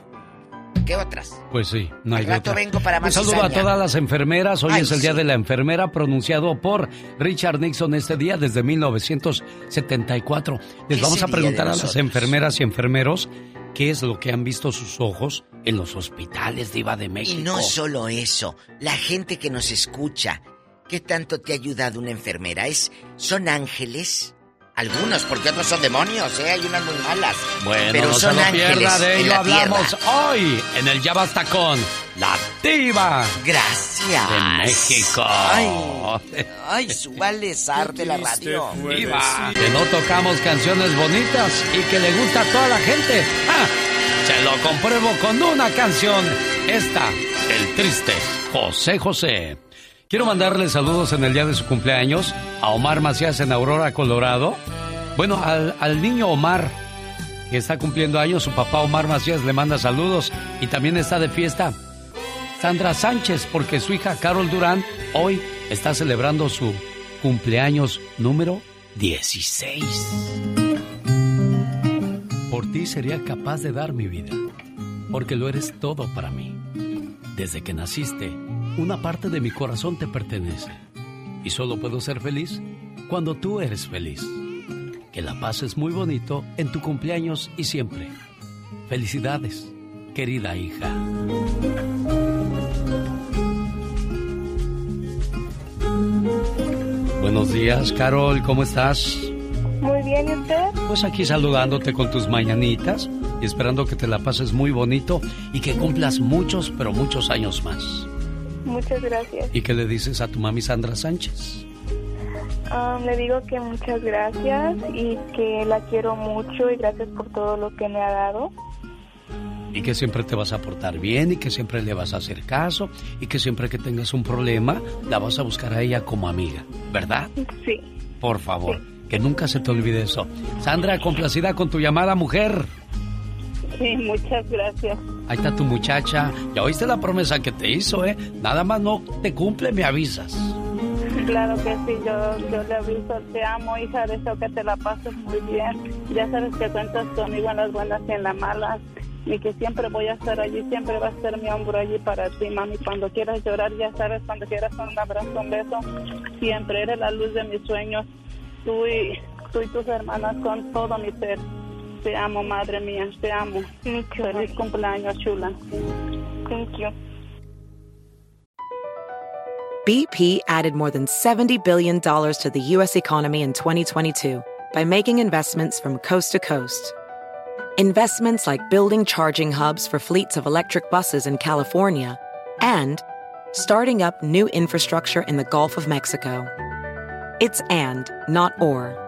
¿Qué otras? Pues sí, no hay Al rato otra. vengo para más Un saludo a todas las enfermeras. Hoy Ay, es el Día de la Enfermera pronunciado por Richard Nixon este día desde 1974. Les ¿Qué vamos a preguntar de a las enfermeras y enfermeros qué es lo que han visto sus ojos en los hospitales Diva de México. Y no solo eso, la gente que nos escucha, ¿qué tanto te ha ayudado una enfermera? ¿Es, ¿Son ángeles? Algunos, porque otros son demonios, ¿eh? Hay unas muy malas. Bueno, pero no son se lo ángeles pierda, de ello la hablamos tierra. hoy en el Ya Basta con la Diva Gracias. de México. Ay, ay, súbale zar de la radio. Diva, que no tocamos canciones bonitas y que le gusta a toda la gente. ¡Ah! Se lo compruebo con una canción. Esta, el triste José José. Quiero mandarle saludos en el día de su cumpleaños a Omar Macías en Aurora, Colorado. Bueno, al, al niño Omar, que está cumpliendo años, su papá Omar Macías le manda saludos y también está de fiesta Sandra Sánchez, porque su hija Carol Durán hoy está celebrando su cumpleaños número 16. Por ti sería capaz de dar mi vida, porque lo eres todo para mí. Desde que naciste, una parte de mi corazón te pertenece. Y solo puedo ser feliz cuando tú eres feliz. Que la pases muy bonito en tu cumpleaños y siempre. Felicidades, querida hija. Buenos días, Carol, ¿cómo estás? Muy bien, ¿y usted? Pues aquí saludándote con tus mañanitas y esperando que te la pases muy bonito y que cumplas muchos, pero muchos años más. Muchas gracias. ¿Y qué le dices a tu mami Sandra Sánchez? Um, le digo que muchas gracias y que la quiero mucho y gracias por todo lo que me ha dado. Y que siempre te vas a portar bien y que siempre le vas a hacer caso y que siempre que tengas un problema la vas a buscar a ella como amiga, ¿verdad? Sí. Por favor, que nunca se te olvide eso. Sandra, complacida con tu llamada mujer. Sí, muchas gracias. Ahí está tu muchacha. Ya oíste la promesa que te hizo, ¿eh? Nada más no te cumple, me avisas. Claro que sí, yo, yo le aviso, te amo, hija, deseo que te la pases muy bien. Ya sabes que cuentas conmigo en las buenas y en las malas. Y que siempre voy a estar allí, siempre va a ser mi hombro allí para ti, mami. Cuando quieras llorar, ya sabes, cuando quieras un abrazo, un beso, siempre eres la luz de mis sueños. Tú y, tú y tus hermanas con todo mi ser. Te amo, madre mía, te amo. Feliz cumpleaños, chula. Thank you. BP added more than $70 billion to the U.S. economy in 2022 by making investments from coast to coast. Investments like building charging hubs for fleets of electric buses in California and starting up new infrastructure in the Gulf of Mexico. It's and, not or.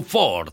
Ford.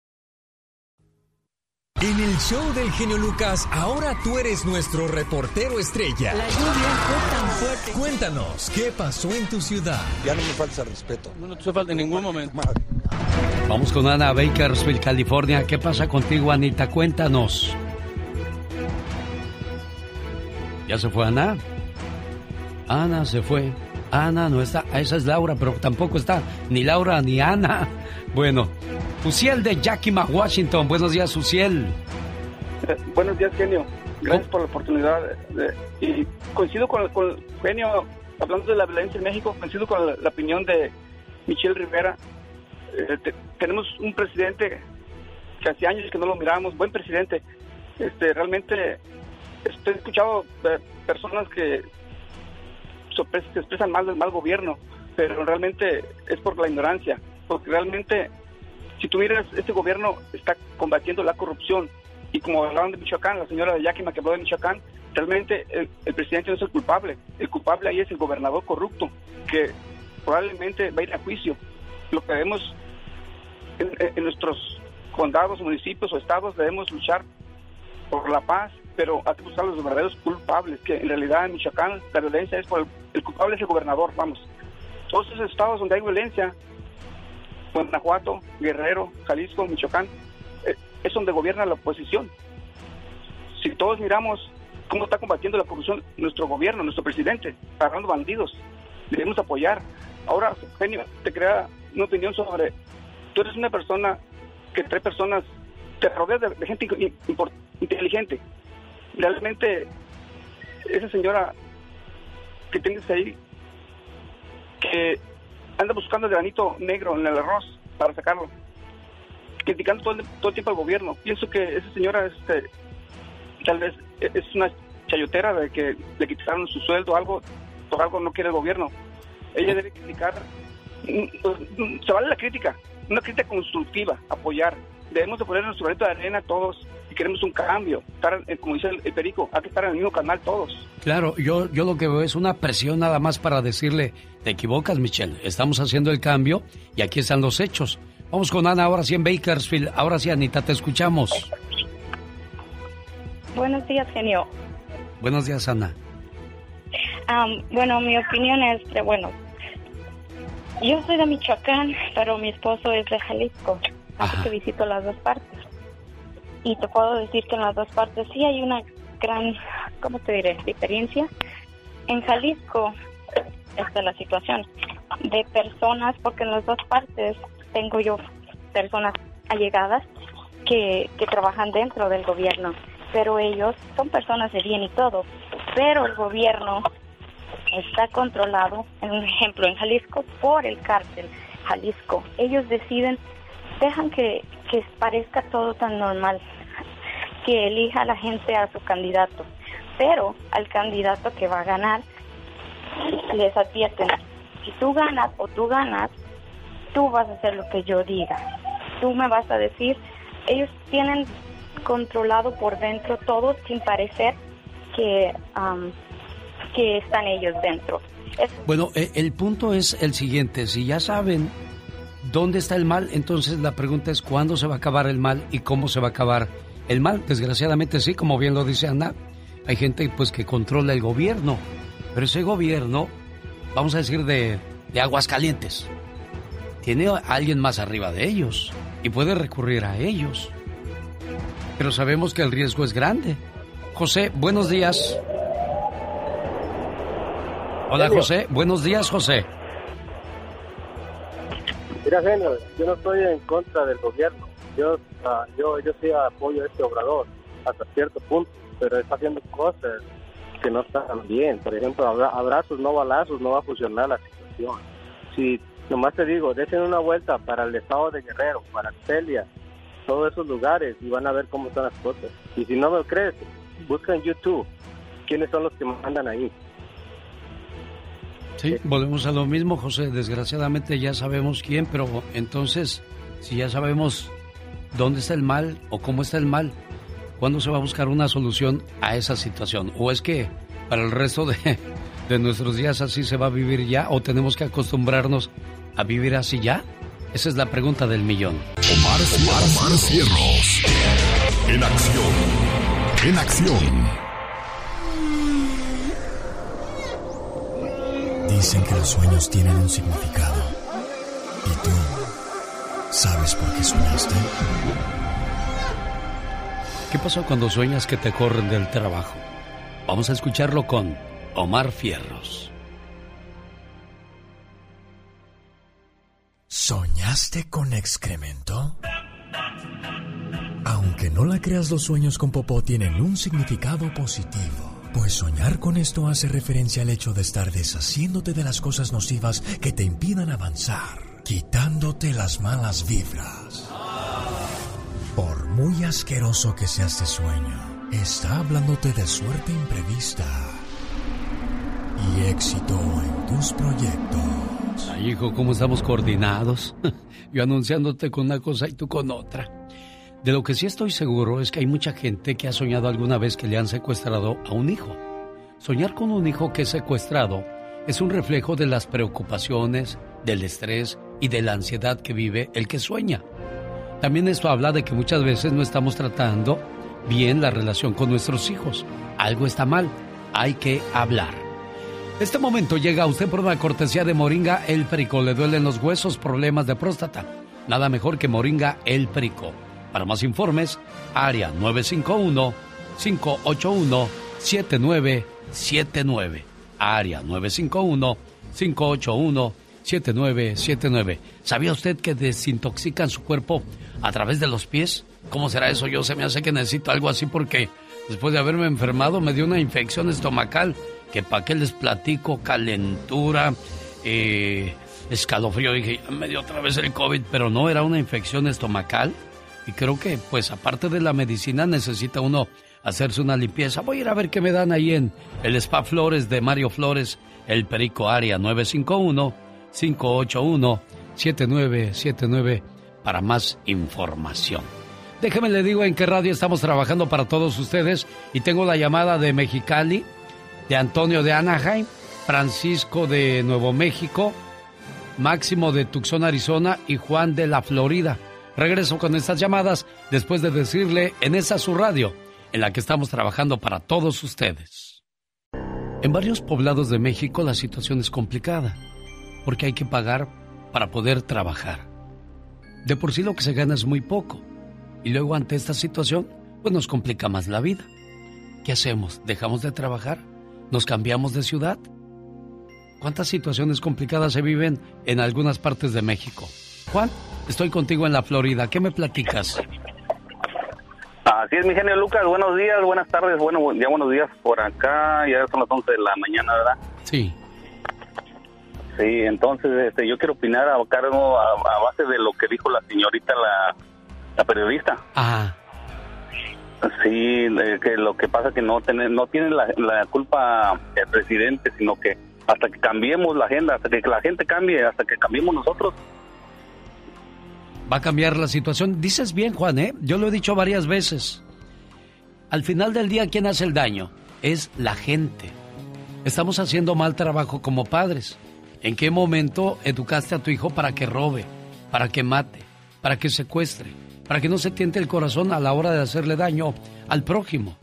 En el show del genio Lucas, ahora tú eres nuestro reportero estrella. La lluvia fue tan fuerte. Cuéntanos, ¿qué pasó en tu ciudad? Ya no me falta respeto. No te falta en ningún momento. Vamos con Ana Bakersfield, California. ¿Qué pasa contigo, Anita? Cuéntanos. ¿Ya se fue Ana? Ana se fue. Ana no está. Esa es Laura, pero tampoco está ni Laura ni Ana. Bueno, Uciel de Yakima, Washington. Buenos días, Uciel. Eh, buenos días, genio. Gracias por la oportunidad. de- y coincido con, con genio, hablando de la violencia en México, coincido con la, la opinión de Michelle Rivera. Eh, te- tenemos un presidente que hace años que no lo mirábamos, buen presidente. Este, realmente estoy escuchado eh, personas que se expresan mal del mal gobierno, pero realmente es por la ignorancia, porque realmente si tuvieras este gobierno está combatiendo la corrupción y como hablaban de Michoacán, la señora de Yakima que habló de Michoacán, realmente el, presidente no es el culpable, el culpable ahí es el gobernador corrupto que probablemente va a ir a juicio. Lo que debemos en, nuestros condados, municipios o estados debemos luchar por la paz, pero hay que buscar los verdaderos culpables, que en realidad en Michoacán la violencia es por el, el culpable es el gobernador, vamos. Todos esos estados donde hay violencia, Guanajuato, Guerrero, Jalisco, Michoacán, eh, es donde gobierna la oposición. Si todos miramos cómo está combatiendo la corrupción nuestro gobierno, nuestro presidente, agarrando bandidos, debemos apoyar. Ahora, genio, te crea una opinión sobre, tú eres una persona que trae personas, te rodeas de, gente inteligente. Realmente, esa señora que tienes ahí, que anda buscando el granito negro en el arroz para sacarlo, criticando todo el, todo el tiempo al gobierno. Pienso que esa señora este, tal vez es una chayotera de que le quitaron su sueldo algo, por algo no quiere el gobierno. Ella debe criticar, mm, mm, se vale la crítica, una crítica constructiva, apoyar. Debemos de poner nuestro granito de arena todos si queremos un cambio, estar, eh, como dice el, el Perico, hay que estar en el mismo canal todos. Claro, yo, yo lo que veo es una presión nada más para decirle, te equivocas, Michelle, estamos haciendo el cambio y aquí están los hechos. Vamos con Ana, ahora sí en Bakersfield. Ahora sí, Anita, te escuchamos. Buenos días, genio. Buenos días, Ana. Bueno, mi opinión es que, bueno, yo soy de Michoacán, pero mi esposo es de Jalisco, así que visito las dos partes. Y te puedo decir que en las dos partes sí hay una gran, ¿cómo te diré?, diferencia. En Jalisco, esta es la situación de personas, porque en las dos partes tengo yo personas allegadas que, que trabajan dentro del gobierno, pero ellos son personas de bien y todo, pero el gobierno está controlado, en un ejemplo, en Jalisco, por el cártel Jalisco. Ellos deciden, dejan que, que parezca todo tan normal, que elija la gente a su candidato, pero al candidato que va a ganar les advierten, si tú ganas o tú ganas, tú vas a hacer lo que yo diga, tú me vas a decir, ellos tienen controlado por dentro todo sin parecer que, am, que están ellos dentro. Bueno, eh, el punto es el siguiente, si ya saben dónde está el mal, entonces la pregunta es cuándo se va a acabar el mal y cómo se va a acabar el mal. Desgraciadamente sí, como bien lo dice Ana, hay gente pues que controla el gobierno, pero ese gobierno, vamos a decir de, de aguas calientes, tiene a alguien más arriba de ellos y puede recurrir a ellos. Pero sabemos que el riesgo es grande. José, buenos días. Hola José, buenos días José. Mira, genio, yo no estoy en contra del gobierno. Yo, ah, yo, yo sí apoyo a este obrador hasta cierto punto, pero está haciendo cosas que no están bien. Por ejemplo, abra- abrazos, no balazos, no va a funcionar la situación. Si nomás te digo, dejen una vuelta para el estado de Guerrero, para Celia, todos esos lugares y van a ver cómo están las cosas. Y si no me crees, busca en YouTube quiénes son los que mandan ahí. Sí, volvemos a lo mismo, José. Desgraciadamente ya sabemos quién, pero entonces, si ya sabemos dónde está el mal o cómo está el mal, ¿cuándo se va a buscar una solución a esa situación? ¿O es que para el resto de, de nuestros días así se va a vivir ya o tenemos que acostumbrarnos a vivir así ya? Esa es la pregunta del millón. Omar, Omar, Omar Cierros. En acción. En acción. Dicen que los sueños tienen un significado. ¿Y tú sabes por qué soñaste? ¿Qué pasó cuando sueñas que te corren del trabajo? Vamos a escucharlo con Omar Fierros. ¿Soñaste con excremento? Aunque no la creas, los sueños con popó tienen un significado positivo. Pues soñar con esto hace referencia al hecho de estar deshaciéndote de las cosas nocivas que te impidan avanzar, quitándote las malas vibras. Por muy asqueroso que sea este sueño, está hablándote de suerte imprevista y éxito en tus proyectos. Ay, hijo, ¿cómo estamos coordinados? Yo anunciándote con una cosa y tú con otra. De lo que sí estoy seguro es que hay mucha gente que ha soñado alguna vez que le han secuestrado a un hijo. Soñar con un hijo que es secuestrado es un reflejo de las preocupaciones, del estrés y de la ansiedad que vive el que sueña. También esto habla de que muchas veces no estamos tratando bien la relación con nuestros hijos. Algo está mal, hay que hablar. Este momento llega a usted por una cortesía de Moringa El Perico. Le duelen los huesos, problemas de próstata. Nada mejor que Moringa El Perico. Para más informes, área 951-581-7979. Área 951-581-7979. ¿Sabía usted que desintoxican su cuerpo a través de los pies? ¿Cómo será eso? Yo se me hace que necesito algo así porque después de haberme enfermado me dio una infección estomacal que para qué les platico, calentura, eh, escalofrío. Dije, me dio otra vez el COVID, pero no, era una infección estomacal. Y creo que, pues, aparte de la medicina, necesita uno hacerse una limpieza. Voy a ir a ver qué me dan ahí en el Spa Flores de Mario Flores, el Perico Área 951-581-7979 para más información. Déjeme le digo en qué radio estamos trabajando para todos ustedes y tengo la llamada de Mexicali, de Antonio de Anaheim, Francisco de Nuevo México, Máximo de Tucson, Arizona y Juan de la Florida. Regreso con estas llamadas después de decirle en esa su radio en la que estamos trabajando para todos ustedes. En varios poblados de México la situación es complicada porque hay que pagar para poder trabajar. De por sí lo que se gana es muy poco y luego ante esta situación pues nos complica más la vida. ¿Qué hacemos? ¿Dejamos de trabajar? ¿Nos cambiamos de ciudad? ¿Cuántas situaciones complicadas se viven en algunas partes de México? Juan, estoy contigo en la Florida. ¿Qué me platicas? Así es, mi genio Lucas. Buenos días, buenas tardes. Bueno, ya buenos días por acá. Ya son las 11 de la mañana, ¿verdad? Sí. Sí, entonces este, yo quiero opinar a cargo, a, a base de lo que dijo la señorita, la, la periodista. Ajá. Sí, que lo que pasa es que no tiene, no tiene la, la culpa el presidente, sino que hasta que cambiemos la agenda, hasta que la gente cambie, hasta que cambiemos nosotros. Va a cambiar la situación. Dices bien, Juan, ¿eh? Yo lo he dicho varias veces. Al final del día, ¿quién hace el daño? Es la gente. Estamos haciendo mal trabajo como padres. ¿En qué momento educaste a tu hijo para que robe, para que mate, para que secuestre, para que no se tiente el corazón a la hora de hacerle daño al prójimo?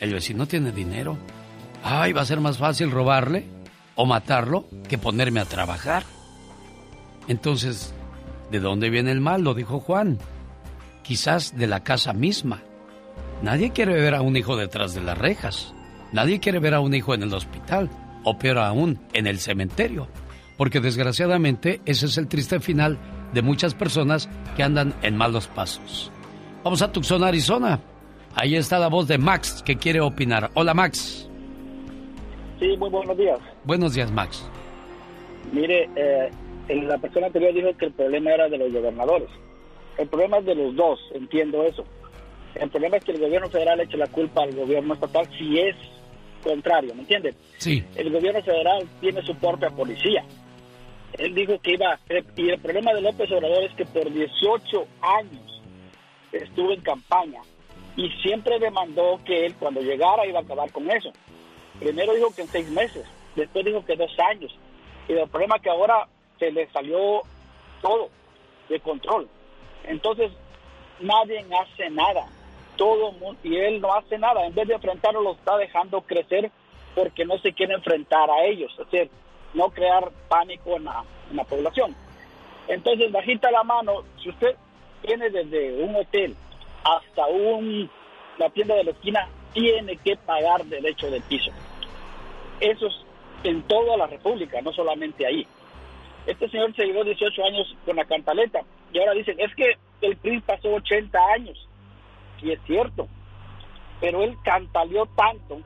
El vecino tiene dinero. Ay, va a ser más fácil robarle o matarlo que ponerme a trabajar. Entonces, ¿de dónde viene el mal? Lo dijo Juan. Quizás de la casa misma. Nadie quiere ver a un hijo detrás de las rejas. Nadie quiere ver a un hijo en el hospital. O peor aún, en el cementerio. Porque desgraciadamente ese es el triste final de muchas personas que andan en malos pasos. Vamos a Tucson, Arizona. Ahí está la voz de Max que quiere opinar. Hola Max. Sí, muy buenos días. Buenos días Max. Mire, eh, la persona anterior dijo que el problema era de los gobernadores. El problema es de los dos, entiendo eso. El problema es que el gobierno federal eche la culpa al gobierno estatal si es contrario, ¿me entienden? Sí. El gobierno federal tiene su propia policía. Él dijo que iba... Y el problema de López Obrador es que por 18 años estuvo en campaña y siempre demandó que él cuando llegara iba a acabar con eso. Primero dijo que en seis meses, después dijo que dos años. Y el problema es que ahora se le salió todo. de control. Entonces, nadie hace nada. Todo mundo, y él no hace nada. En vez de enfrentarlo, lo está dejando crecer porque no se quiere enfrentar a ellos. Es decir, no crear pánico en la, en la población. Entonces, bajita la mano, si usted viene desde un hotel hasta un, la tienda de la esquina, tiene que pagar derecho de piso. Eso es en toda la República, no solamente ahí. Este señor se llevó 18 años con la cantaleta y ahora dicen, es que el PRI pasó 80 años. Y es cierto, pero él cantaleó tanto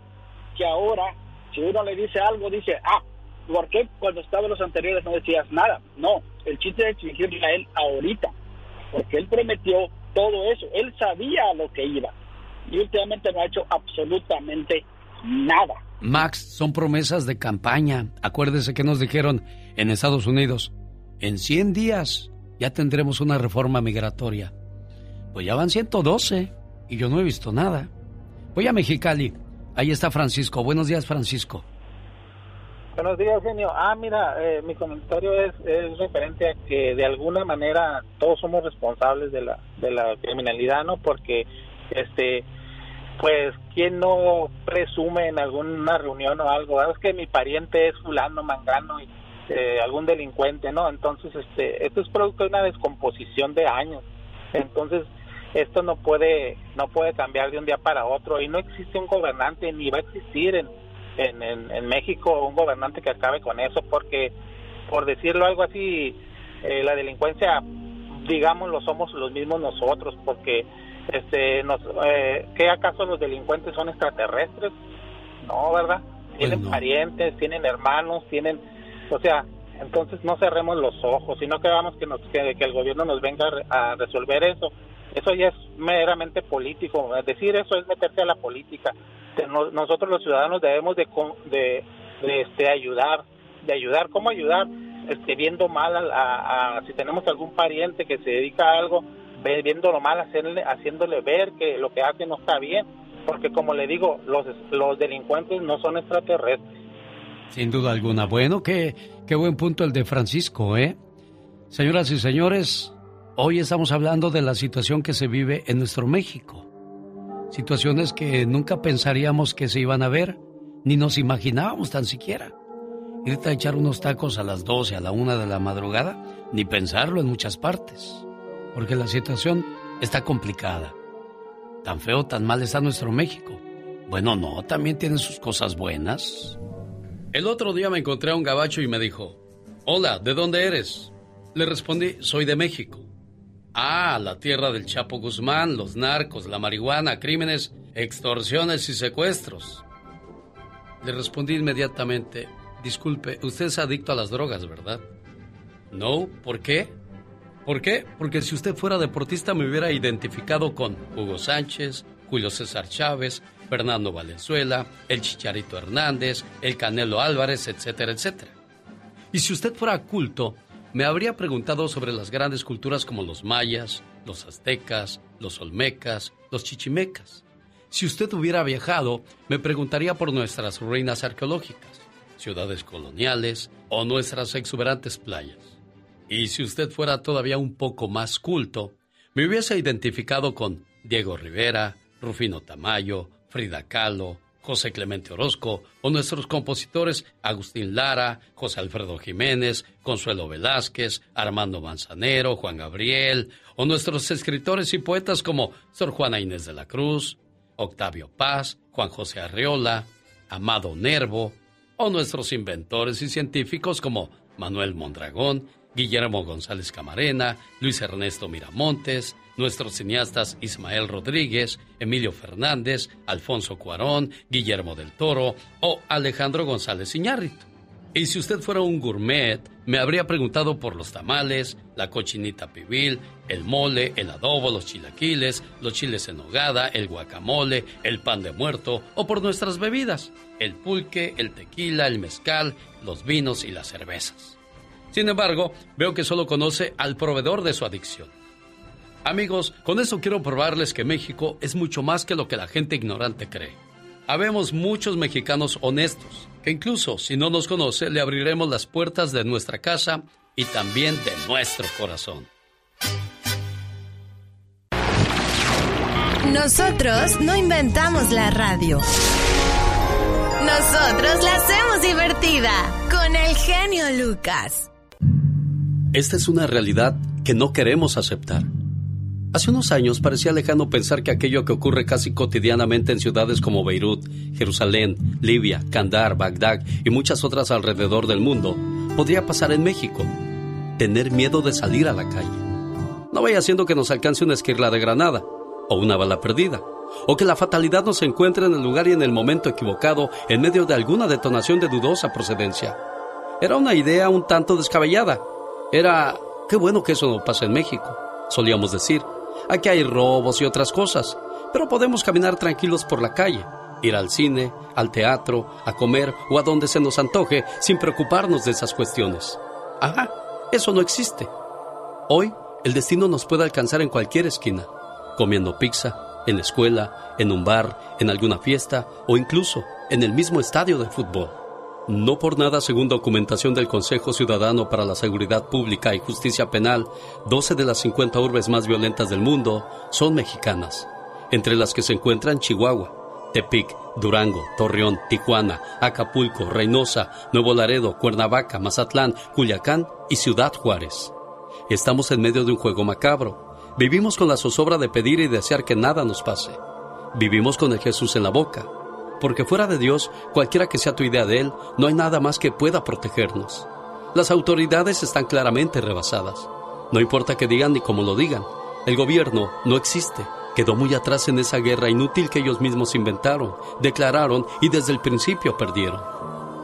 que ahora, si uno le dice algo, dice, ah, ¿por qué cuando estaba en los anteriores no decías nada? No, el chiste es exigirle a él ahorita, porque él prometió todo eso, él sabía a lo que iba y últimamente no ha hecho absolutamente nada. Max, son promesas de campaña. Acuérdese que nos dijeron en Estados Unidos, en 100 días ya tendremos una reforma migratoria. Pues ya van 112 y yo no he visto nada. Voy a Mexicali. Ahí está Francisco. Buenos días, Francisco. Buenos días, genio. Ah, mira, eh, mi comentario es, es referente a que de alguna manera todos somos responsables de la, de la criminalidad, ¿no? Porque, este, pues, ¿quién no presume en alguna reunión o algo? Ah, es que mi pariente es fulano, mangano y eh, algún delincuente, ¿no? Entonces, este, esto es producto de una descomposición de años. Entonces, esto no puede, no puede cambiar de un día para otro y no existe un gobernante ni va a existir en, en, en, México un gobernante que acabe con eso porque, por decirlo algo así, eh, la delincuencia, digamos, lo somos los mismos nosotros porque este nos eh, ¿qué acaso los delincuentes son extraterrestres? No, ¿verdad? Tienen parientes, tienen hermanos, tienen o sea, entonces no cerremos los ojos y no queramos que, nos, que, el gobierno nos venga a resolver eso. Eso ya es meramente político. Decir eso es meterse a la política. Nosotros los ciudadanos debemos de, de, este, ayudar. ¿De ayudar? ¿Cómo ayudar? Este, viendo mal a, si tenemos algún pariente que se dedica a algo, viéndolo mal, hacerle, haciéndole ver que lo que hace no está bien. Porque como le digo, los, los delincuentes no son extraterrestres sin duda alguna. Bueno, qué, qué buen punto el de Francisco, ¿eh? Señoras y señores, hoy estamos hablando de la situación que se vive en nuestro México. Situaciones que nunca pensaríamos que se iban a ver, ni nos imaginábamos tan siquiera. Irte a echar unos tacos a las 12, a la 1 de la madrugada, ni pensarlo en muchas partes. Porque la situación está complicada. Tan feo, tan mal está nuestro México. Bueno, no, también tiene sus cosas buenas. El otro día me encontré a un gabacho y me dijo, Hola, ¿de dónde eres? Le respondí, soy de México. Ah, la tierra del Chapo Guzmán, los narcos, la marihuana, crímenes, extorsiones y secuestros. Le respondí inmediatamente, disculpe, usted es adicto a las drogas, ¿verdad? No, ¿por qué? ¿Por qué? Porque si usted fuera deportista me hubiera identificado con Hugo Sánchez, Julio César Chávez, Fernando Valenzuela, el Chicharito Hernández, el Canelo Álvarez, etcétera, etcétera. Y si usted fuera culto, me habría preguntado sobre las grandes culturas como los mayas, los aztecas, los olmecas, los chichimecas. Si usted hubiera viajado, me preguntaría por nuestras ruinas arqueológicas, ciudades coloniales o nuestras exuberantes playas. Y si usted fuera todavía un poco más culto, me hubiese identificado con Diego Rivera, Rufino Tamayo, Frida Kahlo, José Clemente Orozco o nuestros compositores Agustín Lara, José Alfredo Jiménez, Consuelo Velázquez, Armando Manzanero, Juan Gabriel o nuestros escritores y poetas como Sor Juana Inés de la Cruz, Octavio Paz, Juan José Arreola, Amado Nervo o nuestros inventores y científicos como Manuel Mondragón, Guillermo González Camarena, Luis Ernesto Miramontes, nuestros cineastas Ismael Rodríguez, Emilio Fernández, Alfonso Cuarón, Guillermo del Toro o Alejandro González Iñárritu. Y si usted fuera un gourmet, me habría preguntado por los tamales, la cochinita pibil, el mole, el adobo, los chilaquiles, los chiles en hogada, el guacamole, el pan de muerto o por nuestras bebidas, el pulque, el tequila, el mezcal, los vinos y las cervezas. Sin embargo, veo que solo conoce al proveedor de su adicción. Amigos, con eso quiero probarles que México es mucho más que lo que la gente ignorante cree. Habemos muchos mexicanos honestos, que incluso si no nos conoce, le abriremos las puertas de nuestra casa y también de nuestro corazón. Nosotros no inventamos la radio. Nosotros la hacemos divertida con el genio Lucas. Esta es una realidad que no queremos aceptar. Hace unos años parecía lejano pensar que aquello que ocurre casi cotidianamente en ciudades como Beirut, Jerusalén, Libia, Kandar, Bagdad y muchas otras alrededor del mundo podría pasar en México. Tener miedo de salir a la calle. No vaya haciendo que nos alcance una esquirla de granada o una bala perdida, o que la fatalidad nos encuentre en el lugar y en el momento equivocado en medio de alguna detonación de dudosa procedencia. Era una idea un tanto descabellada. Era, qué bueno que eso no pasa en México, solíamos decir. Aquí hay robos y otras cosas, pero podemos caminar tranquilos por la calle, ir al cine, al teatro, a comer o a donde se nos antoje sin preocuparnos de esas cuestiones. Ajá, eso no existe. Hoy, el destino nos puede alcanzar en cualquier esquina comiendo pizza, en la escuela, en un bar, en alguna fiesta o incluso en el mismo estadio de fútbol. No por nada, según documentación del Consejo Ciudadano para la Seguridad Pública y Justicia Penal, 12 de las 50 urbes más violentas del mundo son mexicanas, entre las que se encuentran Chihuahua, Tepic, Durango, Torreón, Tijuana, Acapulco, Reynosa, Nuevo Laredo, Cuernavaca, Mazatlán, Culiacán y Ciudad Juárez. Estamos en medio de un juego macabro, Vivimos con la zozobra de pedir y desear que nada nos pase. Vivimos con el Jesús en la boca, porque fuera de Dios, cualquiera que sea tu idea de Él, no hay nada más que pueda protegernos. Las autoridades están claramente rebasadas. No importa que digan ni cómo lo digan, el gobierno no existe. Quedó muy atrás en esa guerra inútil que ellos mismos inventaron, declararon y desde el principio perdieron.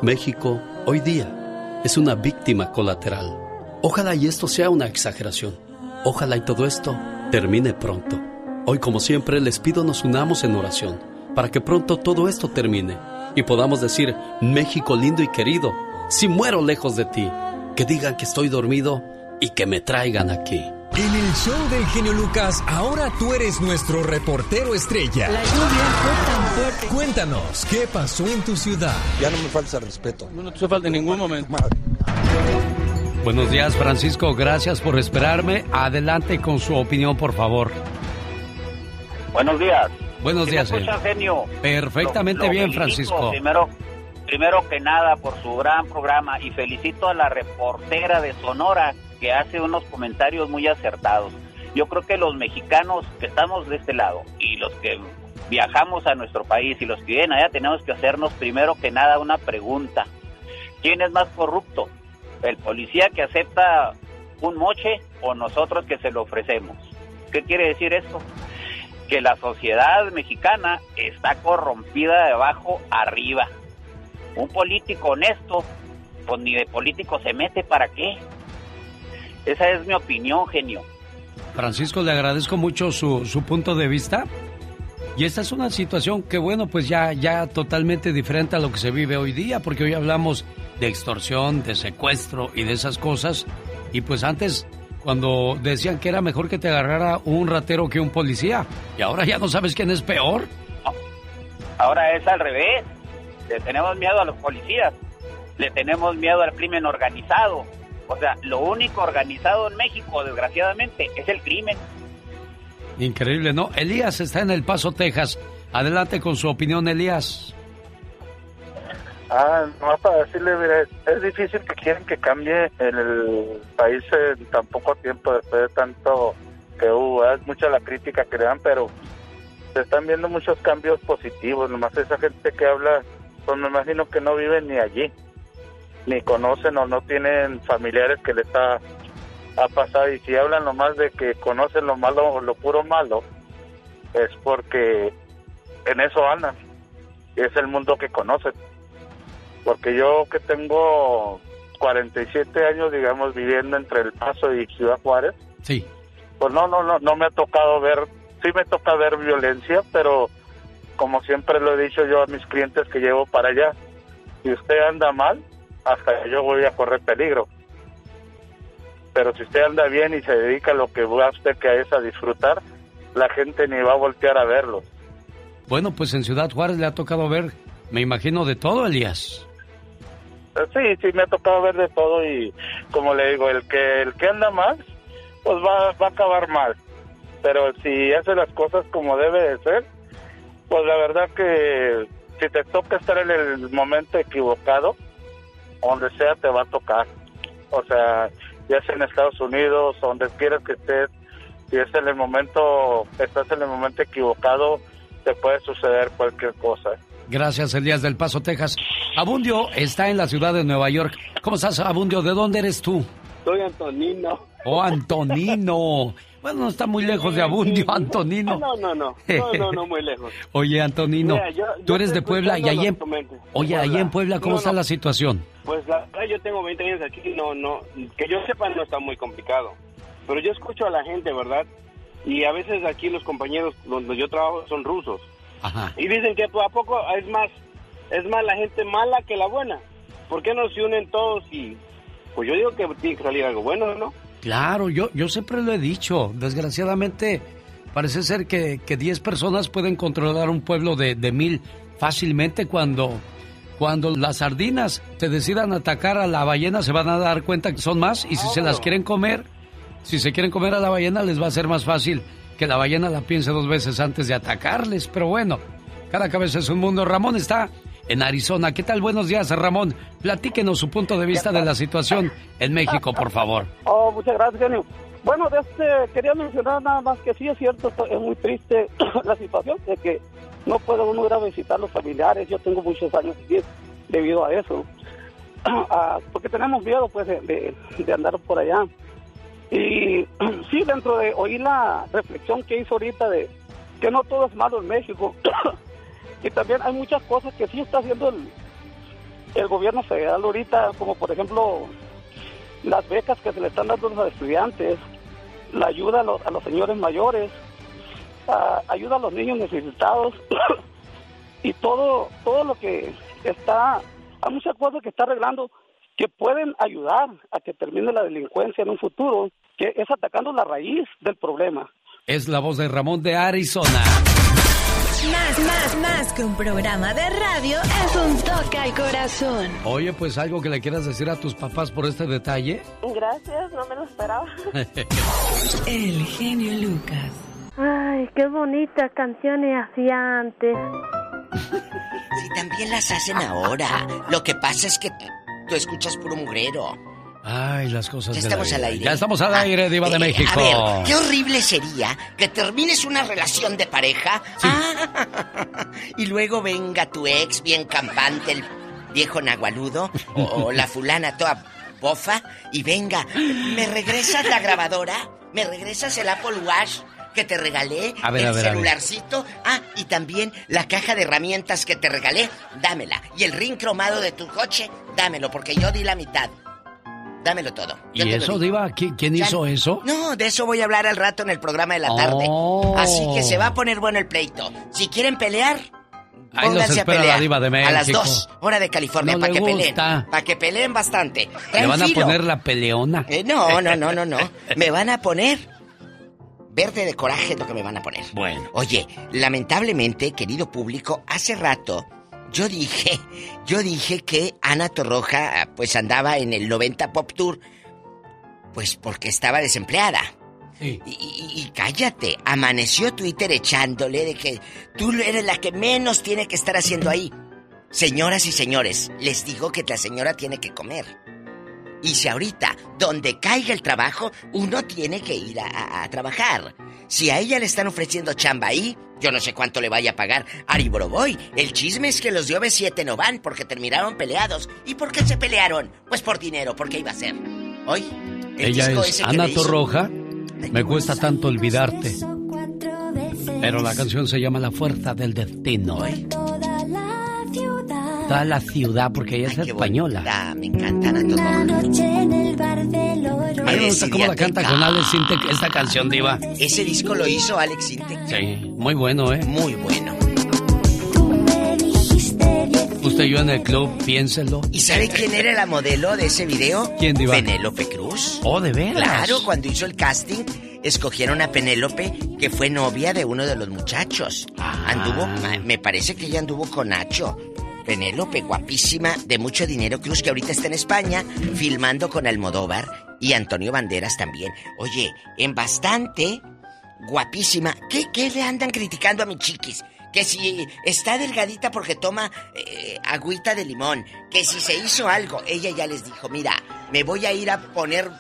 México, hoy día, es una víctima colateral. Ojalá y esto sea una exageración. Ojalá y todo esto termine pronto. Hoy, como siempre, les pido nos unamos en oración para que pronto todo esto termine y podamos decir, México lindo y querido, si muero lejos de ti, que digan que estoy dormido y que me traigan aquí. En el show del genio Lucas, ahora tú eres nuestro reportero estrella. La lluvia fue tan fuerte. Cuéntanos, ¿qué pasó en tu ciudad? Ya no me falta respeto. No, no te falta en ningún momento. Buenos días, Francisco. Gracias por esperarme. Adelante con su opinión, por favor. Buenos días. Buenos días, escucha, genio? Perfectamente Lo- lo bien, Francisco. Primero, primero que nada, por su gran programa y felicito a la reportera de Sonora que hace unos comentarios muy acertados. Yo creo que los mexicanos que estamos de este lado y los que viajamos a nuestro país y los que viven allá tenemos que hacernos primero que nada una pregunta. ¿Quién es más corrupto? ¿El policía que acepta un moche o nosotros que se lo ofrecemos? ¿Qué quiere decir esto? Que la sociedad mexicana está corrompida de abajo arriba. Un político honesto, pues ni de político se mete, ¿para qué? Esa es mi opinión, genio. Francisco, le agradezco mucho su, su punto de vista. Y esta es una situación que, bueno, pues ya, ya totalmente diferente a lo que se vive hoy día, porque hoy hablamos de extorsión, de secuestro y de esas cosas. Y pues antes, cuando decían que era mejor que te agarrara un ratero que un policía, y ahora ya no sabes quién es peor. Ahora es al revés. Le tenemos miedo a los policías. Le tenemos miedo al crimen organizado. O sea, lo único organizado en México, desgraciadamente, es el crimen. Increíble, ¿no? Elías está en El Paso, Texas. Adelante con su opinión, Elías. Ah, no, para decirle, mire, es difícil que quieren que cambie el país en tan poco tiempo, después de tanto que hubo. Es mucha la crítica que le dan, pero se están viendo muchos cambios positivos. Nomás esa gente que habla, pues me imagino que no viven ni allí, ni conocen o no tienen familiares que les ha, ha pasado. Y si hablan nomás de que conocen lo malo, lo puro malo, es porque en eso andan. Es el mundo que conocen porque yo que tengo 47 años, digamos, viviendo entre El Paso y Ciudad Juárez, Sí. pues no, no, no, no me ha tocado ver, sí me toca ver violencia, pero como siempre lo he dicho yo a mis clientes que llevo para allá, si usted anda mal, hasta yo voy a correr peligro. Pero si usted anda bien y se dedica a lo que va usted que es a disfrutar, la gente ni va a voltear a verlo. Bueno, pues en Ciudad Juárez le ha tocado ver, me imagino, de todo, Elías. Sí, sí, me ha tocado ver de todo y como le digo, el que el que anda más, pues va, va a acabar mal. Pero si hace las cosas como debe de ser, pues la verdad que si te toca estar en el momento equivocado, donde sea te va a tocar. O sea, ya sea en Estados Unidos, donde quieras que estés, si es en el momento, estás en el momento equivocado, te puede suceder cualquier cosa. Gracias, Elías del Paso, Texas. Abundio está en la ciudad de Nueva York. ¿Cómo estás, Abundio? ¿De dónde eres tú? Soy Antonino. Oh, Antonino. Bueno, no está muy lejos de Abundio, Antonino. No, no, no. No, no, no muy lejos. Oye, Antonino, Mira, yo- tú eres de Puebla y ahí en... Oye, ahí en Puebla, ¿cómo No, está no. la situación? Pues la verdad, yo tengo 20 años aquí, no, no, que yo sepa no está muy complicado. Pero yo escucho a la gente, ¿verdad? Y a veces aquí los compañeros donde yo trabajo son rusos. Ajá. Y dicen que pues, a poco es más, es más la gente mala que la buena. ¿Por qué no se unen todos y pues yo digo que tiene que salir algo bueno, ¿no? Claro, yo, yo siempre lo he dicho. Desgraciadamente, parece ser que, que 10 personas pueden controlar un pueblo de, de mil fácilmente cuando, cuando las sardinas te decidan atacar a la ballena se van a dar cuenta que son más y si se las quieren comer, si se quieren comer a la ballena les va a ser más fácil que la ballena la piense dos veces antes de atacarles. Pero bueno, cada cabeza es un mundo. Ramón está en Arizona. ¿Qué tal? Buenos días, Ramón. Platíquenos su punto de vista de la situación en México, por favor. Oh, muchas gracias, genio. Bueno, de este, quería mencionar nada más que sí es cierto, es muy triste la situación de que no puede uno ir a visitar los familiares. Yo tengo muchos años aquí debido a eso. Ah, porque tenemos miedo, pues, de, de- de andar por allá. Y sí, dentro de oír la reflexión que hizo ahorita de que no todo es malo en México. Y también hay muchas cosas que sí está haciendo el, el gobierno federal ahorita, como por ejemplo las becas que se le están dando a los estudiantes, la ayuda a los, a los señores mayores, ayuda a los niños necesitados y todo todo lo que está, hay muchas cosas que está arreglando que pueden ayudar a que termine la delincuencia en un futuro, que es atacando la raíz del problema. Es la voz de Ramón de Arizona. Más, más, más que un programa de radio es un toque al corazón. Oye, pues algo que le quieras decir a tus papás por este detalle. Gracias, no me lo esperaba. El genio Lucas. Ay, qué bonitas canciones hacía antes. Sí, también las hacen ahora. Lo que pasa es que tú escuchas puro mugrero. Ay, las cosas Ya estamos al aire. Ya estamos al aire, Diva de Eh, México. A ver, qué horrible sería que termines una relación de pareja ah, y luego venga tu ex bien campante, el viejo nagualudo, o, la fulana toda bofa, y venga, ¿me regresas la grabadora? ¿Me regresas el Apple Watch? que te regalé, A ver, el a ver, a ver. celularcito, ah, y también la caja de herramientas que te regalé, dámela. Y el ring cromado de tu coche, dámelo, porque yo di la mitad. Dámelo todo. Yo ¿Y eso, di. Diva? ¿Qui- ¿Quién hizo eso? No, de eso voy a hablar al rato en el programa de la tarde. Oh. Así que se va a poner bueno el pleito. Si quieren pelear, pónganse a pelear. la Diva de A las dos, hora de California, No para que peleen. Para que peleen bastante. Le Traen van a poner la peleona. Eh, no, no, no, no, no. Me van a poner. Verde de coraje lo que me van a poner. Bueno. Oye, lamentablemente, querido público, hace rato yo dije, yo dije que Ana Torroja pues andaba en el 90 Pop Tour pues porque estaba desempleada. Y, y- y cállate, amaneció Twitter echándole de que tú eres la que menos tiene que estar haciendo ahí. Señoras y señores, les digo que la señora tiene que comer. Y si ahorita, donde caiga el trabajo, uno tiene que ir a, a- a trabajar. Si a ella le están ofreciendo chamba ahí, yo no sé cuánto le vaya a pagar Ari Boroboy. El chisme es que los de OV7 no van porque terminaron peleados. ¿Y por qué se pelearon? Pues por dinero, porque iba a ser. Hoy, el Ella disco es ese que Ana Torroja. Me cuesta tanto olvidarte. Pero la canción se llama La Fuerza del Destino. Toda la ciudad, porque ella es española. me encanta Ana Torroja. A mí me gusta cómo la canta con Alex Sintek esta canción, Diva. Ese disco lo hizo Alex Intec. Sí, muy bueno, ¿eh? Muy bueno. Usted y yo en el club, piénselo. ¿Y sabe quién era la modelo de ese video? ¿Quién, Diva? Penélope Cruz. Oh, ¿de veras? Claro, cuando hizo el casting, escogieron a Penélope, que fue novia de uno de los muchachos. Ah. Anduvo, me parece que ella anduvo con Nacho. Penélope, guapísima, de mucho dinero, Cruz, que ahorita está en España, filmando con Almodóvar. Y Antonio Banderas también. Oye, en bastante, guapísima. ¿Qué, qué le andan criticando a mi chiquis? Que si está delgadita porque toma eh, agüita de limón. Que si se hizo algo. Ella ya les dijo, mira, me voy a ir a poner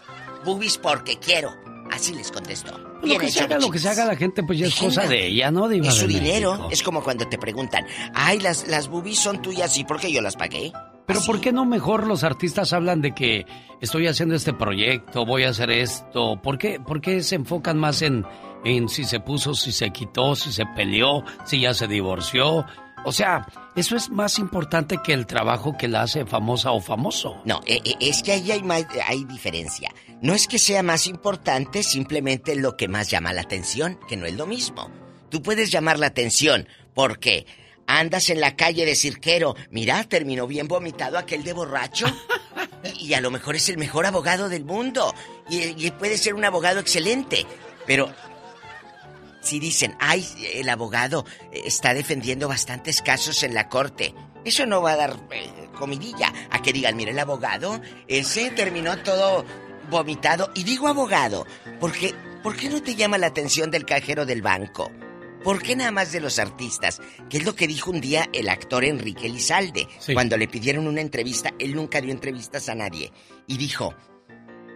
boobies porque quiero. Así les contestó. Lo que, se haga, lo que se haga la gente, pues ya es cosa de ella, ¿no? Diva Es su dinero. México. Es como cuando te preguntan, ay, las, las boobies son tuyas, ¿y por qué yo las pagué? Pero ¿por qué no mejor los artistas hablan de que estoy haciendo este proyecto, voy a hacer esto? ¿Por qué, por qué se enfocan más en, en si se puso, si se quitó, si se peleó, si ya se divorció? O sea, eso es más importante que el trabajo que la hace famosa o famoso. No, eh, eh, es que ahí hay, más- hay diferencia. No es que sea más importante, simplemente lo que más llama la atención, que no es lo mismo. Tú puedes llamar la atención porque andas en la calle de cirquero, mira, terminó bien vomitado aquel de borracho. Y, y a lo mejor es el mejor abogado del mundo. Y, y puede ser un abogado excelente. Pero si dicen, ay, el abogado eh, está defendiendo bastantes casos en la corte, eso no va a dar eh, comidilla. A que digan, mire, el abogado, ese terminó todo vomitado. Y digo abogado, porque, ¿por qué no te llama la atención del cajero del banco? ¿Por qué nada más de los artistas? Que es lo que dijo un día el actor Enrique Lizalde. Sí. Cuando le pidieron una entrevista, él nunca dio entrevistas a nadie. Y dijo,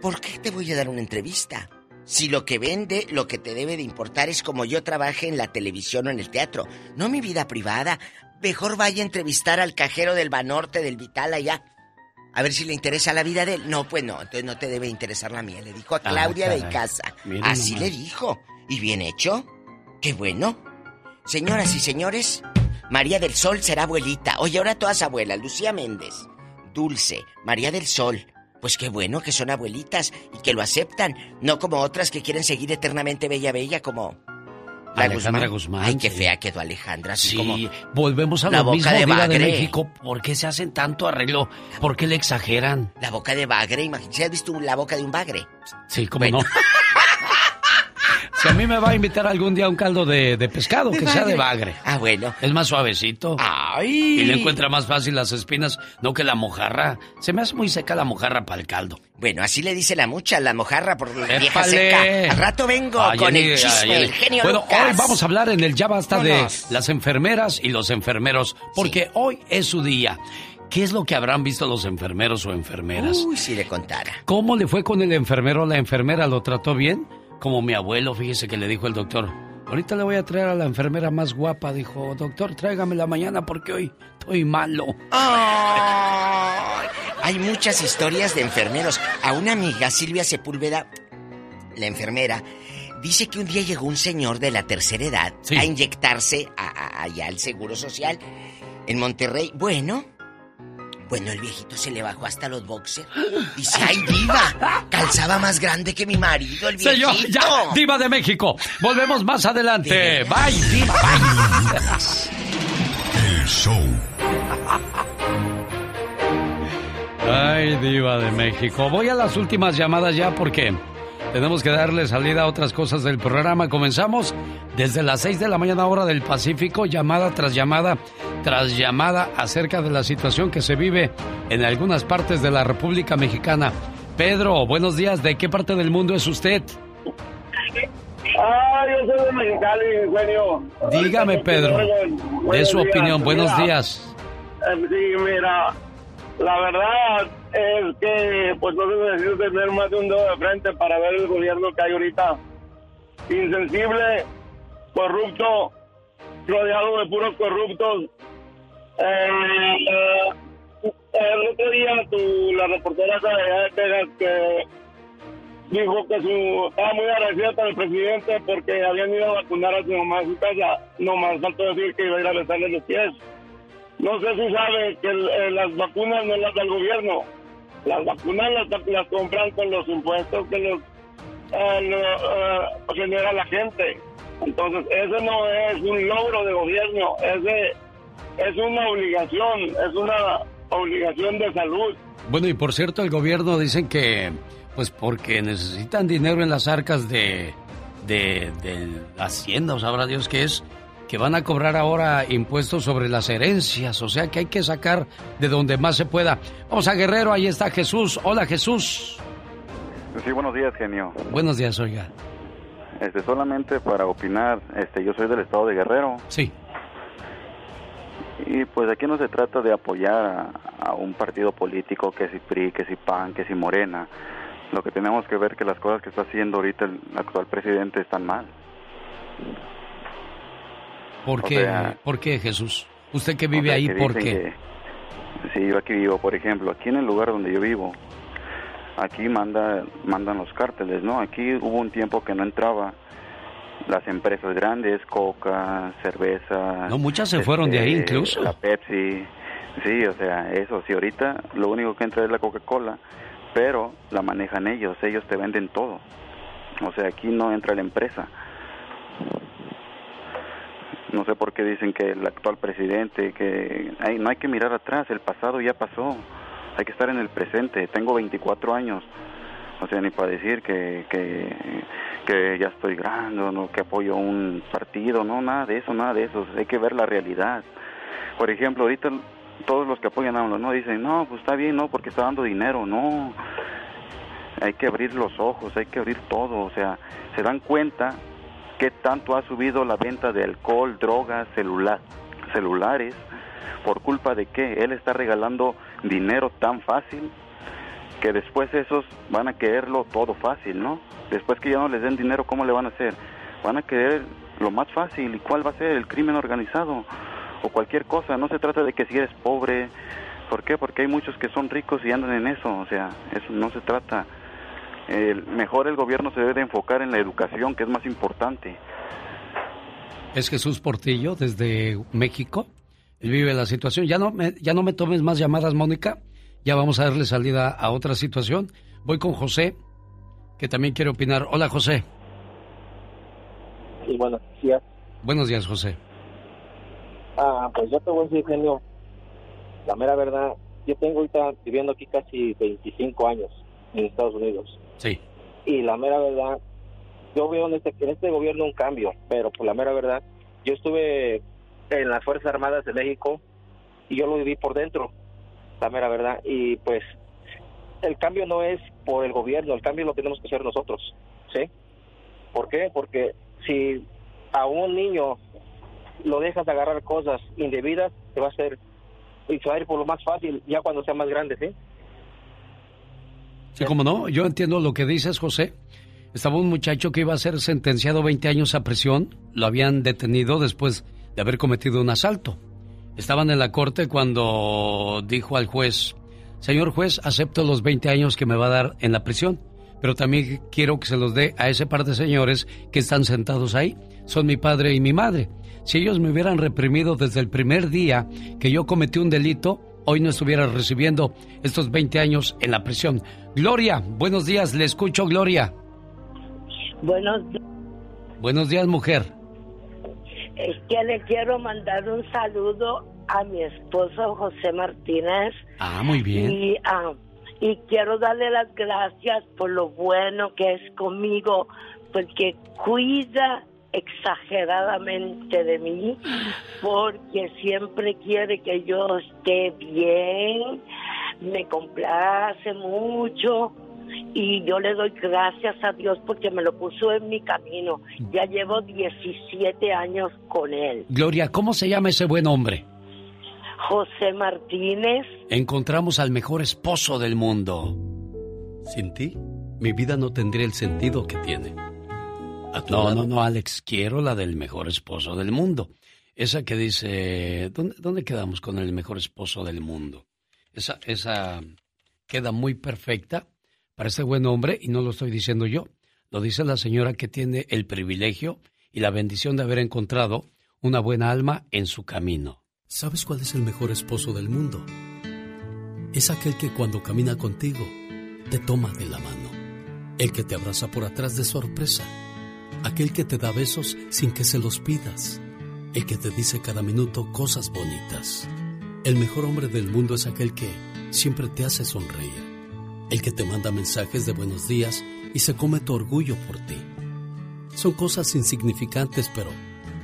¿por qué te voy a dar una entrevista? Si lo que vende, lo que te debe de importar es como yo trabaje en la televisión o en el teatro, no mi vida privada. Mejor vaya a entrevistar al cajero del Banorte, del Vital allá. A ver si le interesa la vida de él. No, pues no, entonces no te debe interesar la mía. Le dijo a Ah, Claudia de. Casa. Miren Así nomás. le dijo. ¿Y bien hecho? Qué bueno. Señoras y señores, María del Sol será abuelita. Oye, ahora todas abuelas. Lucía Méndez, Dulce, María del Sol. Pues qué bueno que son abuelitas y que lo aceptan. No como otras que quieren seguir eternamente bella bella como... la Alejandra Guzmán, Ay, qué fea quedó Alejandra. Así Sí, como... volvemos a La lo boca mismo, de Diva de bagre. México. ¿Por qué se hacen tanto arreglo? ¿Por qué le exageran? La boca de bagre, imagínate, ¿has visto la boca de un bagre? Sí, cómo no. Si a mí me va a invitar algún día a un caldo de, de pescado, De que sea de bagre. Ah, bueno. Es más suavecito. ¡Ay! Y le encuentra más fácil las espinas, no que la mojarra. Se me hace muy seca la mojarra para el caldo. Bueno, así le dice la mucha, la mojarra por la vieja seca. Al rato vengo Ay, con ay, el chisme, ay, el genio Bueno, Lucas. hoy vamos a hablar en el Ya Basta de las enfermeras y los enfermeros, porque hoy es su día. ¿Qué es lo que habrán visto los enfermeros o enfermeras? Uy, si le contara. ¿Cómo le fue con el enfermero o la enfermera? ¿Lo trató bien? Como mi abuelo, fíjese que le dijo el doctor. Ahorita le voy a traer a la enfermera más guapa. Dijo, doctor, tráigamela mañana porque hoy estoy malo. Ay, hay muchas historias de enfermeros. A una amiga, Silvia Sepúlveda, la enfermera, dice que un día llegó un señor de la tercera edad a inyectarse a- a- allá al Seguro Social en Monterrey. Bueno, bueno, el viejito se le bajó hasta los boxers. Dice, ¡ay, diva! Calzaba más grande que mi marido, el viejito. Señor, ya, Diva de México. Volvemos más adelante. Bye, Diva. El show. Ay, Diva de México. Voy a las últimas llamadas ya porque tenemos que darle salida a otras cosas del programa. Comenzamos desde las 6 de la mañana hora del Pacífico, llamada tras llamada tras llamada acerca de la situación que se vive en algunas partes de la República Mexicana. Pedro, buenos días. ¿De qué parte del mundo es usted? Ah, yo soy de Mexicali, genio. Dígame, Pedro, de su opinión. Buenos días. eh, Sí, mira, la verdad es que pues no se necesita tener más de un dedo de frente para ver el gobierno que hay ahorita. Insensible, corrupto, rodeado de puros corruptos. Eh, eh, el otro día tu, la reportera de Texas que dijo que su, estaba muy agradecida con el presidente porque habían ido a vacunar a su mamá a casa. No más faltó decir que iba a ir a besarle los pies. No sé si sabe que eh, las vacunas no las da el gobierno. Las vacunas las, las compran con los impuestos que los eh, lo, eh, genera la gente. Entonces, ese no es un logro de gobierno, es una obligación, es una obligación de salud. Bueno, y por cierto, el gobierno dicen que, pues porque necesitan dinero en las arcas de, de, de hacienda, o sabrá Dios qué es, que van a cobrar ahora impuestos sobre las herencias, o sea que hay que sacar de donde más se pueda. Vamos a Guerrero, ahí está Jesús. Hola Jesús. Sí, buenos días, genio. Buenos días, oiga. Este, solamente para opinar, este, yo soy del estado de Guerrero. Sí. Y pues aquí no se trata de apoyar a, a un partido político, que si PRI, que si PAN, que si Morena. Lo que tenemos que ver que las cosas que está haciendo ahorita el actual presidente están mal. ¿Por qué, sea, ¿Por qué, Jesús? Usted que vive O sea, ahí, que ¿por qué? que- sí, yo aquí vivo, por ejemplo, aquí en el lugar donde yo vivo, aquí manda, mandan los cárteles, ¿no? Aquí hubo un tiempo que no entraba las empresas grandes, Coca, cerveza. No, muchas se fueron de ahí este, incluso. La Pepsi, sí, o sea, eso, sí, ahorita lo único que entra es la Coca-Cola, pero la manejan ellos, ellos te venden todo. O sea, aquí no entra la empresa. No sé por qué dicen que el actual presidente, que ay, no hay que mirar atrás, el pasado ya pasó, hay que estar en el presente. Tengo 24 años, o sea, ni para decir que, que, que ya estoy grande, no, que apoyo un partido, no, nada de eso, nada de eso, hay que ver la realidad. Por ejemplo, ahorita todos los que apoyan a AMLO, no dicen, no, pues está bien, no, porque está dando dinero, no. Hay que abrir los ojos, hay que abrir todo, o sea, se dan cuenta qué tanto ha subido la venta de alcohol, drogas, celular, celulares, por culpa de que él está regalando dinero tan fácil que después esos van a quererlo todo fácil, ¿no? Después que ya no les den dinero, ¿cómo le van a hacer? Van a querer lo más fácil. ¿Y cuál va a ser? El crimen organizado o cualquier cosa. No se trata de que si eres pobre. ¿Por qué? Porque hay muchos que son ricos y andan en eso. O sea, eso no se trata. El, mejor el gobierno se debe de enfocar en la educación, que es más importante. Es Jesús Portillo desde México. Él vive la situación. Ya no me, ya no me tomes más llamadas, Mónica. Ya vamos a darle salida a otra situación. Voy con José, que también quiere opinar. Hola, José. Sí, buenos días. Buenos días, José. Ah, pues yo te voy a decir, genio, la mera verdad, yo tengo ahorita viviendo aquí casi 25 años en Estados Unidos. Sí. Y la mera verdad, yo veo en este, en este gobierno un cambio, pero por la mera verdad, yo estuve en las Fuerzas Armadas de México y yo lo viví por dentro, la mera verdad. Y pues el cambio no es por el gobierno, el cambio lo tenemos que hacer nosotros, ¿sí? ¿Por qué? Porque si a un niño lo dejas de agarrar cosas indebidas, se va a hacer y se va a ir por lo más fácil ya cuando sea más grande, ¿sí? Sí, no, yo entiendo lo que dices, José. Estaba un muchacho que iba a ser sentenciado 20 años a prisión. Lo habían detenido después de haber cometido un asalto. Estaban en la corte cuando dijo al juez, señor juez, acepto los 20 años que me va a dar en la prisión, pero también quiero que se los dé a ese par de señores que están sentados ahí. Son mi padre y mi madre. Si ellos me hubieran reprimido desde el primer día que yo cometí un delito, hoy no estuviera recibiendo estos 20 años en la prisión. Gloria, buenos días, le escucho, Gloria. Buenos días. Buenos días, mujer. Es que le quiero mandar un saludo a mi esposo José Martínez. Ah, muy bien. Y, ah, y quiero darle las gracias por lo bueno que es conmigo, porque cuida exageradamente de mí, porque siempre quiere que yo esté bien, me complace mucho y yo le doy gracias a Dios porque me lo puso en mi camino. Ya llevo 17 años con él. Gloria, ¿cómo se llama ese buen hombre? José Martínez, Encontramos al mejor esposo del mundo. Sin ti, mi vida no tendría el sentido que tiene. No, no, no, Alex, quiero la del mejor esposo del mundo. Esa que dice, ¿dónde, dónde quedamos con el mejor esposo del mundo? Esa, esa queda muy perfecta para este buen hombre y no lo estoy diciendo yo. Lo dice la señora que tiene el privilegio y la bendición de haber encontrado una buena alma en su camino. ¿Sabes cuál es el mejor esposo del mundo? Es aquel que cuando camina contigo te toma de la mano, el que te abraza por atrás de sorpresa, aquel que te da besos sin que se los pidas, el que te dice cada minuto cosas bonitas. El mejor hombre del mundo es aquel que siempre te hace sonreír, el que te manda mensajes de buenos días y se come tu orgullo por ti. Son cosas insignificantes, pero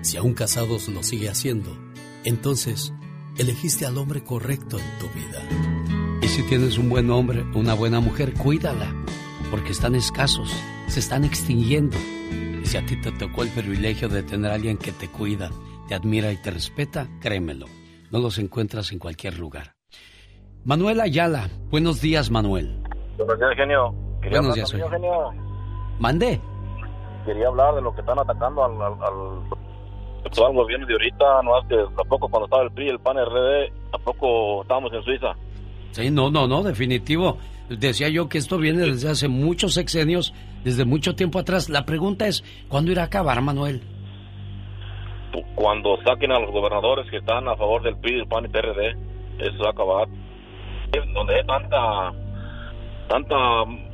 si aún casados lo sigue haciendo, entonces elegiste al hombre correcto en tu vida. Y si tienes un buen hombre, una buena mujer, cuídala. porque están escasos, se están extinguiendo. Si a ti te tocó el privilegio de tener a alguien que te cuida, te admira y te respeta, créemelo, no los encuentras en cualquier lugar. Manuel Ayala, buenos días Manuel. Buenos días, genio. Quería Buenos días, oye. genio. Mandé. Quería hablar de lo que están atacando al, al, al actual gobierno de ahorita. No que tampoco cuando estaba el PRI, el PAN, RD, tampoco estábamos en Suiza. Sí, no, no, no, definitivo. Decía yo que esto viene desde hace muchos sexenios, desde mucho tiempo atrás. La pregunta es, ¿cuándo irá a acabar, Manuel? Cuando saquen a los gobernadores que están a favor del PRI, el PAN y PRD, eso va a acabar. Donde hay tanta, tanta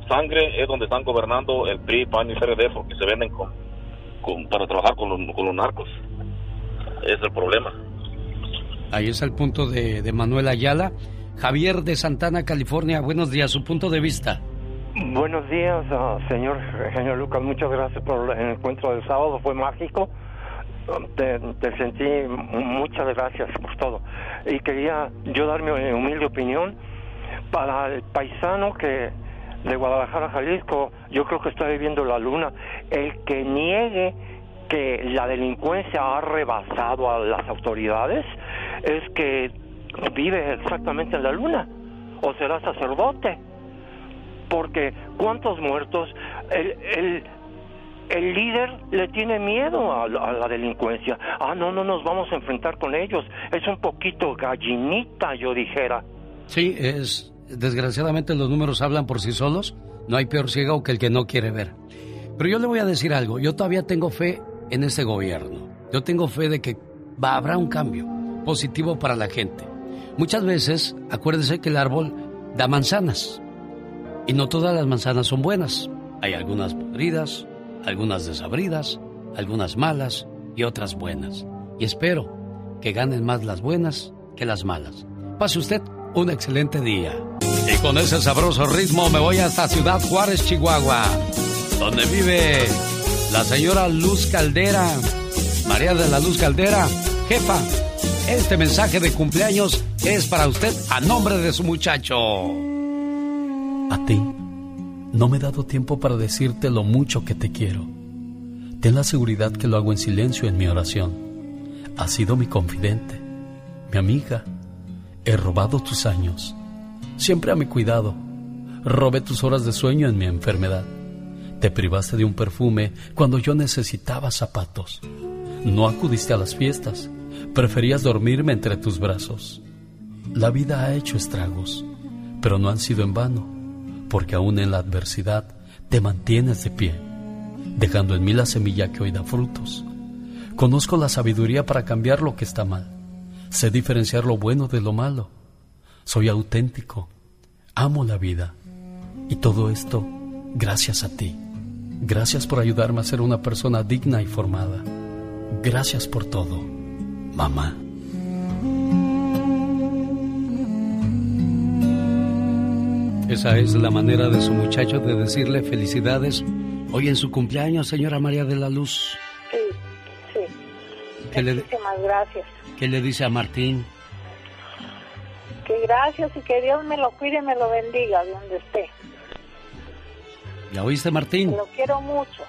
sangre es donde están gobernando el PRI, PAN y PRD porque se venden con, con- para trabajar con los, con los narcos. Es el problema. Ahí es el punto de, de Manuel Ayala. Javier de Santana, California, buenos días, su punto de vista. Buenos días, ah, señor genio Lucas. Muchas gracias por el encuentro del sábado. Fue mágico. Te sentí muchas gracias por todo. Y quería yo dar mi humilde opinión para el paisano que de Guadalajara, Jalisco, yo creo que está viviendo la luna. El que niegue que la delincuencia ha rebasado a las autoridades es que vive exactamente en la luna o será sacerdote porque cuántos muertos el, el, el líder le tiene miedo a, la- delincuencia ah no no nos vamos a enfrentar con ellos es un poquito gallinita yo dijera Sí, es. Desgraciadamente los números hablan por sí solos. No hay peor ciego que el que no quiere ver. Pero yo le voy a decir algo. Yo todavía tengo fe en este gobierno. Yo tengo fe de que va, habrá un cambio positivo para la gente. Muchas veces, acuérdese que el árbol da manzanas. Y no todas las manzanas son buenas. Hay algunas podridas, algunas desabridas, algunas malas y otras buenas. Y espero que ganen más las buenas que las malas. Pase usted un excelente día. Y con ese sabroso ritmo me voy hasta Ciudad Juárez, Chihuahua, donde vive la señora Luz Caldera. María de la Luz Caldera, jefa, este mensaje de cumpleaños es para usted a nombre de su muchacho. A ti, no me he dado tiempo para decirte lo mucho que te quiero. Ten la seguridad que lo hago en silencio en mi oración. Has sido mi confidente, mi amiga. He robado tus años, siempre a mi cuidado. Robé tus horas de sueño en mi enfermedad. Te privaste de un perfume cuando yo necesitaba zapatos. No acudiste a las fiestas, preferías dormirme entre tus brazos. La vida ha hecho estragos, pero no han sido en vano, porque aún en la adversidad te mantienes de pie, dejando en mí la semilla que hoy da frutos. Conozco la sabiduría para cambiar lo que está mal. Sé diferenciar lo bueno de lo malo. Soy auténtico. Amo la vida. Y todo esto gracias a ti. Gracias por ayudarme a ser una persona digna y formada. Gracias por todo, mamá. Esa es la manera de su muchacho de decirle felicidades hoy en su cumpleaños, señora María de la Luz. Sí, sí. ¿Qué le, Muchísimas gracias. qué le dice a Martín? Que gracias y que Dios me lo cuide y me lo bendiga de donde esté. ¿Ya oíste, Martín? Lo quiero mucho.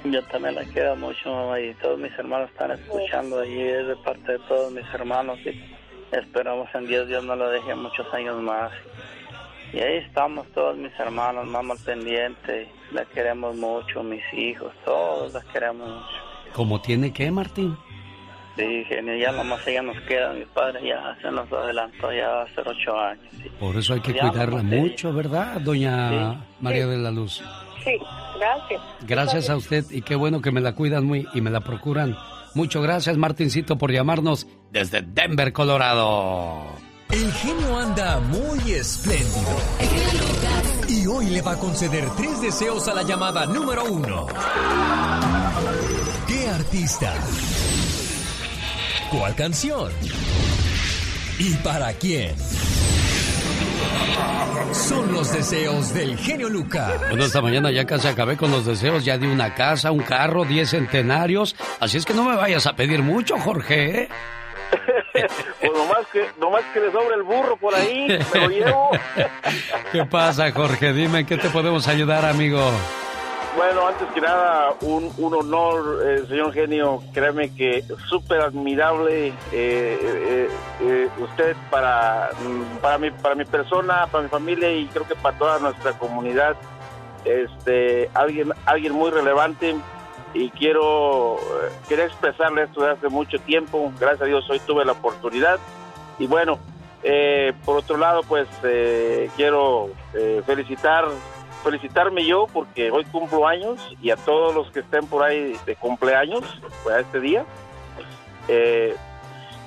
Yo también la quiero mucho, mamá, y todos mis hermanos están escuchando y es de parte de todos mis hermanos y esperamos en Dios, Dios no lo deje muchos años más. Y ahí estamos todos mis hermanos, mamá pendiente, la queremos mucho, mis hijos, todos la queremos mucho. ¿Cómo tiene que, Martín? Sí, genio, ya nomás ella nos queda, mi padre ya se nos adelantó ya hace ocho años. Por eso hay que Ya, cuidarla mucho, ¿verdad, doña María de la Luz? Sí, gracias. Gracias a usted y qué bueno que me la cuidan muy y me la procuran. Muchas gracias, Martincito, por llamarnos desde Denver, Colorado. El genio anda muy espléndido. Y hoy le va a conceder tres deseos a la llamada número uno. ¿Qué artista? ¿Cuál canción? ¿Y para quién? Son los deseos del genio Lucas. Bueno, esta mañana ya casi acabé con los deseos ya de una casa, un carro, diez centenarios. Así es que no me vayas a pedir mucho, Jorge. ¿eh? pues nomás que, nomás que le sobre el burro por ahí, me lo llevo. ¿Qué pasa, Jorge? Dime, ¿qué te podemos ayudar, amigo? Bueno, antes que nada, un, un honor, eh, señor genio. Créeme que súper admirable eh, eh, eh, usted para, mm, para, mi, para mi persona, para mi familia y creo que para toda nuestra comunidad. Este, alguien, alguien muy relevante y quiero eh, quería expresarle esto de hace mucho tiempo. Gracias a Dios hoy tuve la oportunidad. Y bueno, por otro lado, pues quiero felicitar felicitarme yo porque hoy cumplo años y a todos los que estén por ahí de cumpleaños pues, a este día. Eh,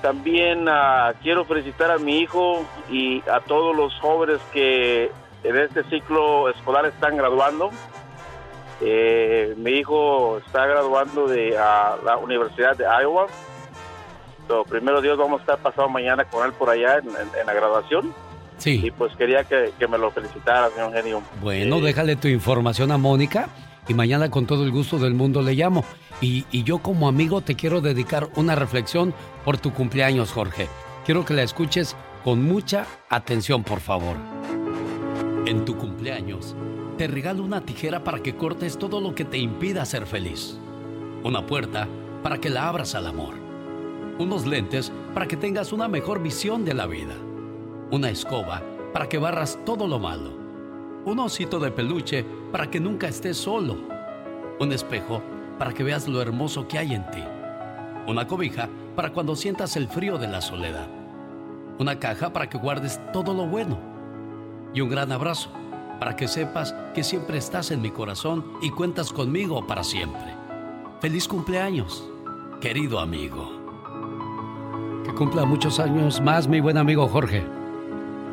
también ah, quiero felicitar a mi hijo y a todos los jóvenes que en este ciclo escolar están graduando. Eh, mi hijo está graduando de la Universidad de Iowa. So, primero Dios, vamos a estar pasado mañana con él por allá en la graduación. Sí. Y pues quería que, que me lo felicitara, señor genio. Bueno, déjale tu información a Mónica y mañana con todo el gusto del mundo le llamo. Y, y yo como amigo te quiero dedicar una reflexión por tu cumpleaños, Jorge. Quiero que la escuches con mucha atención, por favor. En tu cumpleaños, te regalo una tijera para que cortes todo lo que te impida ser feliz. Una puerta para que la abras al amor. Unos lentes para que tengas una mejor visión de la vida. Una escoba para que barras todo lo malo. Un osito de peluche para que nunca estés solo. Un espejo para que veas lo hermoso que hay en ti. Una cobija para cuando sientas el frío de la soledad. Una caja para que guardes todo lo bueno. Y un gran abrazo para que sepas que siempre estás en mi corazón y cuentas conmigo para siempre. Feliz cumpleaños, querido amigo. Que cumpla muchos años más mi buen amigo Jorge.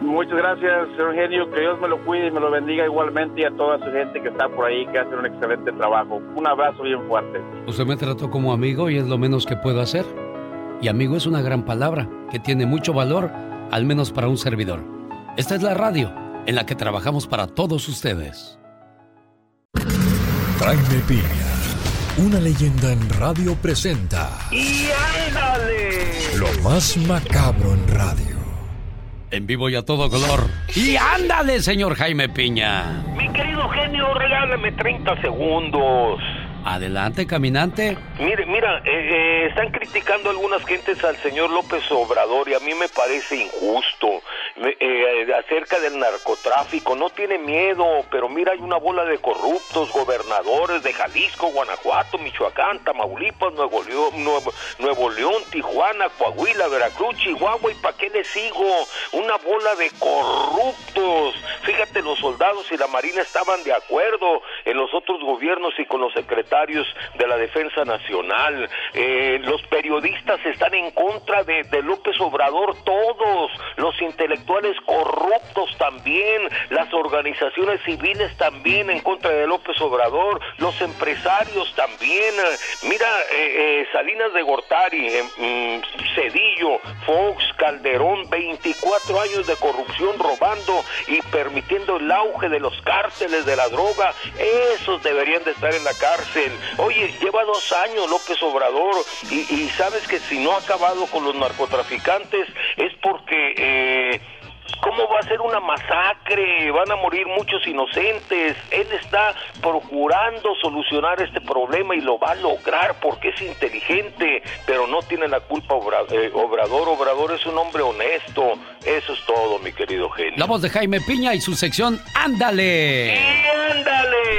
Muchas gracias, señor genio. Que Dios me lo cuide y me lo bendiga igualmente y a toda su gente que está por ahí, que hace un excelente trabajo. Un abrazo bien fuerte. Usted me trató como amigo y es lo menos que puedo hacer. Y amigo es una gran palabra que tiene mucho valor, al menos para un servidor. Esta es la radio en la que trabajamos para todos ustedes. Jaime Piña, una leyenda en radio presenta ¡Y ándale! lo más macabro en radio. En vivo y a todo color. Y ándale, señor Jaime Piña. Mi querido genio, regálame 30 segundos. Adelante, caminante. Mire, mira, eh, eh, están criticando algunas gentes al señor López Obrador y a mí me parece injusto eh, acerca del narcotráfico. No tiene miedo, pero mira, hay una bola de corruptos gobernadores de Jalisco, Guanajuato, Michoacán, Tamaulipas, Nuevo León, Nuevo, Nuevo León, Tijuana, Coahuila, Veracruz, Chihuahua y ¿para qué le sigo? Una bola de corruptos. Fíjate, los soldados y la Marina estaban de acuerdo en los otros gobiernos y con los secretarios de la Defensa Nacional. Eh, los periodistas están en contra de, de López Obrador, todos. Los intelectuales corruptos también. Las organizaciones civiles también en contra de López Obrador. Los empresarios también. Mira, eh, eh, Salinas de Gortari, eh, mm, Cedillo, Fox, Calderón, 24 años de corrupción robando y permitiendo el auge de los cárteles de la droga. Esos deberían de estar en la cárcel. Oye, lleva dos años López Obrador y, y sabes que si no ha acabado con los narcotraficantes es porque... eh, ¿Cómo va a ser una masacre? Van a morir muchos inocentes. Él está procurando solucionar este problema y lo va a lograr porque es inteligente, pero no tiene la culpa eh, Obrador. Obrador es un hombre honesto. Eso es todo, mi querido genio. La voz de Jaime Piña y su sección Ándale.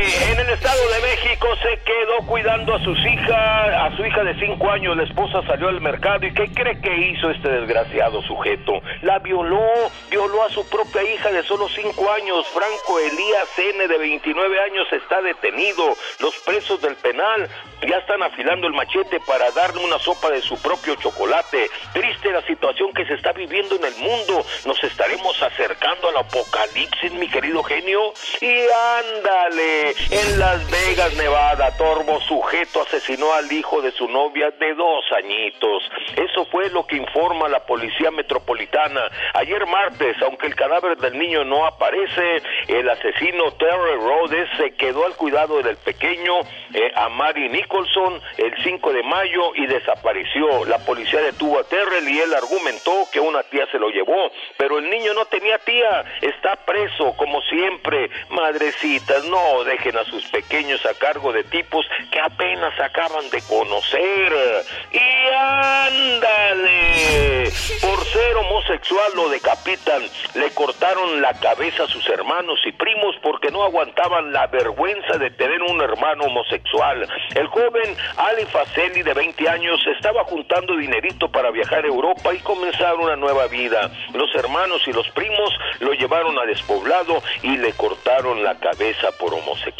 En el Estado de México se quedó cuidando a sus hijas, a su hija de cinco años, la esposa salió al mercado y ¿qué cree que hizo este desgraciado sujeto? La violó, violó a su propia hija de solo cinco años, Franco Elías N de 29 años está detenido, los presos del penal ya están afilando el machete para darle una sopa de su propio chocolate. Triste la situación que se está viviendo en el mundo, nos estaremos acercando al apocalipsis, mi querido genio. Y ándale, En Las Vegas, Nevada, Torbo, sujeto asesinó al hijo de su novia de dos añitos. Eso fue lo que informa la Policía Metropolitana. Ayer martes, aunque el cadáver del niño no aparece, el asesino Terry Rhodes se quedó al cuidado del pequeño eh, Amari Nicholson el 5 de mayo y desapareció. La policía detuvo a Terrell y él argumentó que una tía se lo llevó, pero el niño no tenía tía, está preso como siempre. Madrecitas, no a sus pequeños a cargo de tipos que apenas acaban de conocer. Y ándale, por ser homosexual lo decapitan, le cortaron la cabeza a sus hermanos y primos porque no aguantaban la vergüenza de tener un hermano homosexual. El joven Ali Faceli de 20 años estaba juntando dinerito para viajar a Europa y comenzar una nueva vida. Los hermanos y los primos lo llevaron a despoblado y le cortaron la cabeza por homosexual.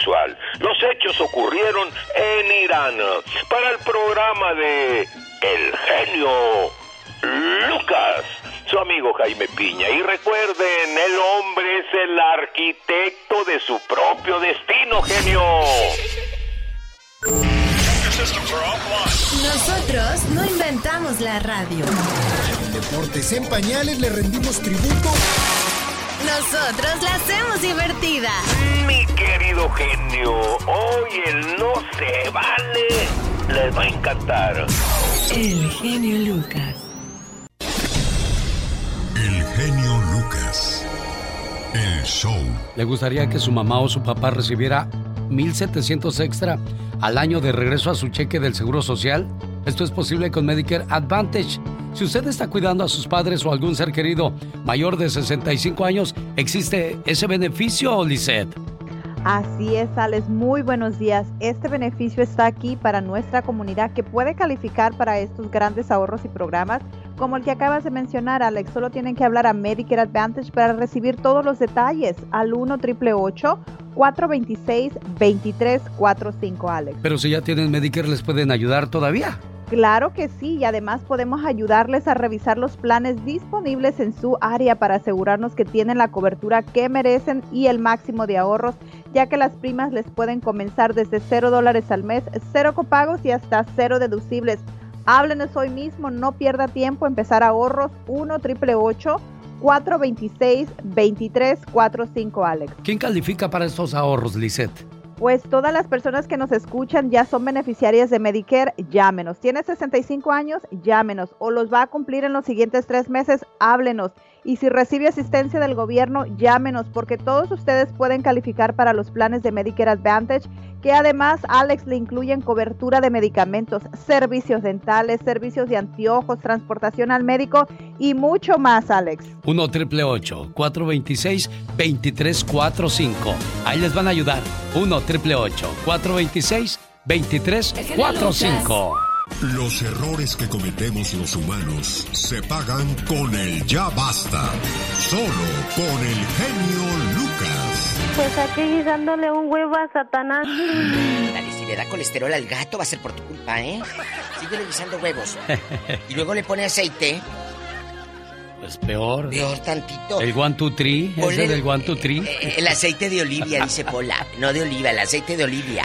Los hechos ocurrieron en Irán. Para el programa de El genio Lucas, su amigo Jaime Piña. Y recuerden, el hombre es el arquitecto de su propio destino, genio. Nosotros no inventamos la radio. Deportes en pañales le rendimos tributo. Nosotros la hacemos divertida. Mi querido genio, hoy el no se vale les va a encantar. El genio Lucas. El genio Lucas. El show. ¿Le gustaría que su mamá o su papá recibiera 1.700 extra al año de regreso a su cheque del Seguro Social? Esto es posible con Medicare Advantage. Si usted está cuidando a sus padres o algún ser querido mayor de 65 años, ¿existe ese beneficio, Lisette? Así es, Alex. Muy buenos días. Este beneficio está aquí para nuestra comunidad que puede calificar para estos grandes ahorros y programas como el que acabas de mencionar, Alex. Solo tienen que hablar a Medicare Advantage para recibir todos los detalles al 1 888 426 2345, Alex. Pero si ya tienen Medicare, ¿les pueden ayudar todavía? Claro que sí, y además podemos ayudarles a revisar los planes disponibles en su área para asegurarnos que tienen la cobertura que merecen y el máximo de ahorros, ya que las primas les pueden comenzar desde 0 dólares al mes, cero copagos y hasta cero deducibles. Háblenos hoy mismo, no pierda tiempo, empezar ahorros 1 888 426 2345 Alex. ¿Quién califica para estos ahorros, Lisette? Pues todas las personas que nos escuchan ya son beneficiarias de Medicare, llámenos. ¿Tiene 65 años? Llámenos. O los va a cumplir en los siguientes tres meses, háblenos. Y si recibe asistencia del gobierno, llámenos, porque todos ustedes pueden calificar para los planes de Medicare Advantage, que además, Alex, le incluyen cobertura de medicamentos, servicios dentales, servicios de anteojos, transportación al médico y mucho más, Alex. 1 triple 426 2345. Ahí les van a ayudar. 1 triple 426 2345. Los errores que cometemos los humanos se pagan con el ya basta. Solo con el genio Lucas. Pues aquí guisándole un huevo a Satanás. Dale, si le da colesterol al gato va a ser por tu culpa, ¿eh? Síguele guisando huevos. Y luego le pone aceite. Pues peor. Peor tantito. El one, two, three. Ponle Ese el- del one, two, three. El aceite de Olivia, dice Pola. No de oliva, el aceite de Olivia.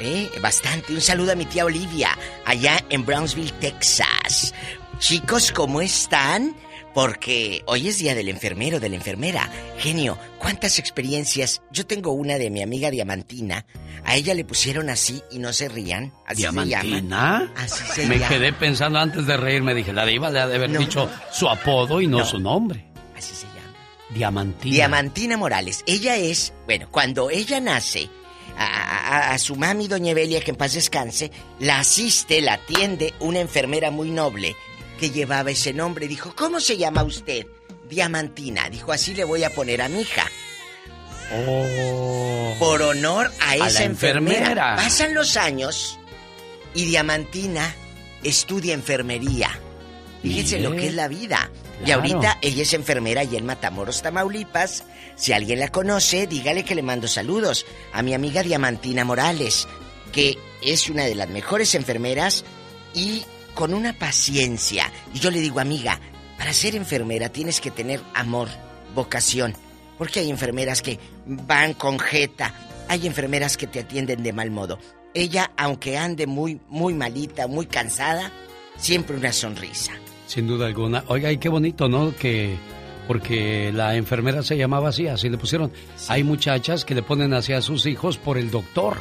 ¿Eh? Bastante. Un saludo a mi tía Olivia, allá en Brownsville, Texas. Chicos, ¿cómo están? Porque hoy es día del enfermero, de la enfermera. Genio, ¿cuántas experiencias? Yo tengo una de mi amiga Diamantina. A ella le pusieron así y no se rían. Así se llama. ¿Diamantina? Así se Me llama. quedé pensando antes de reírme. Dije, la diva le ha de haber No. dicho su apodo y no, No. su nombre. Así se llama. Diamantina. Diamantina Morales. Ella es, bueno, cuando ella nace, a, a- a su mami, doña Evelia, que en paz descanse, la asiste, la atiende una enfermera muy noble que llevaba ese nombre. Dijo, ¿cómo se llama usted? Diamantina. Dijo, así le voy a poner a mi hija. Oh. Por honor a A esa enfermera. enfermera. Pasan los años y Diamantina estudia enfermería. Fíjense lo que es la vida. Y ahorita ella es enfermera y en Matamoros, Tamaulipas. Si alguien la conoce, dígale que le mando saludos a mi amiga Diamantina Morales, que es una de las mejores enfermeras y con una paciencia. Y yo le digo, amiga, para ser enfermera tienes que tener amor, vocación. Porque hay enfermeras que van con jeta. hay enfermeras que te atienden de mal modo. Ella, aunque ande muy, muy malita, muy cansada, siempre una sonrisa. Sin duda alguna. Oiga, y qué bonito, ¿no? Que porque la enfermera se llamaba así, así le pusieron. Hay muchachas que le ponen así a sus hijos por el doctor.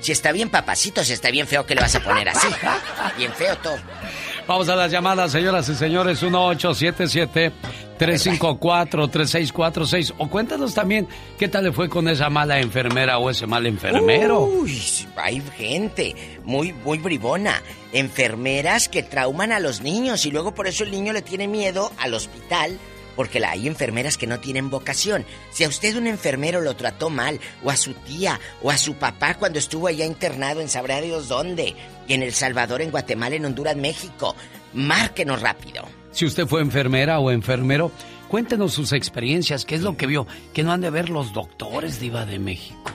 Si está bien papacito, si está bien feo, ¿qué le vas a poner así? bien feo todo. Vamos a las llamadas, señoras y señores, 1877-354-3646. O cuéntanos también qué tal le fue con esa mala enfermera o ese mal enfermero. Uy, hay gente muy, muy bribona. Enfermeras que trauman a los niños y luego por eso el niño le tiene miedo al hospital porque hay enfermeras que no tienen vocación. Si a usted un enfermero lo trató mal, o a su tía, o a su papá cuando estuvo allá internado en sabrá Dios dónde, y en El Salvador, en Guatemala, en Honduras, México, márquenos rápido. Si usted fue enfermera o enfermero, cuéntenos sus experiencias, qué es lo que vio, que no han de ver los doctores, Diva de México.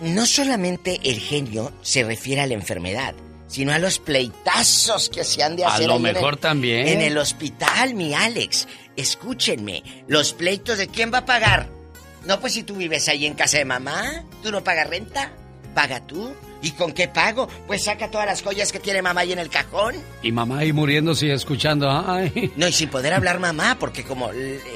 No solamente el genio se refiere a la enfermedad, sino a los pleitazos que se han de hacer. A lo en mejor el- también. En el hospital, mi Alex. Escúchenme, los pleitos de quién va a pagar. No, pues si tú vives ahí en casa de mamá, ¿tú no pagas renta? ¿Paga tú? ¿Y con qué pago? Pues saca todas las joyas que tiene mamá ahí en el cajón. Y mamá ahí muriéndose y escuchando, ay. No, y sin poder hablar mamá, porque como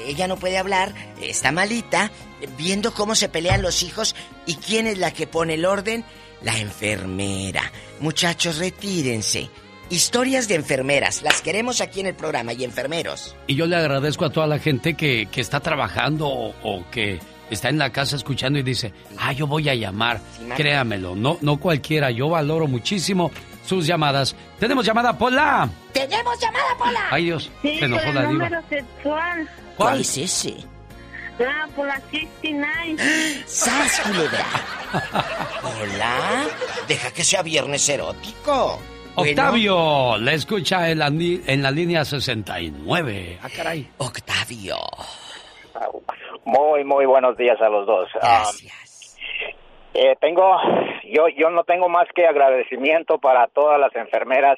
ella no puede hablar, está malita, viendo cómo se pelean los hijos y quién es la que pone el orden, la enfermera. Muchachos, retírense. Historias de enfermeras, las queremos aquí en el programa y enfermeros. Y yo le agradezco a toda la gente que, que está trabajando o, o que está en la casa escuchando y dice, ah, yo voy a llamar. Créamelo, no, no cualquiera. Yo valoro muchísimo sus llamadas. Tenemos llamada, Pola. ¡Tenemos llamada, Pola! Ay, Dios, Sí, se enojó por la diva. número sexual. ¿Cuál? es ese? Ah, por la 69. ¡Sas, culebra! Hola, deja que sea viernes erótico. Bueno. Octavio, le escucha en la, en la línea 69. Ah, caray. Octavio. Muy, muy buenos días a los dos. Ah, eh, tengo, yo, yo no tengo más que agradecimiento para todas las enfermeras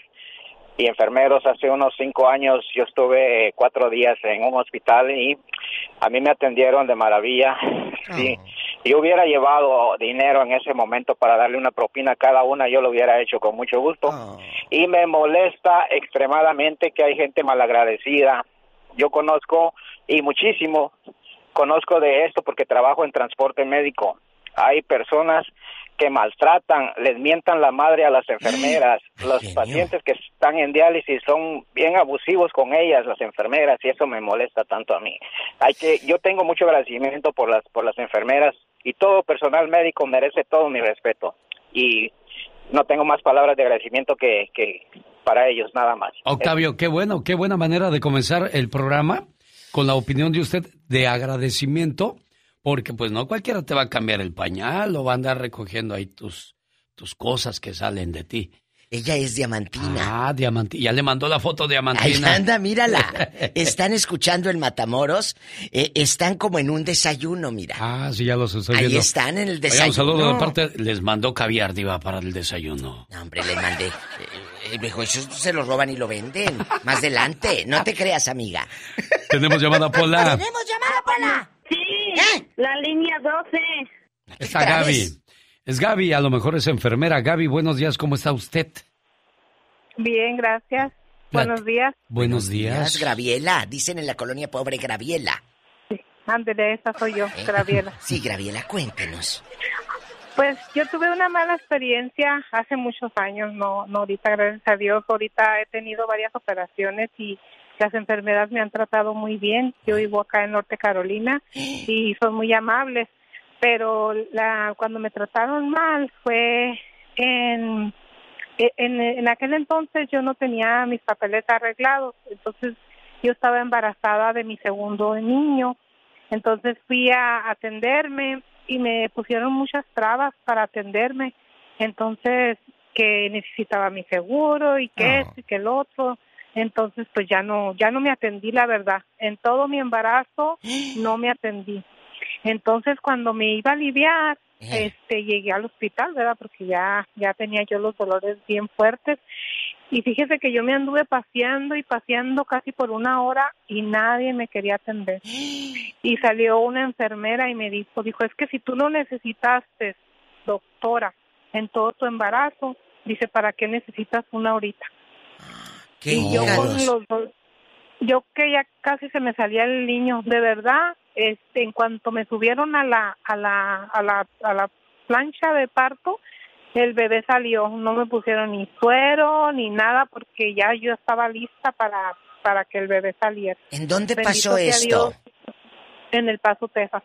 y enfermeros. Hace unos cinco años yo estuve eh, cuatro días en un hospital y a mí me atendieron de maravilla. Sí, yo hubiera llevado dinero en ese momento para darle una propina a cada una, yo lo hubiera hecho con mucho gusto. Y me molesta extremadamente que hay gente malagradecida. Yo conozco y muchísimo conozco de esto porque trabajo en transporte médico. Hay personas que maltratan, les mientan la madre a las enfermeras. Los pacientes que están en diálisis son bien abusivos con ellas, las enfermeras, y eso me molesta tanto a mí. Hay que, yo tengo mucho agradecimiento por las, por las enfermeras y todo personal médico merece todo mi respeto. Y no tengo más palabras de agradecimiento que, que para ellos, nada más. Octavio, qué bueno, qué buena manera de comenzar el programa con la opinión de usted de agradecimiento, porque pues no cualquiera te va a cambiar el pañal o va a andar recogiendo ahí tus, tus cosas que salen de ti. Ella es diamantina. Ah, diamantina. Ya le mandó la foto Ahí diamantina. anda, mírala. Están escuchando el Matamoros. eh, están como en un desayuno, mira. Ah, sí, ya los estoy Ahí viendo. están en el desayuno. un saludo de parte, les mandó caviar, diva, para el desayuno. No, hombre, les mandé. Eh, eh, mejor eso se lo roban y lo venden. Más adelante. No te creas, amiga. Tenemos llamada Pola. ¿Tenemos llamada, Pola? Sí, la línea 12. Está Gaby. Es Gaby, a lo mejor es enfermera. Gaby, buenos días, ¿cómo está usted? Bien, gracias. Buenos días. Buenos días. Graviela. Dicen en la colonia pobre Graviela. Ándele, esa soy yo, ¿Eh? Graviela. Sí, Graviela, cuéntenos. Pues yo tuve una mala experiencia hace muchos años, no, no ahorita, gracias a Dios. Ahorita he tenido varias operaciones y las enfermeras me han tratado muy bien. Yo vivo acá en Norte Carolina y son muy amables, pero la, cuando me trataron mal fue en, en, en aquel entonces yo no tenía mis papeles arreglados, entonces yo estaba embarazada de mi segundo niño. Entonces fui a atenderme y me pusieron muchas trabas para atenderme. Entonces que necesitaba mi seguro y que esto y que el otro. Entonces pues ya no ya no me atendí la verdad. En todo mi embarazo no me atendí. Entonces cuando me iba a aliviar este llegué al hospital, ¿verdad? Porque ya ya tenía yo los dolores bien fuertes Y fíjese que yo me anduve paseando y paseando casi por una hora y nadie me quería atender. Y salió una enfermera y me dijo, dijo, es que si tú no necesitaste, doctora, en todo tu embarazo, dice, ¿para qué necesitas una ahorita? ¿Qué y yo con los yo que ya casi se me salía el niño, de verdad, este, en cuanto me subieron a la, a la, a la, a la plancha de parto, el bebé salió, no me pusieron ni suero ni nada porque ya yo estaba lista para, para que el bebé saliera. ¿En dónde Bendito pasó esto? Dios, en El Paso, Texas.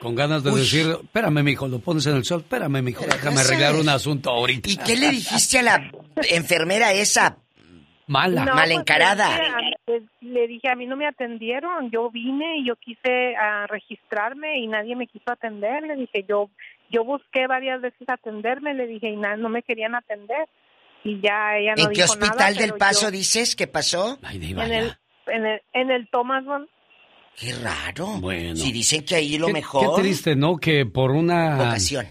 Con ganas de decir, espérame, mijo, lo pones en el sol, espérame, mijo, déjame arreglar un asunto ahorita. ¿Y qué le dijiste a la enfermera esa? Mala. No, Mal pues, encarada. pues, le dije, a mí no me atendieron, yo vine y yo quise ah, registrarme y nadie me quiso atender. Le dije, yo yo busqué varias veces atenderme, le dije, y na- no me querían atender. Y ya ella no ¿En qué dijo hospital nada, del Paso yo- dices que pasó? en el, en el, en el Thomas. Qué raro. Bueno. Si dicen que ahí lo Qué- mejor. Qué triste, ¿no? Que por una... Vocación.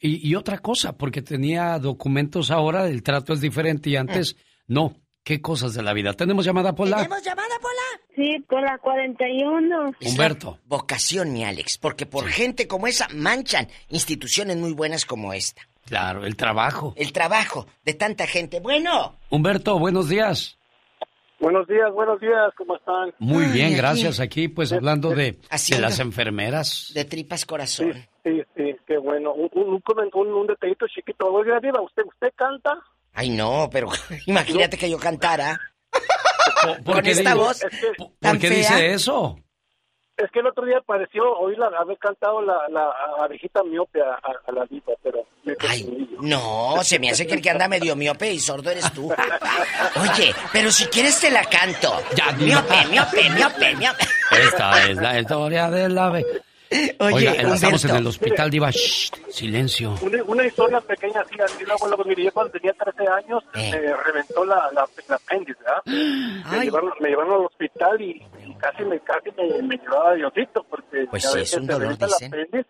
Y, y otra cosa, porque tenía documentos ahora, el trato es diferente y antes no. Qué cosas de la vida. ¿Tenemos llamada, Pola? llamada, Pola? Sí, por la 41. Es Humberto. Vocación, mi Alex, porque por gente como esa manchan instituciones muy buenas como esta. Claro, el trabajo. El trabajo de tanta gente. Bueno, Humberto, buenos días. Buenos días, buenos días, ¿cómo están? Muy Ay, bien, aquí. gracias. Aquí, pues, hablando de, de Haciendo- las enfermeras. de tripas corazón. Sí, sí, qué bueno. Un, un, un, comen- un- un detallito chiquito. Oiga, Diva, ¿usted, ¿usted canta? Ay, no, pero imagínate que yo cantara. ¿Por Con qué esta digo- voz. ¿Por tan qué fea. dice eso? Es que el otro día pareció oírla haber cantado la, la abejita miope a, la diva, pero... me confundí. No, se me hace que el que anda medio miope y sordo eres tú. Oye, pero si quieres te la canto. Ya, miope, miope, miope, miope. Esta es la historia del ave. Oye, Oiga, estamos en el hospital, Diva. Shh, silencio. Una, una historia pequeña así, así la abuela, pues mire, yo cuando tenía 13 años Eh. me reventó la, la, la apéndice, ¿verdad? Me llevaron, me llevaron al hospital y, y casi me casi me, me llevaba Diosito porque Pues sí, es un dolor, dicen. apéndice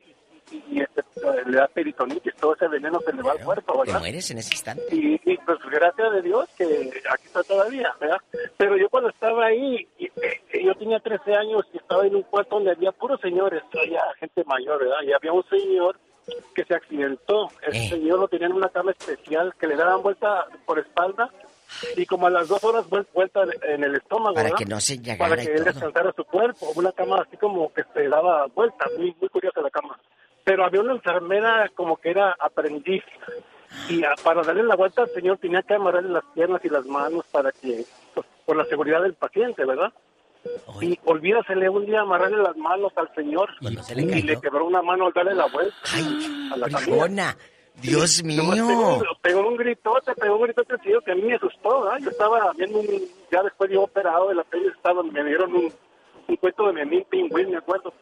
y, y, y, este, le da peritonitis, todo ese veneno se le va al cuerpo, Te ¿verdad? mueres en ese instante. Y, y, pues gracias a Dios que aquí está todavía, ¿verdad? Pero yo cuando estaba ahí, y, eh, yo tenía 13 años y estaba en un cuarto donde había puros señores, había gente mayor, ¿verdad? Y había un señor que se accidentó. Ese Eh. señor lo tenía en una cama especial que le daban vuelta por espalda y como a las dos horas vuel- vuelta en el estómago, Para que no se Para que y él descansara su cuerpo. Una cama así como que se daba vuelta, muy, muy curiosa la cama. Pero había una enfermera como que era aprendiz. Y a- para darle la vuelta al señor tenía que amarrarle las piernas y las manos para que, pues, por la seguridad del paciente, ¿verdad? Y olvídasele un día amarrarle las manos al señor se le y le quebró una mano al darle la vuelta a la. Bribona, Dios mío. Pegó, pegó un gritote, pegó un gritote señor que a mí me asustó, ¿verdad? Yo estaba viendo un, ya después yo operado de la peli, estaba, me dieron un, un cuento de Memín Pingüín, me acuerdo.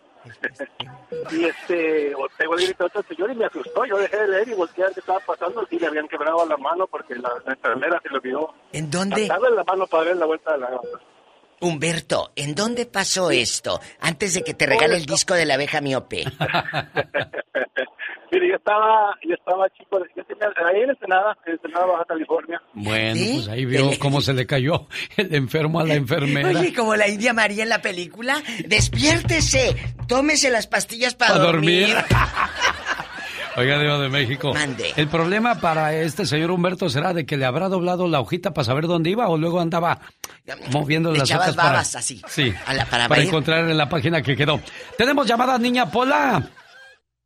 Y este, pegó el gritote al señor y me asustó, yo dejé de leer y volteé a ver qué estaba pasando, y le habían quebrado la mano porque la, la enfermera se le olvidó. ¿En dónde? Darle la mano para darle la vuelta a la... Humberto, ¿en dónde pasó esto? Antes de que te regale el disco de la abeja miope. Mire, yo estaba, yo estaba chico, yo tenía, ahí en Ensenada, en Ensenada, Baja California. Bueno, pues ahí vio cómo se le cayó el enfermo a la enfermera. Oye, como la India María en la película, despiértese, tómese las pastillas para a dormir. dormir. Oiga, Dios de México. Mande. El problema para este señor Humberto será de que le habrá doblado la hojita para saber dónde iba o luego andaba moviendo Le las hojas para, babas así, sí, a la- para para encontrar en la página que quedó. Tenemos llamada niña Pola.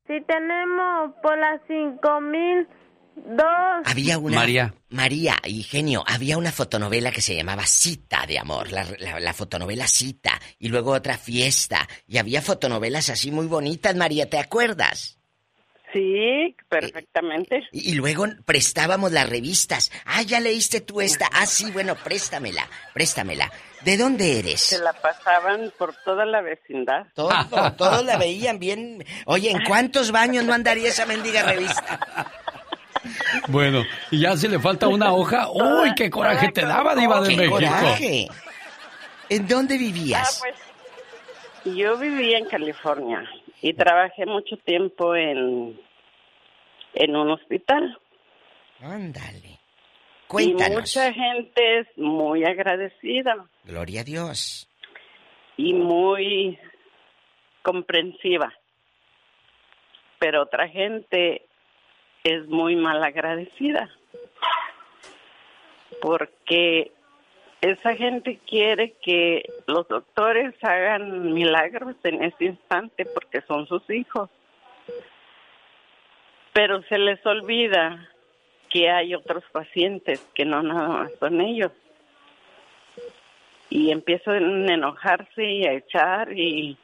Sí, tenemos por las 5002. Había una. María. María y genio, había una fotonovela que se llamaba Cita de Amor, la, la- la fotonovela Cita, y luego otra fiesta, y había fotonovelas así muy bonitas, María, ¿te acuerdas? Sí, perfectamente. Y, y luego prestábamos las revistas. Ah, ya leíste tú esta. Ah, sí, bueno, préstamela, préstamela. ¿De dónde eres? Se la pasaban por toda la vecindad. Todo, todos la veían bien. Oye, ¿en cuántos baños no andaría esa mendiga revista? Bueno, y ya si le falta una hoja, uy, qué coraje te daba, Diva de ¡Qué México. coraje! ¿En dónde Ah, vivías? pues, yo vivía en California y trabajé mucho tiempo en, en un hospital. Ándale. Cuéntanos. Y mucha gente es muy agradecida Gloria a Dios. y muy comprensiva. Pero otra gente es muy mal agradecida. Porque esa gente quiere que los doctores hagan milagros en ese instante porque son sus hijos. Pero se les olvida que hay otros pacientes que no nada más son ellos. Y empiezan a enojarse y a echar y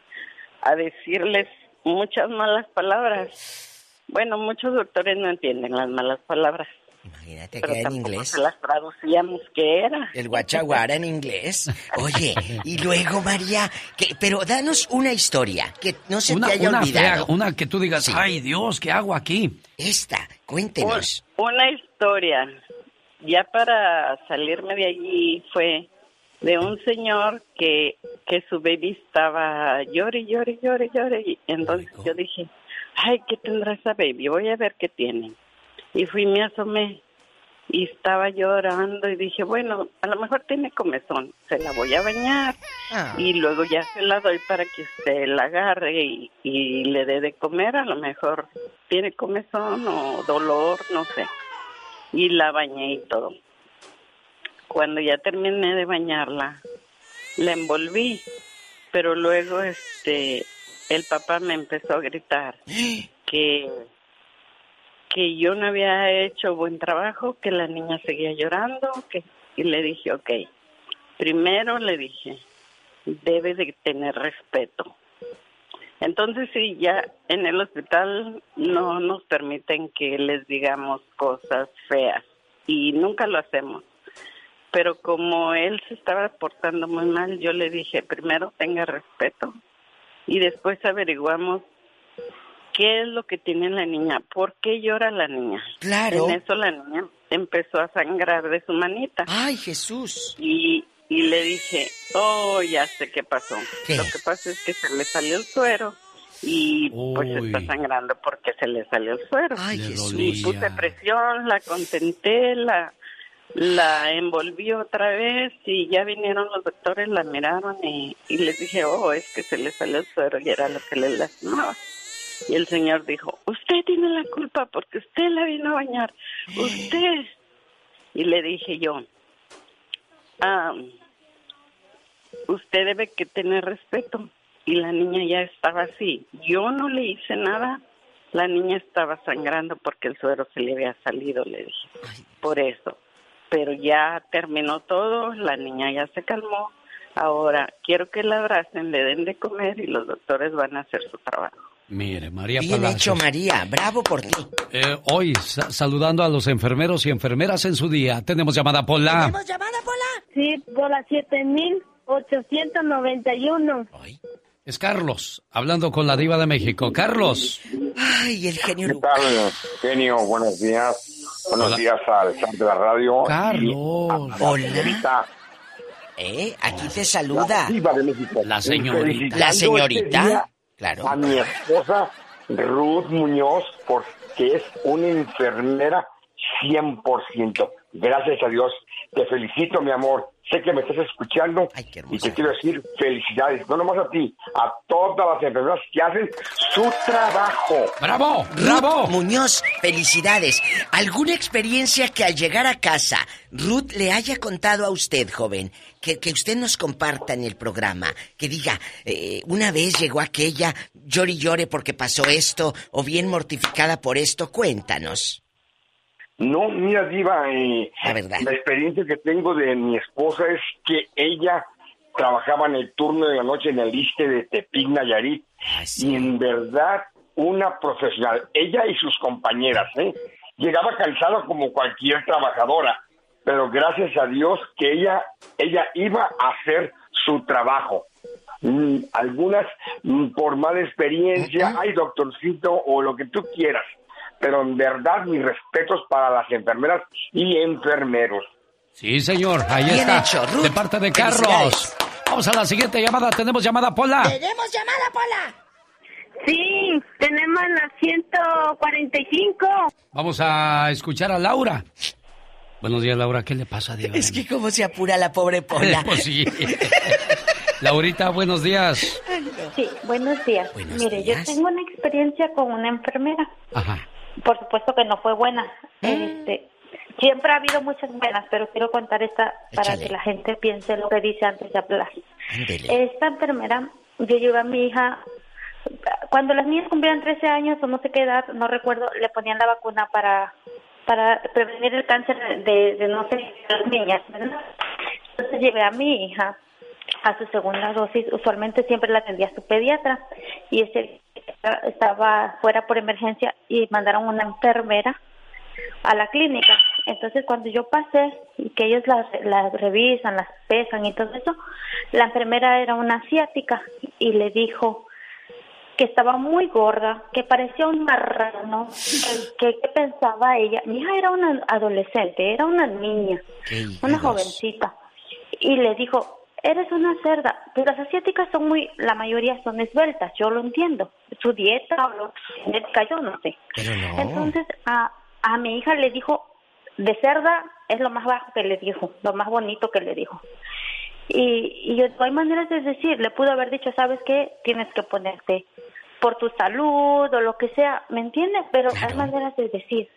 a decirles muchas malas palabras. Bueno, muchos doctores no entienden las malas palabras. Imagínate Pero que en tampoco inglés. se las traducíamos que era. El guachaguara en inglés. Oye, y luego María, que, pero danos una historia que no se Una, te haya una olvidado. fea, una que tú digas, ay Dios, ¿qué hago aquí? Esta, cuéntenos. Una historia, ya para salirme de allí, fue de un señor que, que su baby estaba llore, llore, llore, llore. Y entonces yo dije, ay, ¿qué tendrá esa baby? Voy a ver qué tiene. Y fui, me asomé y estaba llorando y dije, bueno, a lo mejor tiene comezón, se la voy a bañar y luego ya se la doy para que usted la agarre y, y le dé de comer, a lo mejor tiene comezón o dolor, no sé. Y la bañé y todo. Cuando ya terminé de bañarla, la envolví, pero luego este el papá me empezó a gritar que que yo no había hecho buen trabajo, que la niña seguía llorando, que y le dije, ok, primero le dije, debe de tener respeto. Entonces sí, ya en el hospital no nos permiten que les digamos cosas feas y nunca lo hacemos. Pero como él se estaba portando muy mal, yo le dije, primero tenga respeto y después averiguamos qué es lo que tiene la niña, por qué llora la niña. Claro. En eso la niña empezó a sangrar de su manita. Ay, Jesús. Y, y le dije, oh, ya sé qué pasó. ¿Qué? Lo que pasa es que se le salió el suero y pues Uy. está sangrando porque se le salió el suero. Ay, Le Jesús. Y puse presión, la contenté, la, la envolví otra vez y ya vinieron los doctores, la miraron y, y les dije, oh, es que se le salió el suero y era lo que le lastimaba. Y el señor dijo, usted tiene la culpa porque usted la vino a bañar, usted. Y le dije yo, ah, usted debe que tener respeto. Y la niña ya estaba así. Yo no le hice nada. La niña estaba sangrando porque el suero se le había salido, le dije. Por eso. Pero ya terminó todo, la niña ya se calmó. Ahora quiero que la abracen, le den de comer y los doctores van a hacer su trabajo. Mire, María Bien Palacios. hecho, María. Bravo por ti. Eh, hoy, sa- saludando a los enfermeros y enfermeras en su día. Tenemos llamada Pola. llamada, Pola? Sí, por la 7891. Es Carlos, hablando con la diva de México. Carlos. Ay, el genio ¿Qué tal, genio? Buenos días. Buenos Hola. días al chat de la radio. Carlos. Hola. Señorita, Eh, aquí te saluda. la diva de México. La señorita. La este señorita. A mi esposa Ruth Muñoz, porque es una enfermera 100%. Gracias a Dios. Te felicito, mi amor. Sé que me estás escuchando Ay, qué y te quiero decir felicidades. No nomás a ti, a todas las enfermeras que hacen su trabajo. ¡Bravo! Ruth ¡Bravo! Muñoz, felicidades. ¿Alguna experiencia que al llegar a casa Ruth le haya contado a usted, joven, que, que usted nos comparta en el programa? Que diga, eh, una vez llegó aquella, llore y llore porque pasó esto, o bien mortificada por esto, cuéntanos. No, mira, Diva, eh, La verdad. la experiencia que tengo de mi esposa es que ella trabajaba en el turno de la noche en el ISTE de Tepic, Nayarit, Ah, sí. y en verdad una profesional, ella y sus compañeras, ¿eh? Llegaba cansada como cualquier trabajadora, pero gracias a Dios que ella, ella iba a hacer su trabajo. Mm, algunas mm, por mala experiencia, ay doctorcito o lo que tú quieras, pero en verdad mis respetos para las enfermeras y enfermeros. Sí, señor, ahí Bien está. hecho, Ruth. De parte de Carlos. Vamos a la siguiente llamada. Tenemos llamada Pola. ¿Tenemos llamada, Pola? Sí, tenemos la 145. Vamos a escuchar a Laura. Buenos días, Laura. ¿Qué le pasa, Diego? Es que cómo se apura la pobre Pola. pues sí. Laurita, buenos días. Sí, buenos días. Mire, yo tengo una experiencia con una enfermera. Ajá. Por supuesto que no fue buena. Este, siempre ha habido muchas buenas, pero quiero contar esta para que la gente piense lo que dice antes de hablar. Esta enfermera, yo llevé a mi hija, cuando las niñas cumplían 13 años o no sé qué edad, no recuerdo, le ponían la vacuna para para prevenir el cáncer de, de no sé, las niñas, ¿verdad? Entonces llevé a mi hija a su segunda dosis, usualmente siempre la atendía su pediatra y ese estaba fuera por emergencia y mandaron una enfermera a la clínica. Entonces cuando yo pasé y que ellos las, las revisan, las pesan y todo eso, la enfermera era una asiática y le dijo que estaba muy gorda, que parecía un marrano, que, que pensaba ella, mi hija era una adolescente, era una niña, una jovencita, y le dijo, eres una cerda. Pero las asiáticas son muy, la mayoría son esbeltas, yo lo entiendo. Su dieta o lo genética, yo no sé. Entonces a, a mi hija le dijo, de cerda es lo más bajo que le dijo, lo más bonito que le dijo. Y, y yo, hay maneras de decir, le pudo haber dicho, ¿sabes qué? Tienes que ponerte por tu salud o lo que sea, ¿me entiendes? Pero hay maneras de decir.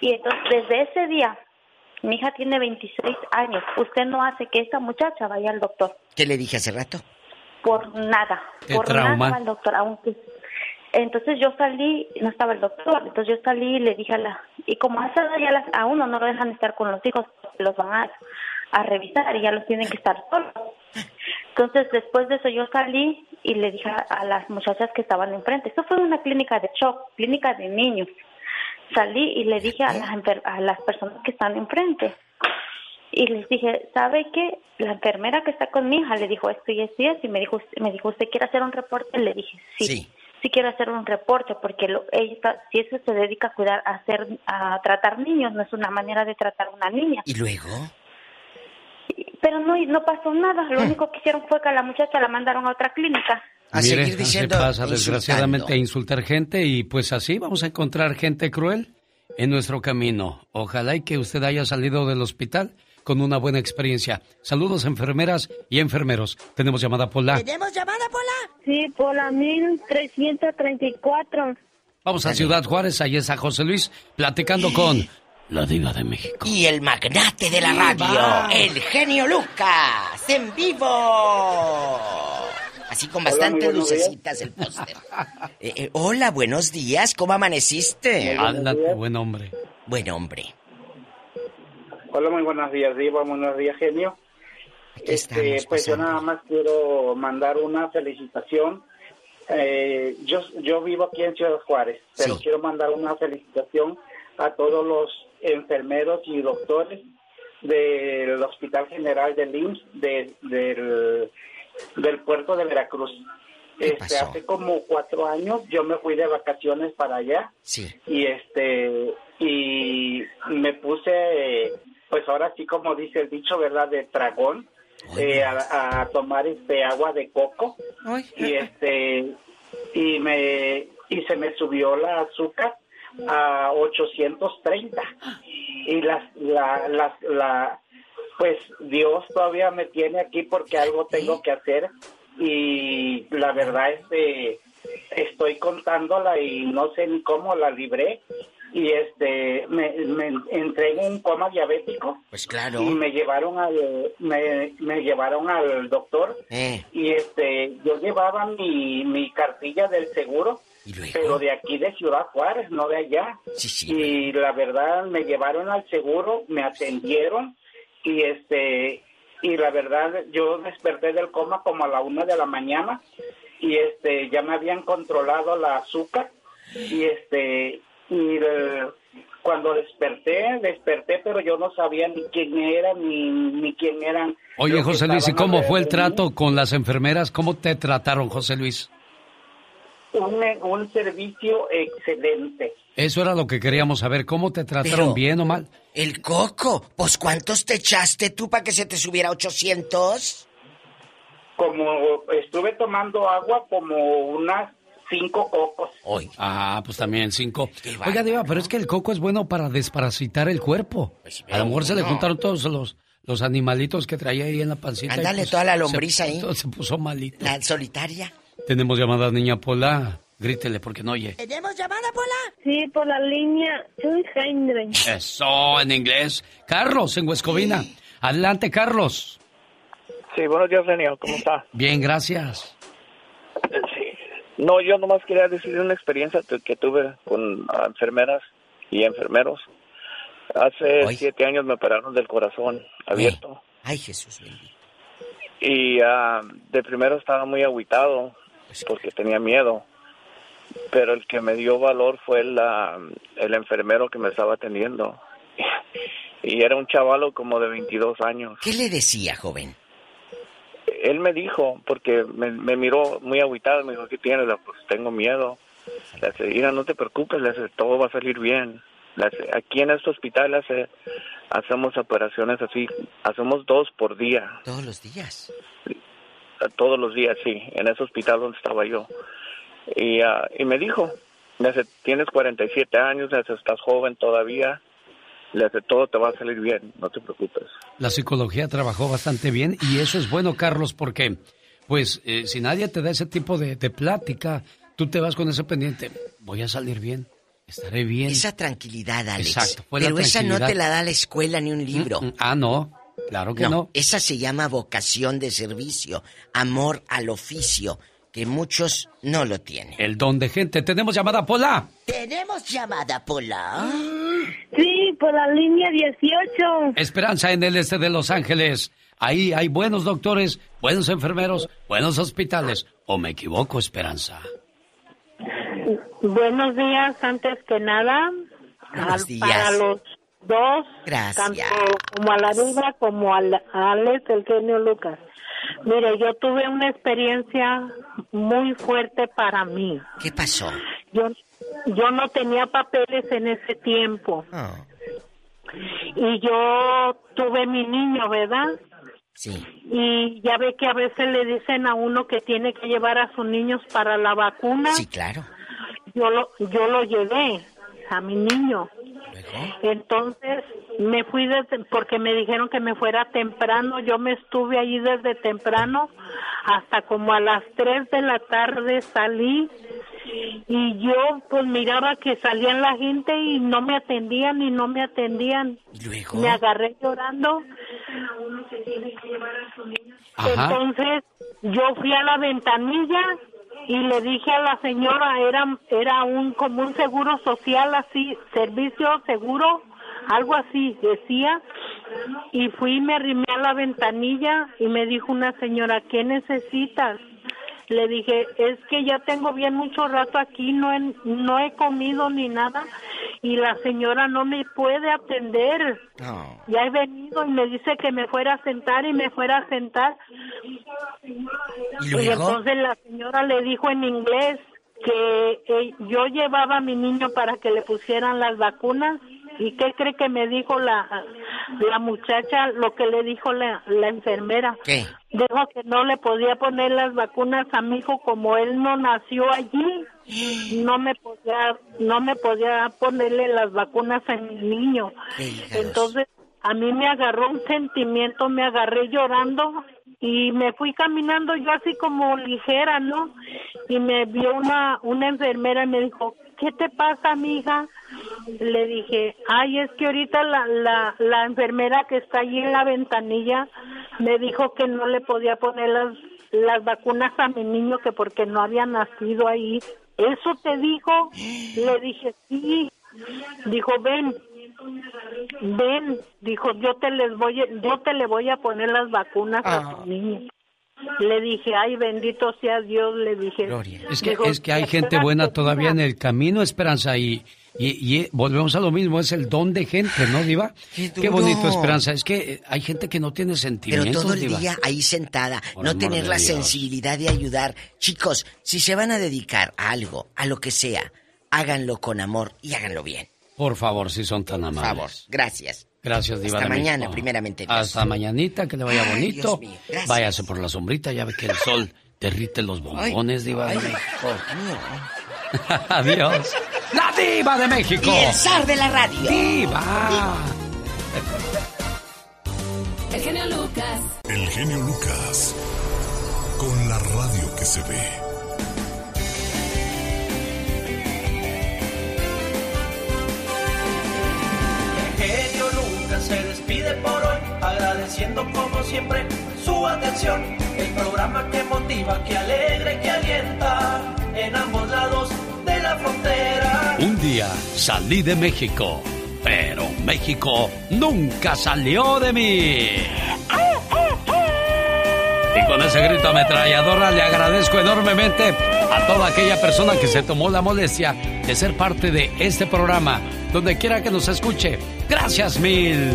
Y entonces, desde ese día, mi hija tiene 26 años, usted no hace que esa muchacha vaya al doctor. ¿Qué le dije hace rato? Por nada, ¿Qué por trauma? nada al doctor, aunque... Entonces yo salí, no estaba el doctor, entonces yo salí y le dije a la... Y como a esa edad ya las, a uno no lo dejan estar con los hijos, los van a, a revisar y ya los tienen que estar solos. Entonces después de eso yo salí y le dije a, a las muchachas que estaban enfrente, esto fue una clínica de shock, clínica de niños. Salí y le dije a las, a las personas que están enfrente, y les dije, ¿sabe qué? La enfermera que está con mi hija le dijo esto y esto y esto, y me dijo, me dijo, ¿usted quiere hacer un reporte? Le dije, sí, sí, quiero hacer un reporte, porque lo, ella, si eso se dedica a cuidar, a hacer, a tratar niños, no es una manera de tratar a una niña. ¿Y luego? Pero no, no pasó nada, lo único que hicieron fue que a la muchacha la mandaron a otra clínica. Mire, así pasa desgraciadamente a insultar gente y pues así vamos a encontrar gente cruel en nuestro camino. Ojalá y que usted haya salido del hospital con una buena experiencia. Saludos enfermeras y enfermeros. Tenemos llamada Pola. ¿Tenemos llamada, Pola? Sí, Pola 1334. Vamos a Ciudad Juárez, ahí está José Luis platicando con la diva de México. Y el magnate de la radio, Viva. el genio Lucas, en vivo. Así con Hola, bastante muy buenos días. lucecitas el póster. Eh, eh, hola, buenos días, ¿cómo amaneciste? Ándate, buen hombre. Buen hombre. Hola, muy buenos días, Diva. Buenos días, genio. Este, estamos pues yo nada más quiero mandar una felicitación. Eh, yo, yo vivo aquí en Ciudad Juárez, pero quiero mandar una felicitación a todos los enfermeros y doctores del Hospital General del IMSS de- del, del puerto de Veracruz. Este, hace como cuatro años yo me fui de vacaciones para allá. Sí. y este y me puse pues ahora sí como dice el dicho verdad de tragón eh, a, a tomar este agua de coco. Y este y me y se me subió la azúcar a 830 y las la las la pues Dios todavía me tiene aquí porque algo tengo que hacer. Y la verdad este estoy contándola y no sé ni cómo la libré. Y este me, me entré en un coma diabético. Pues claro. y me llevaron al me, me llevaron al doctor. Eh, y este yo llevaba mi, mi cartilla del seguro pero de aquí de Ciudad Juárez no de allá. Y la verdad me llevaron al seguro me atendieron y este y la verdad yo desperté del coma como a la una de la mañana y este ya me habían controlado la azúcar y este y el- cuando desperté desperté pero yo no sabía ni quién era ni, ni quién eran Oye, José Luis, ¿y cómo fue el trato con las enfermeras? ¿Cómo te trataron, José Luis? Un, un servicio excelente Eso era lo que queríamos saber. ¿Cómo te trataron, Pero- bien o mal? el coco, pues ¿cuántos te echaste tú para que se te subiera a 800? como estuve tomando agua como unas cinco cocos. Hoy. Ah, pues también cinco. Oiga, Diva, pero es que el coco es bueno para desparasitar el cuerpo. Pues, a lo mejor se le juntaron todos los, los animalitos que traía ahí en la pancita. Ándale, pues, toda la se- lombriz ahí. Se puso malito. La solitaria. Tenemos llamada niña Pola. Grítele porque no oye. ¿Tenemos llamada, Pola? Sí, por la línea 200. Eso, en inglés. Carlos, en Huescovina. Adelante, Carlos. Sí, buenos días, Genio. ¿Cómo está? Bien, gracias. No, yo nomás quería decir una experiencia tu- que tuve con enfermeras y enfermeros. Hace siete años me operaron del corazón abierto. Ay, Jesús bendito. Y ah, de primero estaba muy agüitado porque tenía miedo. Pero el que me dio valor fue el, ah, el enfermero que me estaba atendiendo. Y era un chavalo como de 22 años. ¿Qué le decía, joven? él me dijo, porque me, me miró muy agüitado, me dijo, ¿qué tienes? Pues tengo miedo. Le hace, mira, no te preocupes, le hace, todo va a salir bien. Le hace, aquí en este hospital hace, hacemos operaciones así, hacemos dos por día, Todos los días. Todos los días, sí, en ese hospital donde estaba yo. Y, ah, y me dijo, hace, tienes 47 años, hace, estás joven todavía, le hace, todo te va a salir bien, no te preocupes. La psicología trabajó bastante bien y eso es bueno, Carlos, porque, pues, eh, si nadie te da ese tipo de, de plática, tú te vas con ese pendiente. Voy a salir bien, estaré bien. Esa tranquilidad, Alex. Exacto, fue la Pero esa no te la da la escuela ni un libro. Mm, mm, ah, no, claro que no. Esa se llama vocación de servicio, amor al oficio, que muchos no lo tienen. El don de gente. Tenemos llamada Pola. Tenemos llamada, Pola. Sí, por la línea 18. Esperanza en el este de Los Ángeles. Ahí hay buenos doctores, buenos enfermeros, buenos hospitales. ¿O me equivoco, Esperanza? Buenos días, antes que nada. Buenos días. Para los dos, Gracias. tanto como a la Diva como al- a Alex, el genio Lucas. Mire, yo tuve una experiencia muy fuerte para mí. ¿Qué pasó? Yo, yo no tenía papeles en ese tiempo. Ah. Y yo tuve mi niño, ¿verdad? Sí. Y ya ve que a veces le dicen a uno que tiene que llevar a sus niños para la vacuna. Sí, claro. Yo lo, yo lo llevé a mi niño. Entonces me fui desde, porque me dijeron que me fuera temprano. Yo me estuve allí desde temprano hasta como a las 3 de la tarde salí y yo pues miraba que salían la gente y no me atendían y no me atendían. luego? Me agarré llorando. Ajá. Entonces yo fui a la ventanilla y le dije a la señora, era era un como un seguro social así, servicio seguro, algo así decía. Y fui me arrimé a la ventanilla y me dijo una señora, ¿qué necesitas? Le dije, es que ya tengo bien mucho rato aquí, no he, no he comido ni nada y la señora no me puede atender. Ya he venido y me dice que me fuera a sentar y me fuera a sentar. ¿Y Y luego? entonces la señora le dijo en inglés que eh, yo llevaba a mi niño para que le pusieran las vacunas. ¿Y qué cree que me dijo la, la muchacha? Lo que le dijo la, la enfermera. ¿Qué? Dijo que no le podía poner las vacunas a mi hijo como él no nació allí. No me podía, no me podía ponerle las vacunas a mi niño. Entonces a mí me agarró un sentimiento, me agarré llorando y me fui caminando yo así como ligera, ¿no? Y me vio una una enfermera y me dijo, ¿qué te pasa, mija? Le dije, ay, es que ahorita la, la, la enfermera que está allí en la ventanilla me dijo que no le podía poner las, las vacunas a mi niño que porque no había nacido ahí. ¿Eso te dijo? Le dije, sí. Dijo, ven, ven. Dijo, yo te les voy, a- yo te le voy a poner las vacunas a tu niño. Le dije, ay, bendito sea Dios, le dije. Es que, Dijo, es que hay gente buena todavía en el camino, Esperanza, y, y, y volvemos a lo mismo, es el don de gente, ¿no, Diva? Qué, bonito, Esperanza. Es que eh, hay gente que no tiene Pero sentimientos, todo el Diva. día ahí sentada, Por no tener la Dios. sensibilidad de ayudar. Chicos, si se van a dedicar a algo, a lo que sea, háganlo con amor y háganlo bien. Por favor, si son tan amables. favor, gracias. Gracias, Diva. Hasta mañana, primeramente Dios. Hasta mañanita, que le vaya Ay, bonito. Dios mío. Váyase por la sombrita, ya ve que el sol Derrite los bombones, Diva de México. Adiós. La Diva de México. Y el zar de la radio. Diva. El genio Lucas. El genio Lucas. Con la radio que se ve. El genio Lucas se despide por hoy, agradeciendo como siempre su atención. El programa que motiva, que alegra y que alienta en ambos lados de la frontera. Día salí de México, pero México nunca salió de mí. Y con ese grito ametralladora le agradezco enormemente a toda aquella persona que se tomó la molestia de ser parte de este programa, donde quiera que nos escuche. Gracias mil.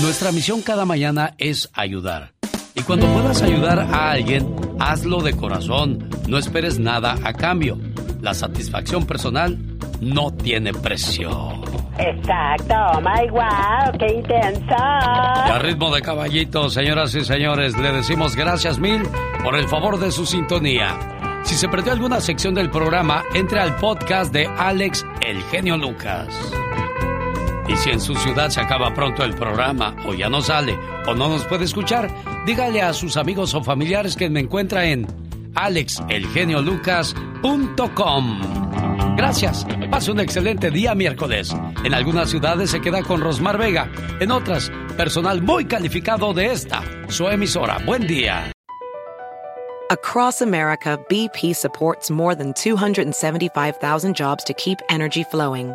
Nuestra misión cada mañana es ayudar. Y cuando puedas ayudar a alguien, hazlo de corazón. No esperes nada a cambio. La satisfacción personal no tiene precio. Exacto, oh my wow, qué intenso. Y a ritmo de caballito, señoras y señores, le decimos gracias mil por el favor de su sintonía. Si se perdió alguna sección del programa, entre al podcast de Alex El Genio Lucas. Y si en su ciudad se acaba pronto el programa, o ya no sale, o no nos puede escuchar, dígale a sus amigos o familiares que me encuentra en alexelgeniolucas.com. Gracias. Pase un excelente día miércoles. En algunas ciudades se queda con Rosmar Vega. En otras, personal muy calificado de esta, su emisora. Buen día. Across America, BP supports more than 275,000 jobs to keep energy flowing.